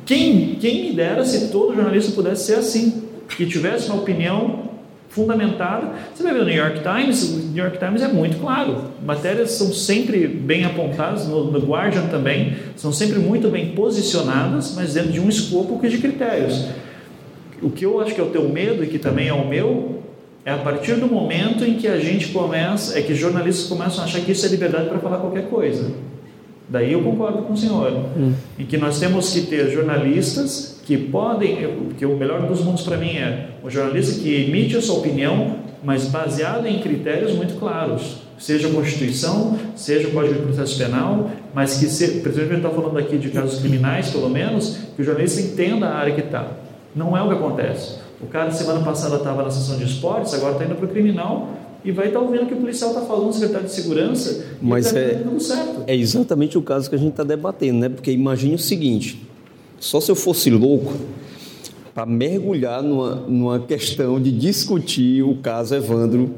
quem, quem me dera se todo jornalista pudesse ser assim, que tivesse uma opinião fundamentada. Você vai ver no New York Times, o New York Times é muito claro. Matérias são sempre bem apontadas, no, no Guardian também, são sempre muito bem posicionadas, mas dentro de um escopo de critérios. O que eu acho que é o teu medo e que também é o meu é a partir do momento em que a gente começa, é que jornalistas começam a achar que isso é liberdade para falar qualquer coisa. Daí eu concordo com o senhor, hum. em que nós temos que ter jornalistas que podem, que o melhor dos mundos para mim é o jornalista que emite a sua opinião, mas baseado em critérios muito claros, seja a Constituição, seja o Código de Processo Penal, mas que, se, principalmente está falando aqui de casos criminais, pelo menos, que o jornalista entenda a área que está. Não é o que acontece. O cara, semana passada, estava na sessão de esportes, agora está indo para o criminal e vai estar tá ouvindo o que o policial está falando, o secretário de segurança, Mas tá é, é exatamente o caso que a gente está debatendo, né? Porque imagine o seguinte: só se eu fosse louco para mergulhar numa, numa questão de discutir o caso Evandro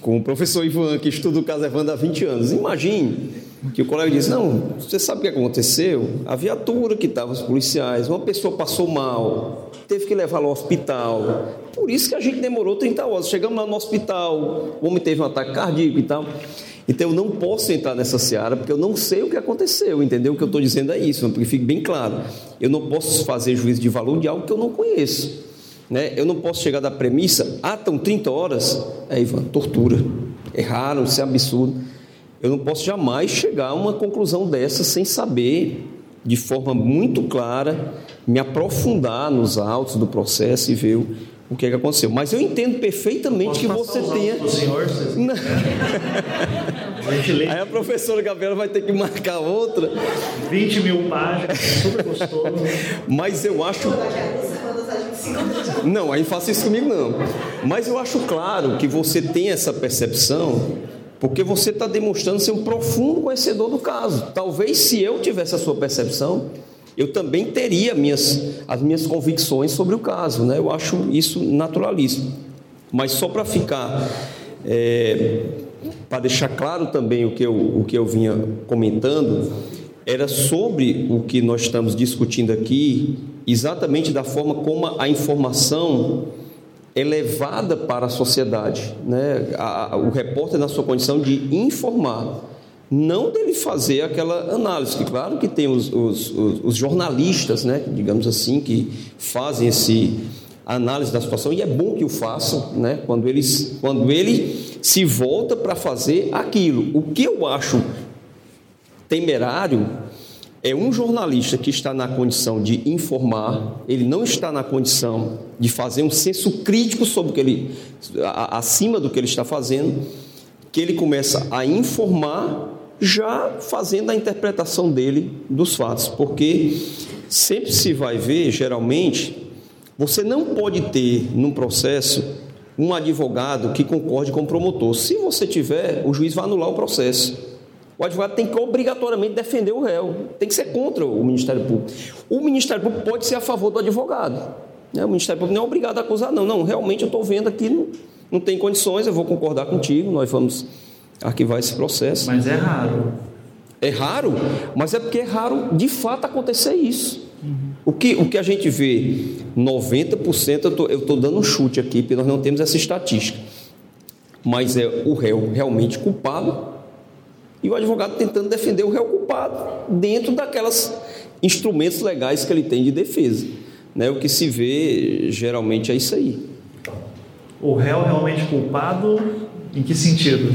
com o professor Ivan, que estuda o caso Evandro há 20 anos. Imagine que o colega disse: Não, você sabe o que aconteceu? A viatura que estava os policiais, uma pessoa passou mal, teve que levá-lo ao hospital. Por isso que a gente demorou 30 horas. Chegamos lá no hospital, o homem teve um ataque cardíaco e tal. Então eu não posso entrar nessa seara porque eu não sei o que aconteceu, entendeu? O que eu estou dizendo é isso, porque fique bem claro. Eu não posso fazer juízo de valor de algo que eu não conheço. Né? Eu não posso chegar da premissa, ah, estão 30 horas, é Ivan, tortura. Erraram, isso é absurdo. Eu não posso jamais chegar a uma conclusão dessa sem saber, de forma muito clara, me aprofundar nos autos do processo e ver o que, é que aconteceu. Mas eu entendo perfeitamente que você tenha. O senhor, Não. Aí a professora Gabriela vai ter que marcar outra. 20 mil páginas, super gostoso. Mas eu acho. Não, aí faça isso comigo não. Mas eu acho claro que você tem essa percepção, porque você está demonstrando ser um profundo conhecedor do caso. Talvez se eu tivesse a sua percepção, eu também teria minhas, as minhas convicções sobre o caso. Né? Eu acho isso naturalíssimo. Mas só para ficar, é, para deixar claro também o que, eu, o que eu vinha comentando, era sobre o que nós estamos discutindo aqui, exatamente da forma como a informação é levada para a sociedade. Né? A, o repórter na sua condição de informar não dele fazer aquela análise, que claro que tem os, os, os, os jornalistas, né, digamos assim, que fazem esse, análise da situação e é bom que o façam, né? Quando eles, quando ele se volta para fazer aquilo. O que eu acho temerário é um jornalista que está na condição de informar, ele não está na condição de fazer um senso crítico sobre o que ele acima do que ele está fazendo, que ele começa a informar já fazendo a interpretação dele dos fatos, porque sempre se vai ver, geralmente, você não pode ter num processo um advogado que concorde com o promotor. Se você tiver, o juiz vai anular o processo. O advogado tem que obrigatoriamente defender o réu, tem que ser contra o Ministério Público. O Ministério Público pode ser a favor do advogado. Né? O Ministério Público não é obrigado a acusar, não. Não, realmente eu estou vendo aqui, não, não tem condições, eu vou concordar contigo, nós vamos arquivar esse processo. Mas é raro. É raro, mas é porque é raro de fato acontecer isso. Uhum. O, que, o que a gente vê, 90%, eu estou dando um chute aqui, porque nós não temos essa estatística, mas é o réu realmente culpado e o advogado tentando defender o réu culpado dentro daquelas instrumentos legais que ele tem de defesa. Né? O que se vê geralmente é isso aí. O réu realmente culpado, em que sentido?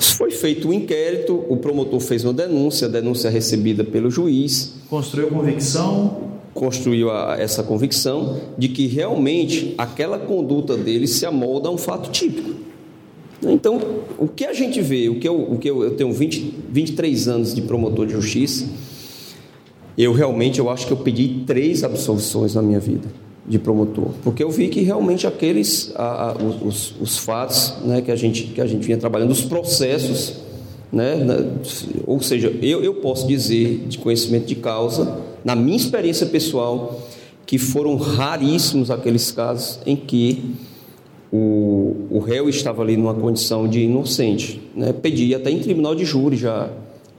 Foi feito um inquérito, o promotor fez uma denúncia, a denúncia recebida pelo juiz. Construiu convicção? Construiu a, essa convicção de que realmente aquela conduta dele se amolda a um fato típico. Então, o que a gente vê, o que eu, o que eu, eu tenho 20, 23 anos de promotor de justiça, eu realmente eu acho que eu pedi três absolvições na minha vida de promotor, porque eu vi que realmente aqueles a, a, os, os, fatos né, que, a gente, que a gente vinha trabalhando, os processos, né, ou seja, eu, eu posso dizer de conhecimento de causa, na minha experiência pessoal, que foram raríssimos aqueles casos em que o, o réu estava ali numa condição de inocente. Né, pedi até em tribunal de júri já,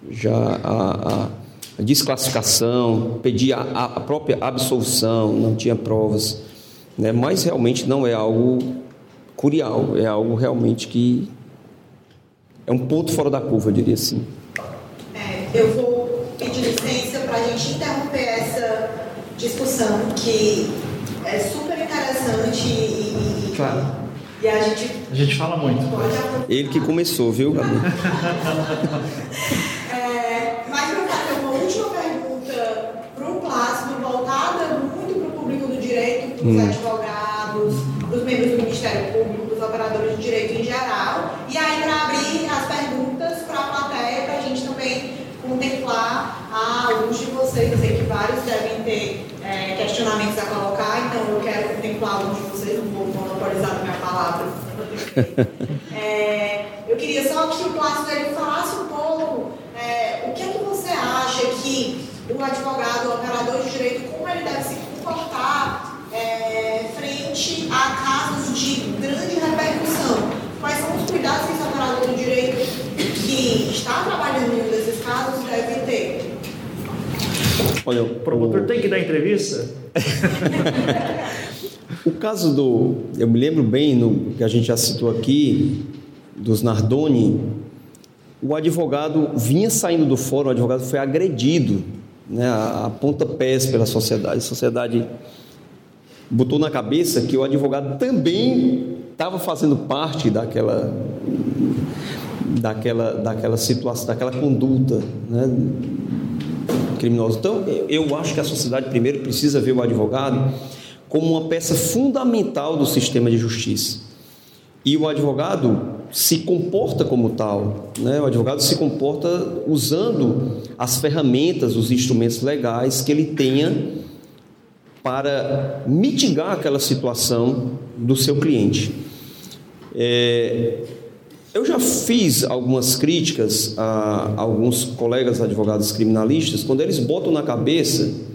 já a, a desclassificação, pedia a, a própria absolução, não tinha provas, né? mas realmente não é algo curial, é algo realmente que é um ponto fora da curva, eu diria assim. É, eu vou pedir licença para a gente interromper essa discussão que é super interessante e, claro. E a gente a gente fala muito. Ele que começou, viu, Gabi? dos hum. advogados, dos membros do Ministério Público, dos operadores de direito em geral. E aí, para abrir as perguntas para a plateia, para a gente também contemplar a alguns de vocês. Eu sei que vários devem ter é, questionamentos a colocar, então eu quero contemplar alguns de vocês, não vou monopolizar a minha palavra. é, eu queria só que o Plácido ele falasse um pouco é, o que é que você acha que o advogado, o operador de direito, como ele deve se comportar é, frente a casos de grande repercussão. Quais são os cuidados que esse operador do direito que está trabalhando em um desses casos deve ter? Olha, o promotor o... tem que dar entrevista? o caso do. Eu me lembro bem, no, que a gente já citou aqui, dos Nardoni, o advogado vinha saindo do fórum, o advogado foi agredido né, a, pontapés pela sociedade. A sociedade botou na cabeça que o advogado também estava fazendo parte daquela daquela daquela situação, daquela conduta, né, criminosa. Então, eu acho que a sociedade primeiro precisa ver o advogado como uma peça fundamental do sistema de justiça. E o advogado se comporta como tal, né? O advogado se comporta usando as ferramentas, os instrumentos legais que ele tenha para mitigar aquela situação do seu cliente. É, eu já fiz algumas críticas a alguns colegas advogados criminalistas quando eles botam na cabeça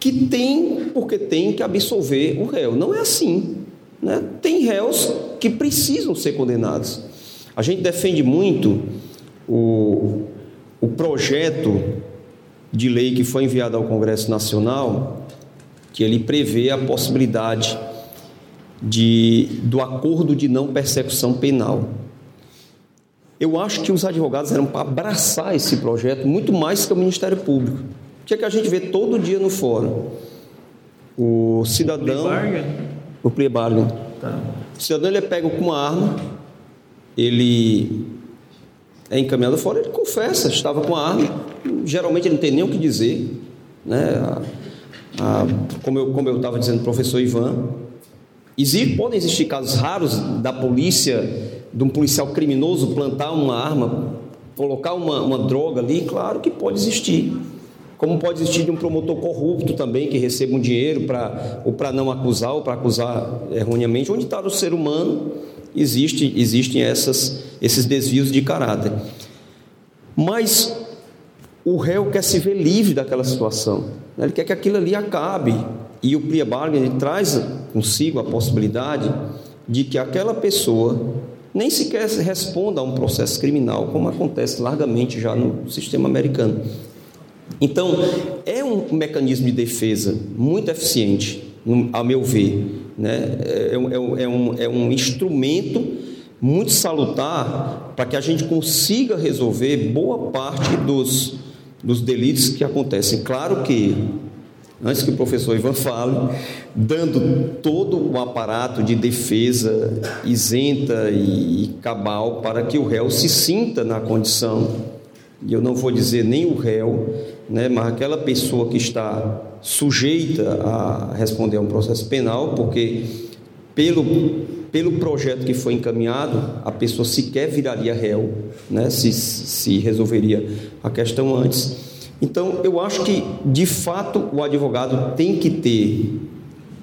que tem porque tem que absolver o réu. Não é assim. Né? Tem réus que precisam ser condenados. A gente defende muito o, o projeto de lei que foi enviado ao Congresso Nacional que ele prevê a possibilidade de, do acordo de não persecução penal. Eu acho que os advogados eram para abraçar esse projeto muito mais que o Ministério Público. O que é que a gente vê todo dia no fórum? O cidadão. O plea bargain. Tá. O cidadão ele é pego com uma arma, ele é encaminhado fora, ele confessa, estava com a arma. Geralmente ele não tem nem o que dizer. Né? A, a, como eu como estava dizendo, professor Ivan, existe, podem existir casos raros da polícia, de um policial criminoso plantar uma arma, colocar uma, uma droga ali, claro que pode existir. Como pode existir de um promotor corrupto também que receba um dinheiro para ou para não acusar ou para acusar erroneamente. Onde está o ser humano? Existe, existem essas, esses desvios de caráter. Mas o réu quer se ver livre daquela situação. Ele quer que aquilo ali acabe. E o plea bargain traz consigo a possibilidade de que aquela pessoa nem sequer responda a um processo criminal, como acontece largamente já no sistema americano. Então, é um mecanismo de defesa muito eficiente, a meu ver. Né? É, é, é, um, é um instrumento muito salutar para que a gente consiga resolver boa parte dos, dos delitos que acontecem. Claro que, antes que o professor Ivan fale, dando todo o aparato de defesa isenta e cabal para que o réu se sinta na condição, e eu não vou dizer nem o réu, né, mas aquela pessoa que está sujeita a responder a um processo penal, porque pelo, pelo projeto que foi encaminhado, a pessoa sequer viraria réu, né, se, se resolveria a questão antes. Então, eu acho que, de fato, o advogado tem que ter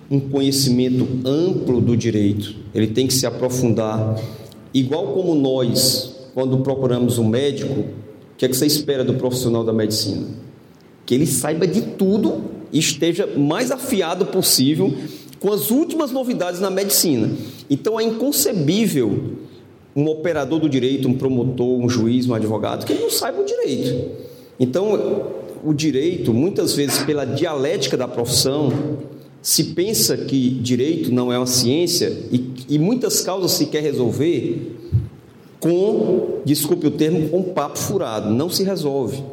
um conhecimento amplo do direito, ele tem que se aprofundar. Igual como nós, quando procuramos um médico, que é que você espera do profissional da medicina? que ele saiba de tudo e esteja mais afiado possível com as últimas novidades na medicina. Então é inconcebível um operador do direito, um promotor, um juiz, um advogado, que ele não saiba o direito. Então, o direito, muitas vezes, pela dialética da profissão, se pensa que direito não é uma ciência e, e muitas causas se quer resolver com, desculpe o termo, com papo furado. Não se resolve.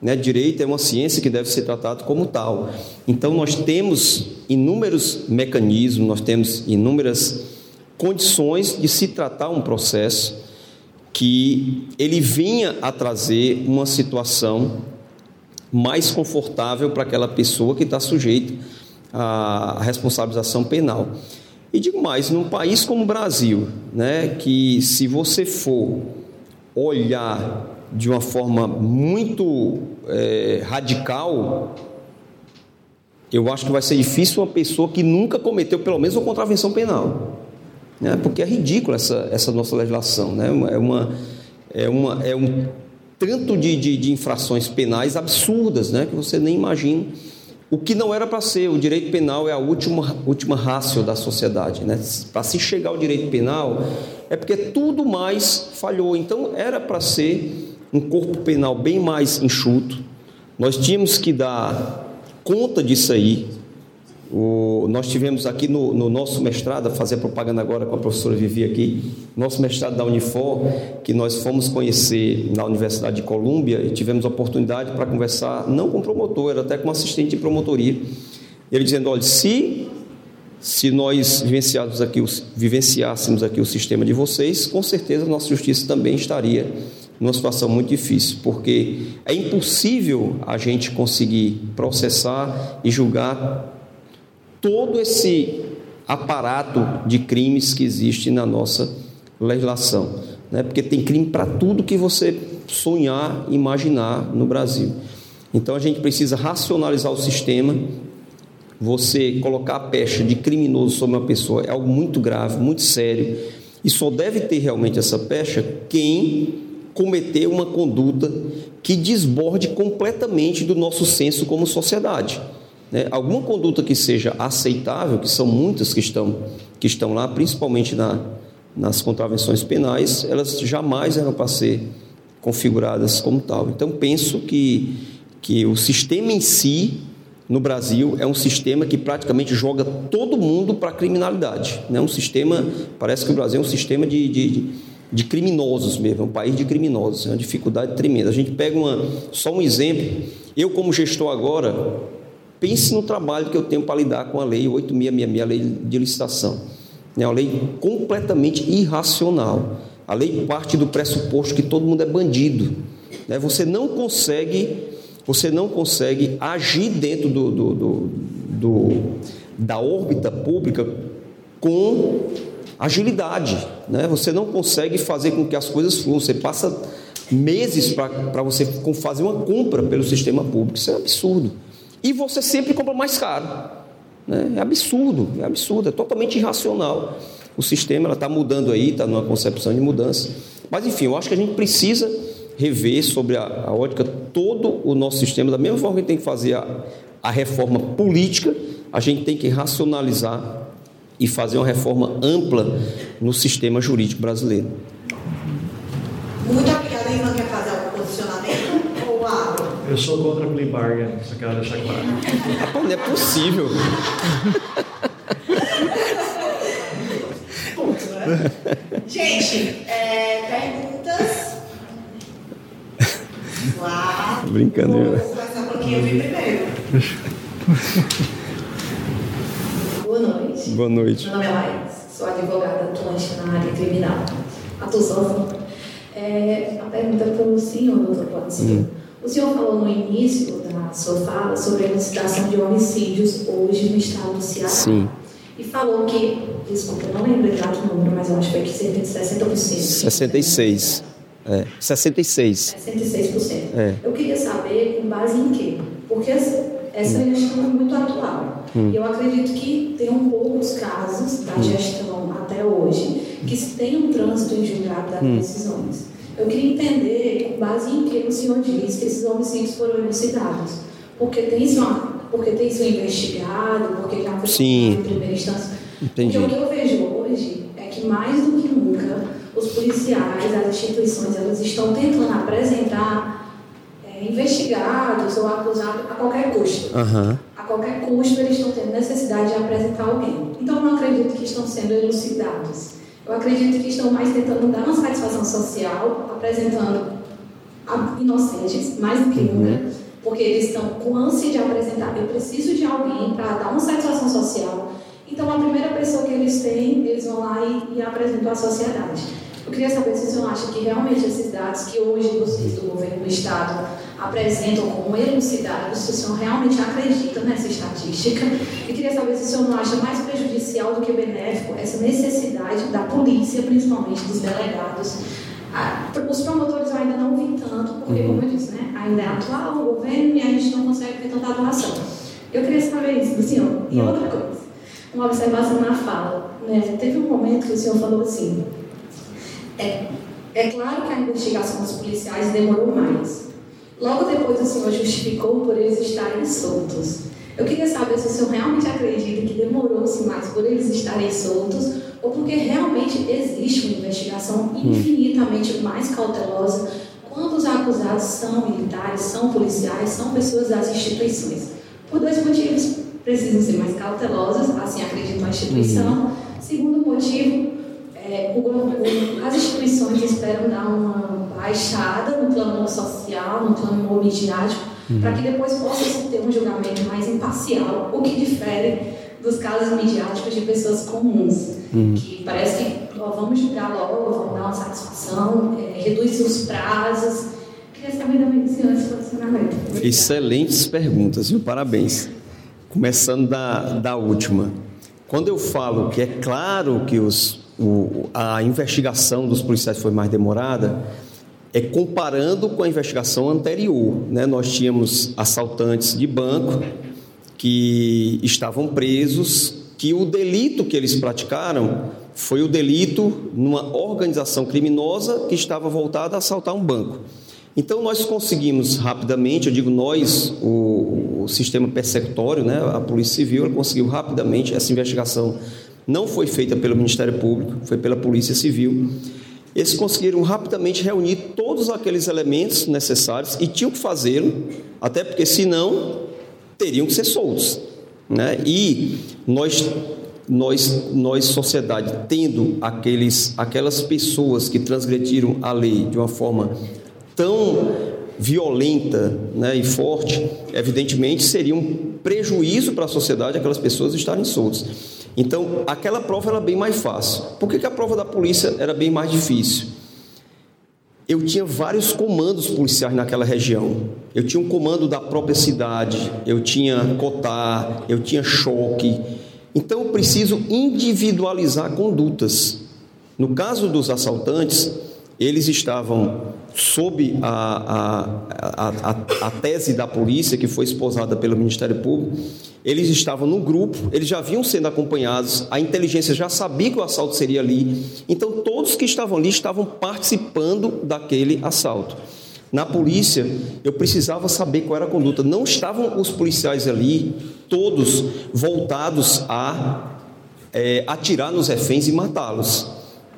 Né? Direito é uma ciência que deve ser tratada como tal. Então, nós temos inúmeros mecanismos, nós temos inúmeras condições de se tratar um processo que ele vinha a trazer uma situação mais confortável para aquela pessoa que está sujeita à responsabilização penal. E digo mais, num país como o Brasil, né, que se você for olhar de uma forma muito é, radical, eu acho que vai ser difícil uma pessoa que nunca cometeu pelo menos uma contravenção penal. Né? Porque é ridícula essa, essa nossa legislação. Né? É, uma, é, uma, é um tanto de, de, de infrações penais absurdas né? que você nem imagina. O que não era para ser, o direito penal é a última, última rácio da sociedade. Né? Para se chegar ao direito penal, é porque tudo mais falhou. Então, era para ser um corpo penal bem mais enxuto. Nós tínhamos que dar conta disso aí. O, nós tivemos aqui no, no, nosso mestrado, fazer propaganda agora com a professora Vivi aqui, nosso mestrado da Unifor, que nós fomos conhecer na Universidade de Colômbia e tivemos a oportunidade para conversar, não com promotor, era até com assistente de promotoria. Ele dizendo: olha, se, se nós vivenciássemos aqui, vivenciássemos aqui o sistema de vocês, com certeza a nossa justiça também estaria numa situação muito difícil, porque é impossível a gente conseguir processar e julgar todo esse aparato de crimes que existe na nossa legislação, né? porque tem crime para tudo que você sonhar, imaginar no Brasil. Então a gente precisa racionalizar o sistema. Você colocar a pecha de criminoso sobre uma pessoa é algo muito grave, muito sério, e só deve ter realmente essa pecha quem cometer uma conduta que desborde completamente do nosso senso como sociedade. Né? Alguma conduta que seja aceitável, que são muitas que estão, que estão lá, principalmente na, nas contravenções penais, elas jamais eram para ser configuradas como tal. Então, penso que, que o sistema em si, no Brasil, é um sistema que praticamente joga todo mundo para a criminalidade. Né? Um sistema, parece que o Brasil é um sistema de, de, de criminosos mesmo, é um país de criminosos, é uma dificuldade tremenda. A gente pega uma, só um exemplo, eu como gestor agora, pense no trabalho que eu tenho para lidar com a lei 8666, a lei de licitação. É uma lei completamente irracional. A lei parte do pressuposto que todo mundo é bandido. Né? Você não consegue, você não consegue agir dentro do, do, do, do da órbita pública com agilidade. Né? Você não consegue fazer com que as coisas fluam. Você passa meses para você fazer uma compra pelo sistema público. Isso é absurdo. E você sempre compra mais caro. Né? É absurdo, é absurdo, é totalmente irracional. O sistema está mudando aí, está numa concepção de mudança. Mas enfim, eu acho que a gente precisa rever sobre a, a ótica todo o nosso sistema, da mesma forma que tem que fazer a, a reforma política, a gente tem que racionalizar e fazer uma reforma ampla no sistema jurídico brasileiro. Muito obrigada, Ivan. Quer fazer algum posicionamento ou água? Eu sou contra a plea bargain, só quero deixar claro. Rapaz, não é possível. Gente, é, perguntas? Lá. Tô brincando, Vou viu? começar um pouquinho primeiro. Boa noite. Boa noite. Meu nome é Laís, sou advogada atuante na área criminal. Atuo sozinha. É, a pergunta é para o senhor, doutor Cláudio. O senhor falou no início da sua fala sobre a elucidação de homicídios hoje no estado do Ceará. Sim. E falou que, desculpa, não lembro exato o número, mas eu acho que foi que cerca de 60%. 66. É, 66. 66%. É. Eu queria saber com base em quê? Porque essa essa gestão é muito atual. E eu acredito que tenham poucos casos da gestão até hoje que se tem um trânsito em julgado das decisões. Eu queria entender com base em que o senhor diz que esses homicídios foram elucidados. Porque tem isso, porque tem isso investigado, porque já foi Sim. em primeira instância. Entendi. Porque o que eu vejo hoje é que mais do que nunca os policiais, as instituições, elas estão tentando apresentar é, investigados ou acusados a qualquer custo. Aham. A qualquer custo eles estão tendo necessidade de apresentar alguém. Então eu não acredito que estão sendo elucidados. Eu acredito que estão mais tentando dar uma satisfação social, apresentando inocentes, mais do que nunca, porque eles estão com ânsia de apresentar. Eu preciso de alguém para dar uma satisfação social. Então a primeira pessoa que eles têm, eles vão lá e, e apresentam à sociedade. Eu queria saber se o senhor acha que realmente esses dados que hoje vocês do governo do Estado apresentam como elucidados, se o senhor realmente acredita nessa estatística. E queria saber se o senhor não acha mais prejudicial do que benéfico essa necessidade da polícia, principalmente dos delegados. Ah, Os promotores eu ainda não vi tanto, porque, como eu disse, né, ainda é atual o governo e a gente não consegue ver tanta atuação. Eu queria saber isso do senhor. E outra coisa, uma observação na fala. Né? Teve um momento que o senhor falou assim: é, é claro que a investigação dos policiais demorou mais. Logo depois o senhor justificou por eles estarem soltos. Eu queria saber se o senhor realmente acredita que demorou-se mais por eles estarem soltos ou porque realmente existe uma investigação infinitamente mais cautelosa quando os acusados são militares, são policiais, são pessoas das instituições. Por dois motivos. Precisam ser mais cautelosas, assim acredito a instituição. Segundo motivo, é, o as instituições esperam dar uma baixada no plano social, no plano midiático, para que depois possa se ter um julgamento mais imparcial, o que difere dos casos midiáticos de pessoas comuns, que parece que ó, vamos julgar logo, vamos dar uma satisfação, é, reduz os prazos. Queria saber também do senhor esse posicionamento. Excelentes perguntas, viu? Parabéns. Começando da, da última. Quando eu falo que é claro que os, o, a investigação dos policiais foi mais demorada, é comparando com a investigação anterior. Né? Nós tínhamos assaltantes de banco que estavam presos, que o delito que eles praticaram foi o delito numa organização criminosa que estava voltada a assaltar um banco. Então nós conseguimos rapidamente, eu digo nós, o, o sistema persecutório, né, a Polícia Civil, conseguiu rapidamente essa investigação. Não foi feita pelo Ministério Público, foi pela Polícia Civil. Eles conseguiram rapidamente reunir todos aqueles elementos necessários e tinham que fazê-lo, até porque senão teriam que ser soltos, né? E nós nós nós sociedade tendo aqueles aquelas pessoas que transgrediram a lei de uma forma tão violenta né, e forte, evidentemente seriam prejuízo para a sociedade aquelas pessoas estarem soltas. Então, aquela prova era bem mais fácil. Por que, que a prova da polícia era bem mais difícil? Eu tinha vários comandos policiais naquela região. Eu tinha um comando da própria cidade, eu tinha cotar, eu tinha choque. Então, eu preciso individualizar condutas. No caso dos assaltantes, eles estavam sob a, a, a, a, tese da polícia, que foi esposada pelo Ministério Público, eles estavam no grupo, eles já vinham sendo acompanhados, a inteligência já sabia que o assalto seria ali, então todos que estavam ali estavam participando daquele assalto. Na polícia, eu precisava saber qual era a conduta. Não estavam os policiais ali, todos voltados a é, atirar nos reféns e matá-los.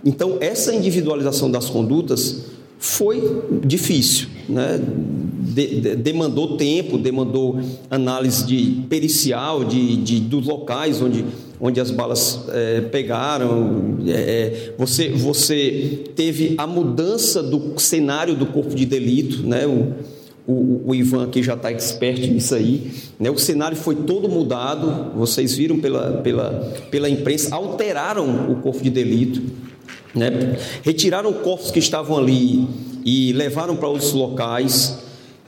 Então, essa individualização das condutas foi difícil, né? De, de, demandou tempo, demandou análise de pericial de, de dos locais onde, onde as balas é, pegaram. É, é, você, você teve a mudança do cenário do corpo de delito, né? O, o, o Ivan aqui já está expert nisso aí. Né? O cenário foi todo mudado, vocês viram pela, pela, pela imprensa, alteraram o corpo de delito. Né? Retiraram corpos que estavam ali e levaram para outros locais.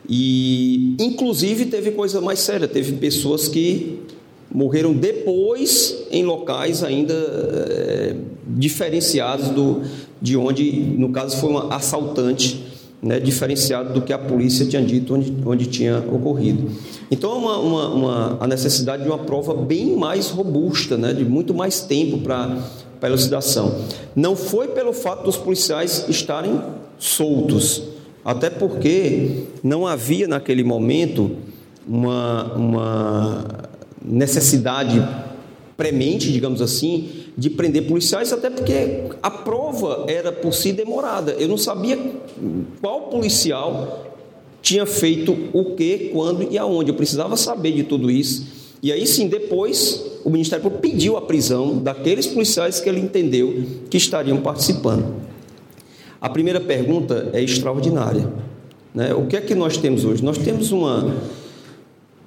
E, inclusive, teve coisa mais séria: teve pessoas que morreram depois em locais ainda é, diferenciados do, de onde, no caso, foi uma assaltante, né, diferenciado do que a polícia tinha dito onde, onde tinha ocorrido. Então, é uma, uma, uma, a necessidade de uma prova bem mais robusta, né, de muito mais tempo para para elucidação. Não foi pelo fato dos policiais estarem soltos, até porque não havia naquele momento uma, uma necessidade premente, digamos assim, de prender policiais, até porque a prova era por si demorada. Eu não sabia qual policial tinha feito o que, quando e aonde. Eu precisava saber de tudo isso. E aí sim, depois, o Ministério Público pediu a prisão daqueles policiais que ele entendeu que estariam participando. A primeira pergunta é extraordinária. Né? O que é que nós temos hoje? Nós temos uma.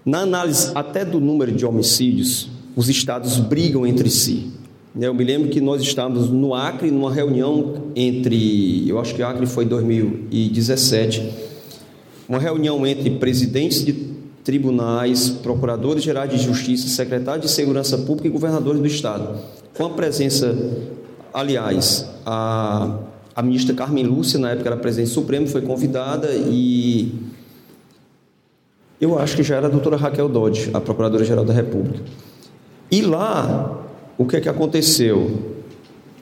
Na análise até do número de homicídios, os estados brigam entre si. Né? Eu me lembro que nós estávamos no Acre, numa reunião entre. Eu acho que Acre foi 2017. Uma reunião entre presidentes de tribunais, procuradores gerais de justiça, secretários de segurança pública e governadores do estado. Com a presença, aliás, a, a ministra Carmen Lúcia, na época era presidente supremo, foi convidada e eu acho que já era a doutora Raquel Dodge, a procuradora-geral da República. E lá, o que é que aconteceu?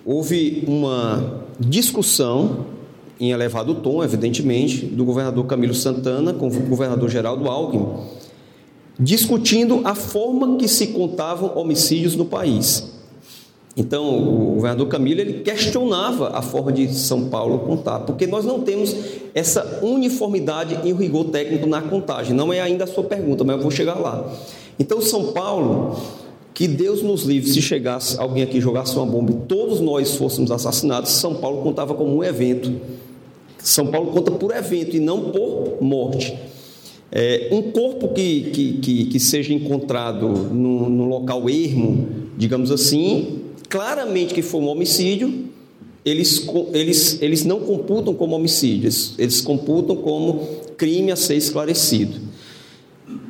Houve uma discussão em elevado tom, evidentemente, do governador Camilo Santana com o governador Geraldo Alckmin, discutindo a forma que se contavam homicídios no país. Então, o governador Camilo ele questionava a forma de São Paulo contar, porque nós não temos essa uniformidade e o rigor técnico na contagem. Não é ainda a sua pergunta, mas eu vou chegar lá. Então, São Paulo, que Deus nos livre se chegasse alguém aqui jogasse uma bomba e todos nós fôssemos assassinados, São Paulo contava como um evento são Paulo conta por evento e não por morte. É, um corpo que, que, que, que seja encontrado no, no, local ermo, digamos assim, claramente que foi um homicídio, eles, eles, eles não computam como homicídio, eles, eles computam como crime a ser esclarecido.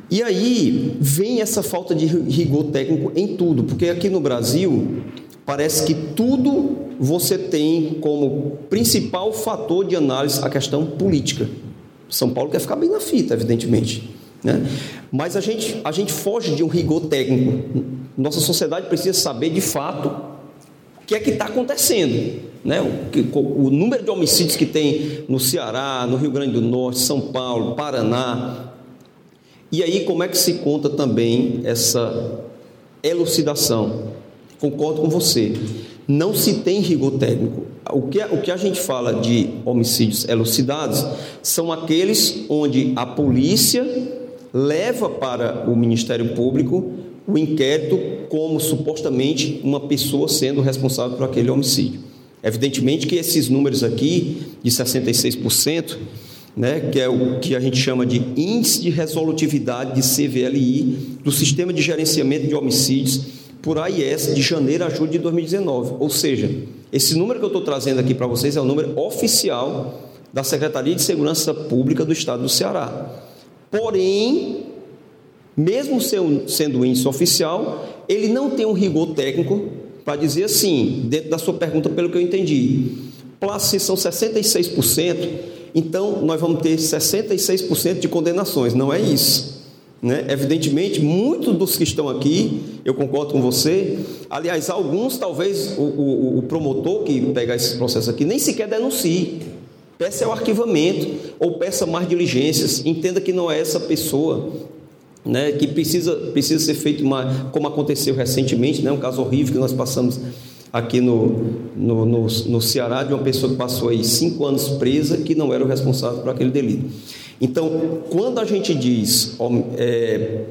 E aí vem essa falta de rigor técnico em tudo, porque aqui no Brasil parece que tudo você tem como principal fator de análise a questão política. São Paulo quer ficar bem na fita, evidentemente. Né? Mas a gente, a gente foge de um rigor técnico. Nossa sociedade precisa saber de fato que é que está acontecendo. Né? O, o, número de homicídios que tem no Ceará, no Rio Grande do Norte, São Paulo, Paraná. E aí, como é que se conta também essa elucidação? Concordo com você não se tem rigor técnico. O que, o que a gente fala de homicídios elucidados são aqueles onde a polícia leva para o Ministério Público o inquérito como supostamente uma pessoa sendo responsável por aquele homicídio. Evidentemente que esses números aqui, de 66%, né, que é o que a gente chama de Índice de Resolutividade de CVLI do Sistema de Gerenciamento de Homicídios por AIS de janeiro a julho de 2019. Ou seja, esse número que eu estou trazendo aqui para vocês é o número oficial da Secretaria de Segurança Pública do Estado do Ceará. Porém, mesmo sendo índice oficial, ele não tem um rigor técnico para dizer assim, dentro da sua pergunta, pelo que eu entendi. Plácidos são 66%, então nós vamos ter 66% de condenações. Não é isso. Né? Evidentemente, muitos dos que estão aqui, eu concordo com você. Aliás, alguns, talvez o, o, o promotor que pegar esse processo aqui nem sequer denuncie. Peça o arquivamento ou peça mais diligências. Entenda que não é essa pessoa né, que precisa, precisa ser feito uma, como aconteceu recentemente, né, um caso horrível que nós passamos aqui no, no, no, no Ceará, de uma pessoa que passou aí cinco anos presa que não era o responsável por aquele delito. Então, quando a gente diz é,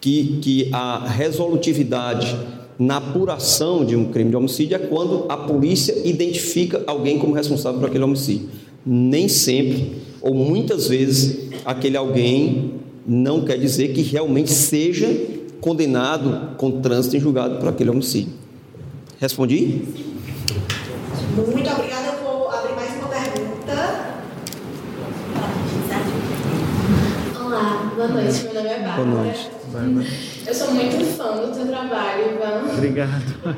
que, que a resolutividade na apuração de um crime de homicídio é quando a polícia identifica alguém como responsável por aquele homicídio. Nem sempre, ou muitas vezes, aquele alguém não quer dizer que realmente seja condenado com trânsito em julgado por aquele homicídio. Respondi? Muito obrigada. Eu vou abrir mais uma pergunta. Olá, boa noite. Meu nome é Bárbara. Boa noite. Bárbara. Eu sou muito fã do teu trabalho, Ivan. Obrigado.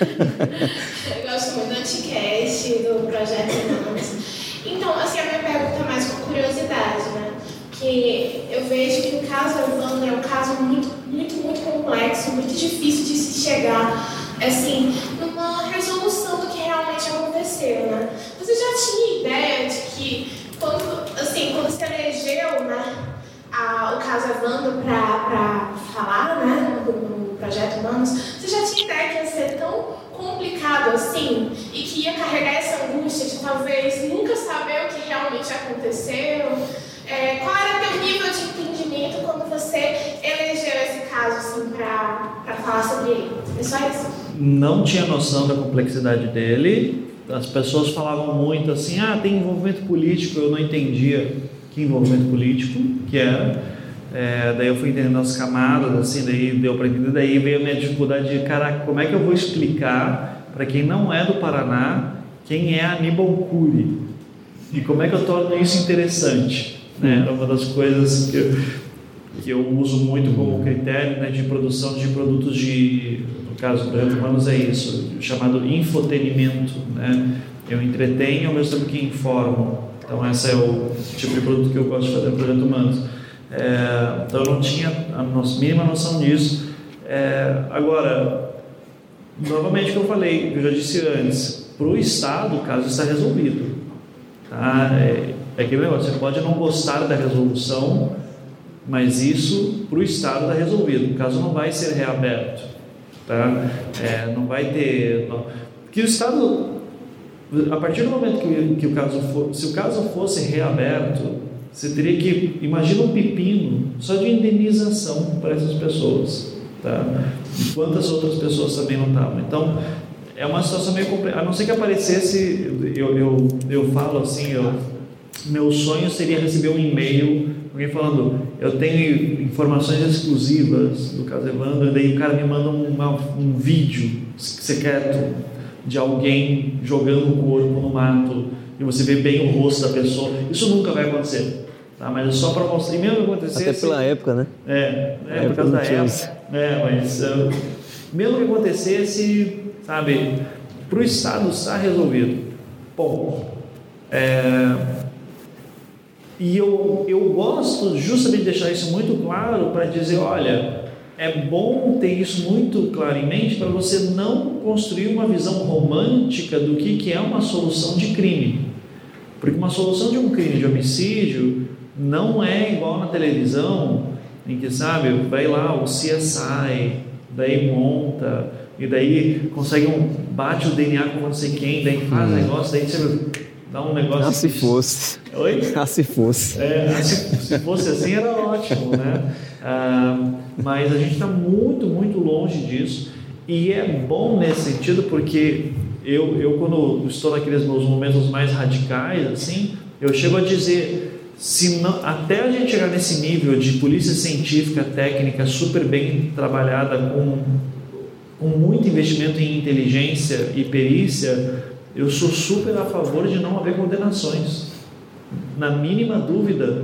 Eu gosto muito do Anticast, do Projeto Humanos. Então, assim, a minha pergunta é mais por curiosidade, né? Que eu vejo que o caso Evandro é um caso muito, muito, muito complexo, muito difícil de se chegar, assim, numa resolução do que realmente aconteceu, né? Você já tinha ideia de que, quando, assim, quando se elegeu, né, a, o caso Evandro para falar, né, no, no Projeto Humanos, você já tinha ideia que ia ser tão complicado assim e que ia carregar essa angústia de talvez nunca saber o que realmente aconteceu? É, qual era teu nível de entendimento quando você elegeu esse caso assim, para falar sobre ele? É só isso? Não tinha noção da complexidade dele. As pessoas falavam muito assim: ah, tem envolvimento político. Eu não entendia que envolvimento político que era. É, daí eu fui entendendo as camadas, assim, daí deu para entender. Daí veio a minha dificuldade de, caraca, como é que eu vou explicar para quem não é do Paraná quem é Aníbal Cury? E como é que eu torno isso interessante? Né? É uma das coisas que eu, que eu uso muito como critério né, de produção de produtos de, no caso do Humanos é isso, chamado infotenimento. Né? Eu entretenho ao mesmo tempo que informo. Então, esse é o tipo de produto que eu gosto de fazer no Projeto Humanos. É, então, eu não tinha a nossa mínima noção disso. É, agora, novamente o que eu falei, eu já disse antes, para o Estado o caso está resolvido. Tá? É, é aquele negócio, você pode não gostar da resolução, mas isso para o Estado está resolvido. O caso não vai ser reaberto. Tá? É, não vai ter. Porque o Estado, a partir do momento que, que o caso for, se o caso fosse reaberto, você teria que, imagina um pepino só de indenização para essas pessoas. Tá? E quantas outras pessoas também não estavam. Então, é uma situação meio complicada. A não ser que aparecesse, eu, eu, eu falo assim, eu, meu sonho seria receber um e-mail, alguém falando, eu tenho informações exclusivas do caso Evandro, e daí o cara me manda uma, um vídeo secreto de alguém jogando o corpo no mato e você vê bem o rosto da pessoa. Isso nunca vai acontecer. Tá? Mas é só para mostrar. E mesmo que acontecesse. Até pela época, né? É, é por causa da época. isso. É, mas uh, mesmo que acontecesse, sabe, para o Estado está resolvido. Bom, é, e eu, eu gosto justamente de deixar isso muito claro para dizer, olha, é bom ter isso muito claro em mente para você não construir uma visão romântica do que, que é uma solução de crime. Porque uma solução de um crime de homicídio não é igual na televisão, em que, sabe, vai lá o CSI, daí monta, e daí consegue um, bate o DNA com não sei quem, daí faz negócio, daí você dá um negócio. Ah, se que- fosse. Oi? Ah, se fosse. É, se, se fosse assim era ótimo, né? Ah, mas a gente está muito, muito longe disso e é bom nesse sentido porque eu, eu quando estou naqueles meus momentos mais radicais, assim, Eu chego a dizer, se não, até a gente chegar nesse nível de polícia científica, técnica, super bem trabalhada, com, com muito investimento em inteligência e perícia, eu sou super a favor de não haver condenações. Na mínima dúvida,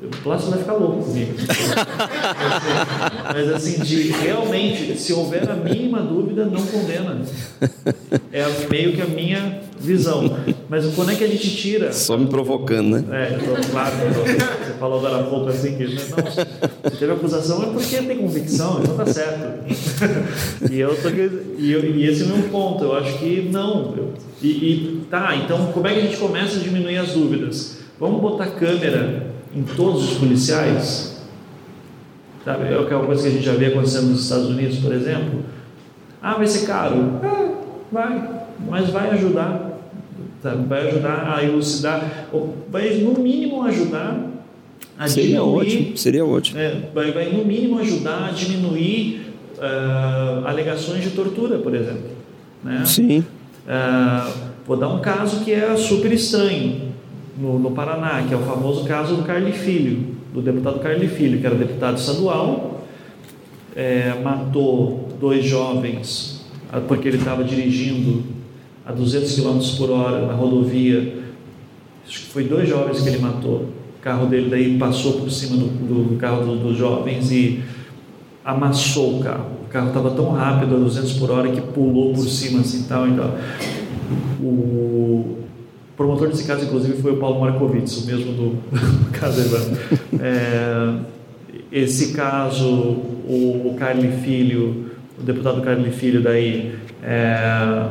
o Plácido vai ficar louco comigo. Mas assim, de realmente, se houver a mínima dúvida, não condena. É meio que a minha visão. Mas quando é que a gente tira? Só me provocando, né? É, tô, claro, você falou agora há pouco assim que não, se teve acusação é porque tem convicção, então tá certo. e, eu tô, e, eu, e esse é o meu ponto, eu acho que não. Eu, e, e tá, então como é que a gente começa a diminuir as dúvidas? Vamos botar câmera em todos os policiais? Sabe, é uma coisa que a gente já vê acontecendo nos Estados Unidos, por exemplo. Ah, vai ser caro? É, vai, mas vai ajudar. Sabe? Vai ajudar a elucidar, vai no mínimo ajudar a seria diminuir. Ótimo, seria ótimo. É, vai, vai no mínimo ajudar a diminuir uh, alegações de tortura, por exemplo. Né? Sim. Uh, vou dar um caso que é super estranho no, no Paraná, que é o famoso caso do Carli Filho, do deputado Carli Filho, que era deputado estadual, é, matou dois jovens porque ele estava dirigindo a 200 km por hora na rodovia. Acho que foi dois jovens que ele matou. O carro dele daí passou por cima do, do carro dos do jovens e amassou o carro. O carro estava tão rápido a 200 por hora que pulou por cima assim tal. Então, o, promotor desse caso, inclusive, foi o Paulo Markovitz, o mesmo do, do caso Evandro. É, esse caso, o, o Carli Filho, o deputado Carli Filho daí, é,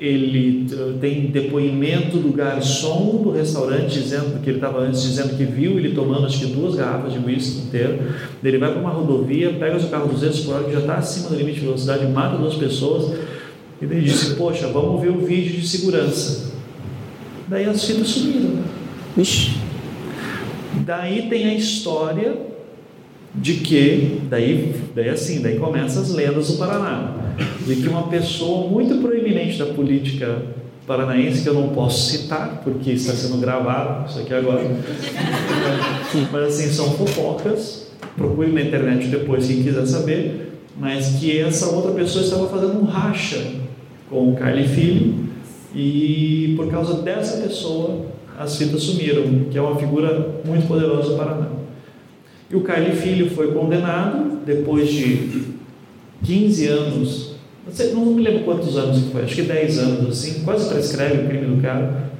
ele tem depoimento do garçom do restaurante dizendo que ele estava antes dizendo que viu ele tomando acho que duas garrafas de whisky inteiro. Ele vai para uma rodovia, pega o seu carro 200 por hora que já está acima do limite de velocidade, mata duas pessoas. E ele disse: Poxa, vamos ver o vídeo de segurança. Daí as fitas sumiram. Ixi. Daí tem a história de que, daí, daí assim, daí começam as lendas do Paraná, de que uma pessoa muito proeminente da política paranaense, que eu não posso citar, porque está sendo gravado, isso aqui agora, mas assim, são fofocas, procure na internet depois quem quiser saber, mas que essa outra pessoa estava fazendo um racha com o Carly Filho, e por causa dessa pessoa, as fitas sumiram, que é uma figura muito poderosa do Paraná. E o Carly Filho foi condenado depois de 15 anos, não me lembro quantos anos foi, acho que 10 anos, assim, quase prescreve o crime do cara.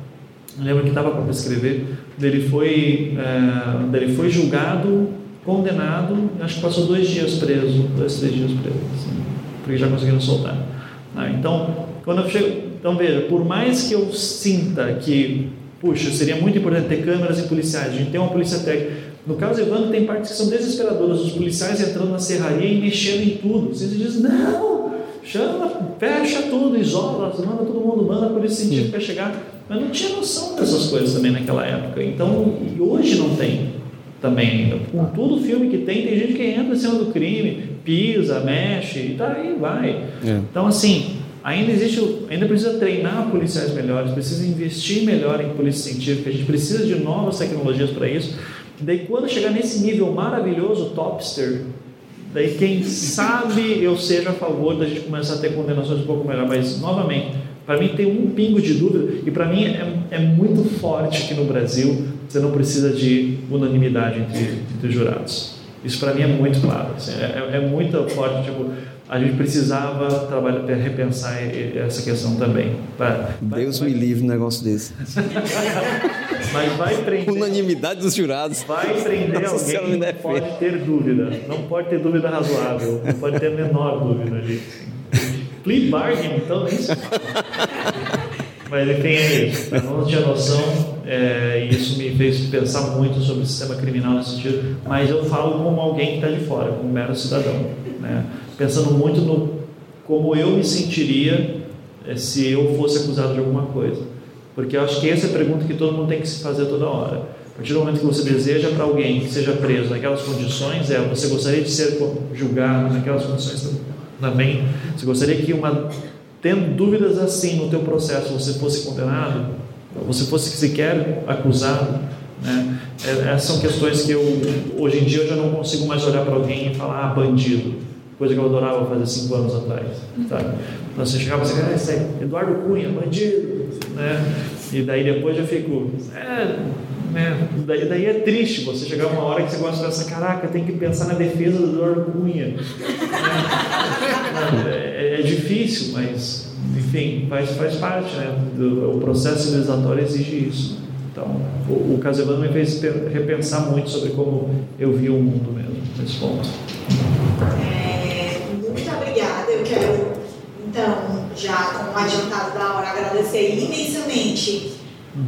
Eu lembro que estava para prescrever. Ele foi, é, ele foi julgado, condenado, acho que passou dois dias preso, dois, três dias preso, assim, porque já conseguiram soltar. Ah, então, quando eu chego, então veja, por mais que eu sinta que, puxa, seria muito importante ter câmeras e policiais, a gente tem uma polícia técnica. No caso Evandro, tem partes que são desesperadoras, os policiais entrando na serraria e mexendo em tudo. Vocês dizem, não, chama, fecha tudo, isola, manda todo mundo, manda a polícia científica chegar. Mas não tinha noção dessas coisas também naquela época. Então, e hoje não tem também. Com todo filme que tem, tem gente que entra em cima do crime, pisa, mexe, e daí vai. É. Então, assim, Ainda existe, ainda precisa treinar policiais melhores, precisa investir melhor em polícia científica, a gente precisa de novas tecnologias para isso. Daí quando chegar nesse nível maravilhoso, topster, daí quem sabe eu seja a favor da gente começar a ter condenações um pouco melhor, mas novamente, para mim tem um pingo de dúvida e para mim é, é, muito forte aqui no Brasil, você não precisa de unanimidade entre, entre jurados. Isso para mim é muito claro, assim, é, é, é muito forte, tipo, a gente precisava trabalhar para repensar essa questão também. Pra, Deus vai, me livre um negócio desse. Mas vai prender. Unanimidade dos jurados. Vai prender Nossa, alguém que não pode ter dúvida. Não pode ter dúvida razoável. Não pode ter a menor dúvida ali. Plea bargain, então, nem se Mas enfim, é isso. Eu não tinha noção, é, e isso me fez pensar muito sobre o sistema criminal nesse sentido, mas eu falo como alguém que está de fora, como mero cidadão. Né? pensando muito no como eu me sentiria é, se eu fosse acusado de alguma coisa. Porque eu acho que essa é a pergunta que todo mundo tem que se fazer toda hora. A partir do momento que você deseja para alguém que seja preso naquelas condições, é você gostaria de ser julgado naquelas condições também? Você gostaria que uma tendo dúvidas assim no teu processo você fosse condenado? você fosse sequer acusado, né? É, essas são questões que eu hoje em dia eu já não consigo mais olhar para alguém e falar ah, bandido, coisa que eu adorava fazer cinco anos atrás, sabe? Então você chegava e ah, esse é Eduardo Cunha, bandido, né? E daí depois eu fico, é, né? Daí, daí é triste você chegar uma hora que você gosta de pensar, caraca, tem que pensar na defesa do Eduardo Cunha. é, é, é difícil, mas enfim, faz, faz parte, né? Do, o processo civilizatório exige isso. Então, o, o caso Evandro me fez repensar muito sobre como eu vi o mundo mesmo, nesse ponto. Então, já como adiantado da hora, agradecer imensamente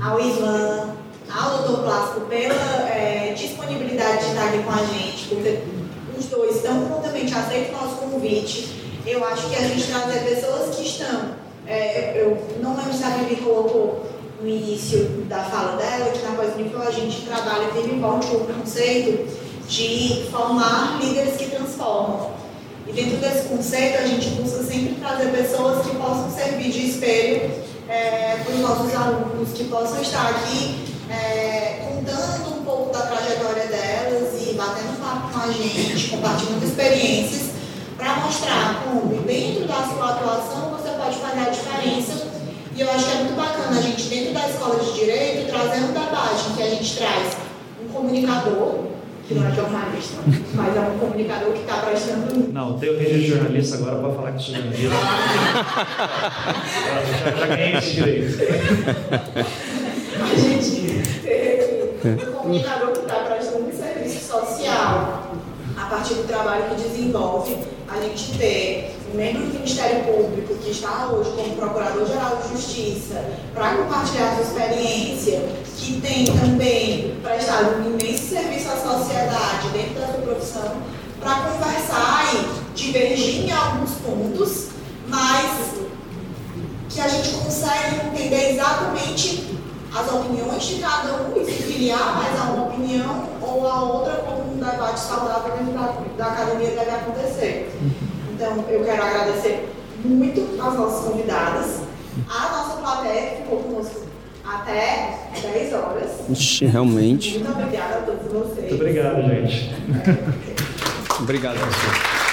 ao Ivan, ao Doutor Plástico pela é, disponibilidade de estar aqui com a gente, porque os dois tão prontamente aceitam o nosso convite. Eu acho que a gente trazer pessoas que estão, é, eu não lembro se a Vivi colocou no início da fala dela, que na Pós-Unifil a gente trabalha firme e forte com o conceito de formar líderes que transformam. E dentro desse conceito a gente busca sempre trazer pessoas que possam servir de espelho é, para os nossos alunos, que possam estar aqui é, contando um pouco da trajetória delas e batendo papo com a gente, compartilhando experiências, para mostrar como dentro da sua atuação você pode fazer a diferença. E eu acho que é muito bacana a gente, dentro da escola de direito, trazer um debate em que a gente traz um comunicador, que não é jornalista, mas é um comunicador que está prestando. Não, tem o registro de jornalista agora para falar que sou jornalista. já, já ganhei esse direito. a gente tem um comunicador que está prestando um serviço social a partir do trabalho que desenvolve, a gente ter membro do Ministério Público que está hoje como Procurador-Geral de Justiça para compartilhar sua experiência, que tem também prestado um imenso serviço à sociedade dentro da sua profissão, para conversar e divergir em alguns pontos, mas que a gente consegue entender exatamente as opiniões de cada um e se filiar mais a uma opinião ou a outra como um debate saudável dentro da, da academia deve acontecer. Então, eu quero agradecer muito às nossas convidadas, a nossa plateia que ficou conosco até 10 horas. Ixi, realmente. Muito obrigada a todos vocês. Muito obrigado, gente. obrigado, professor.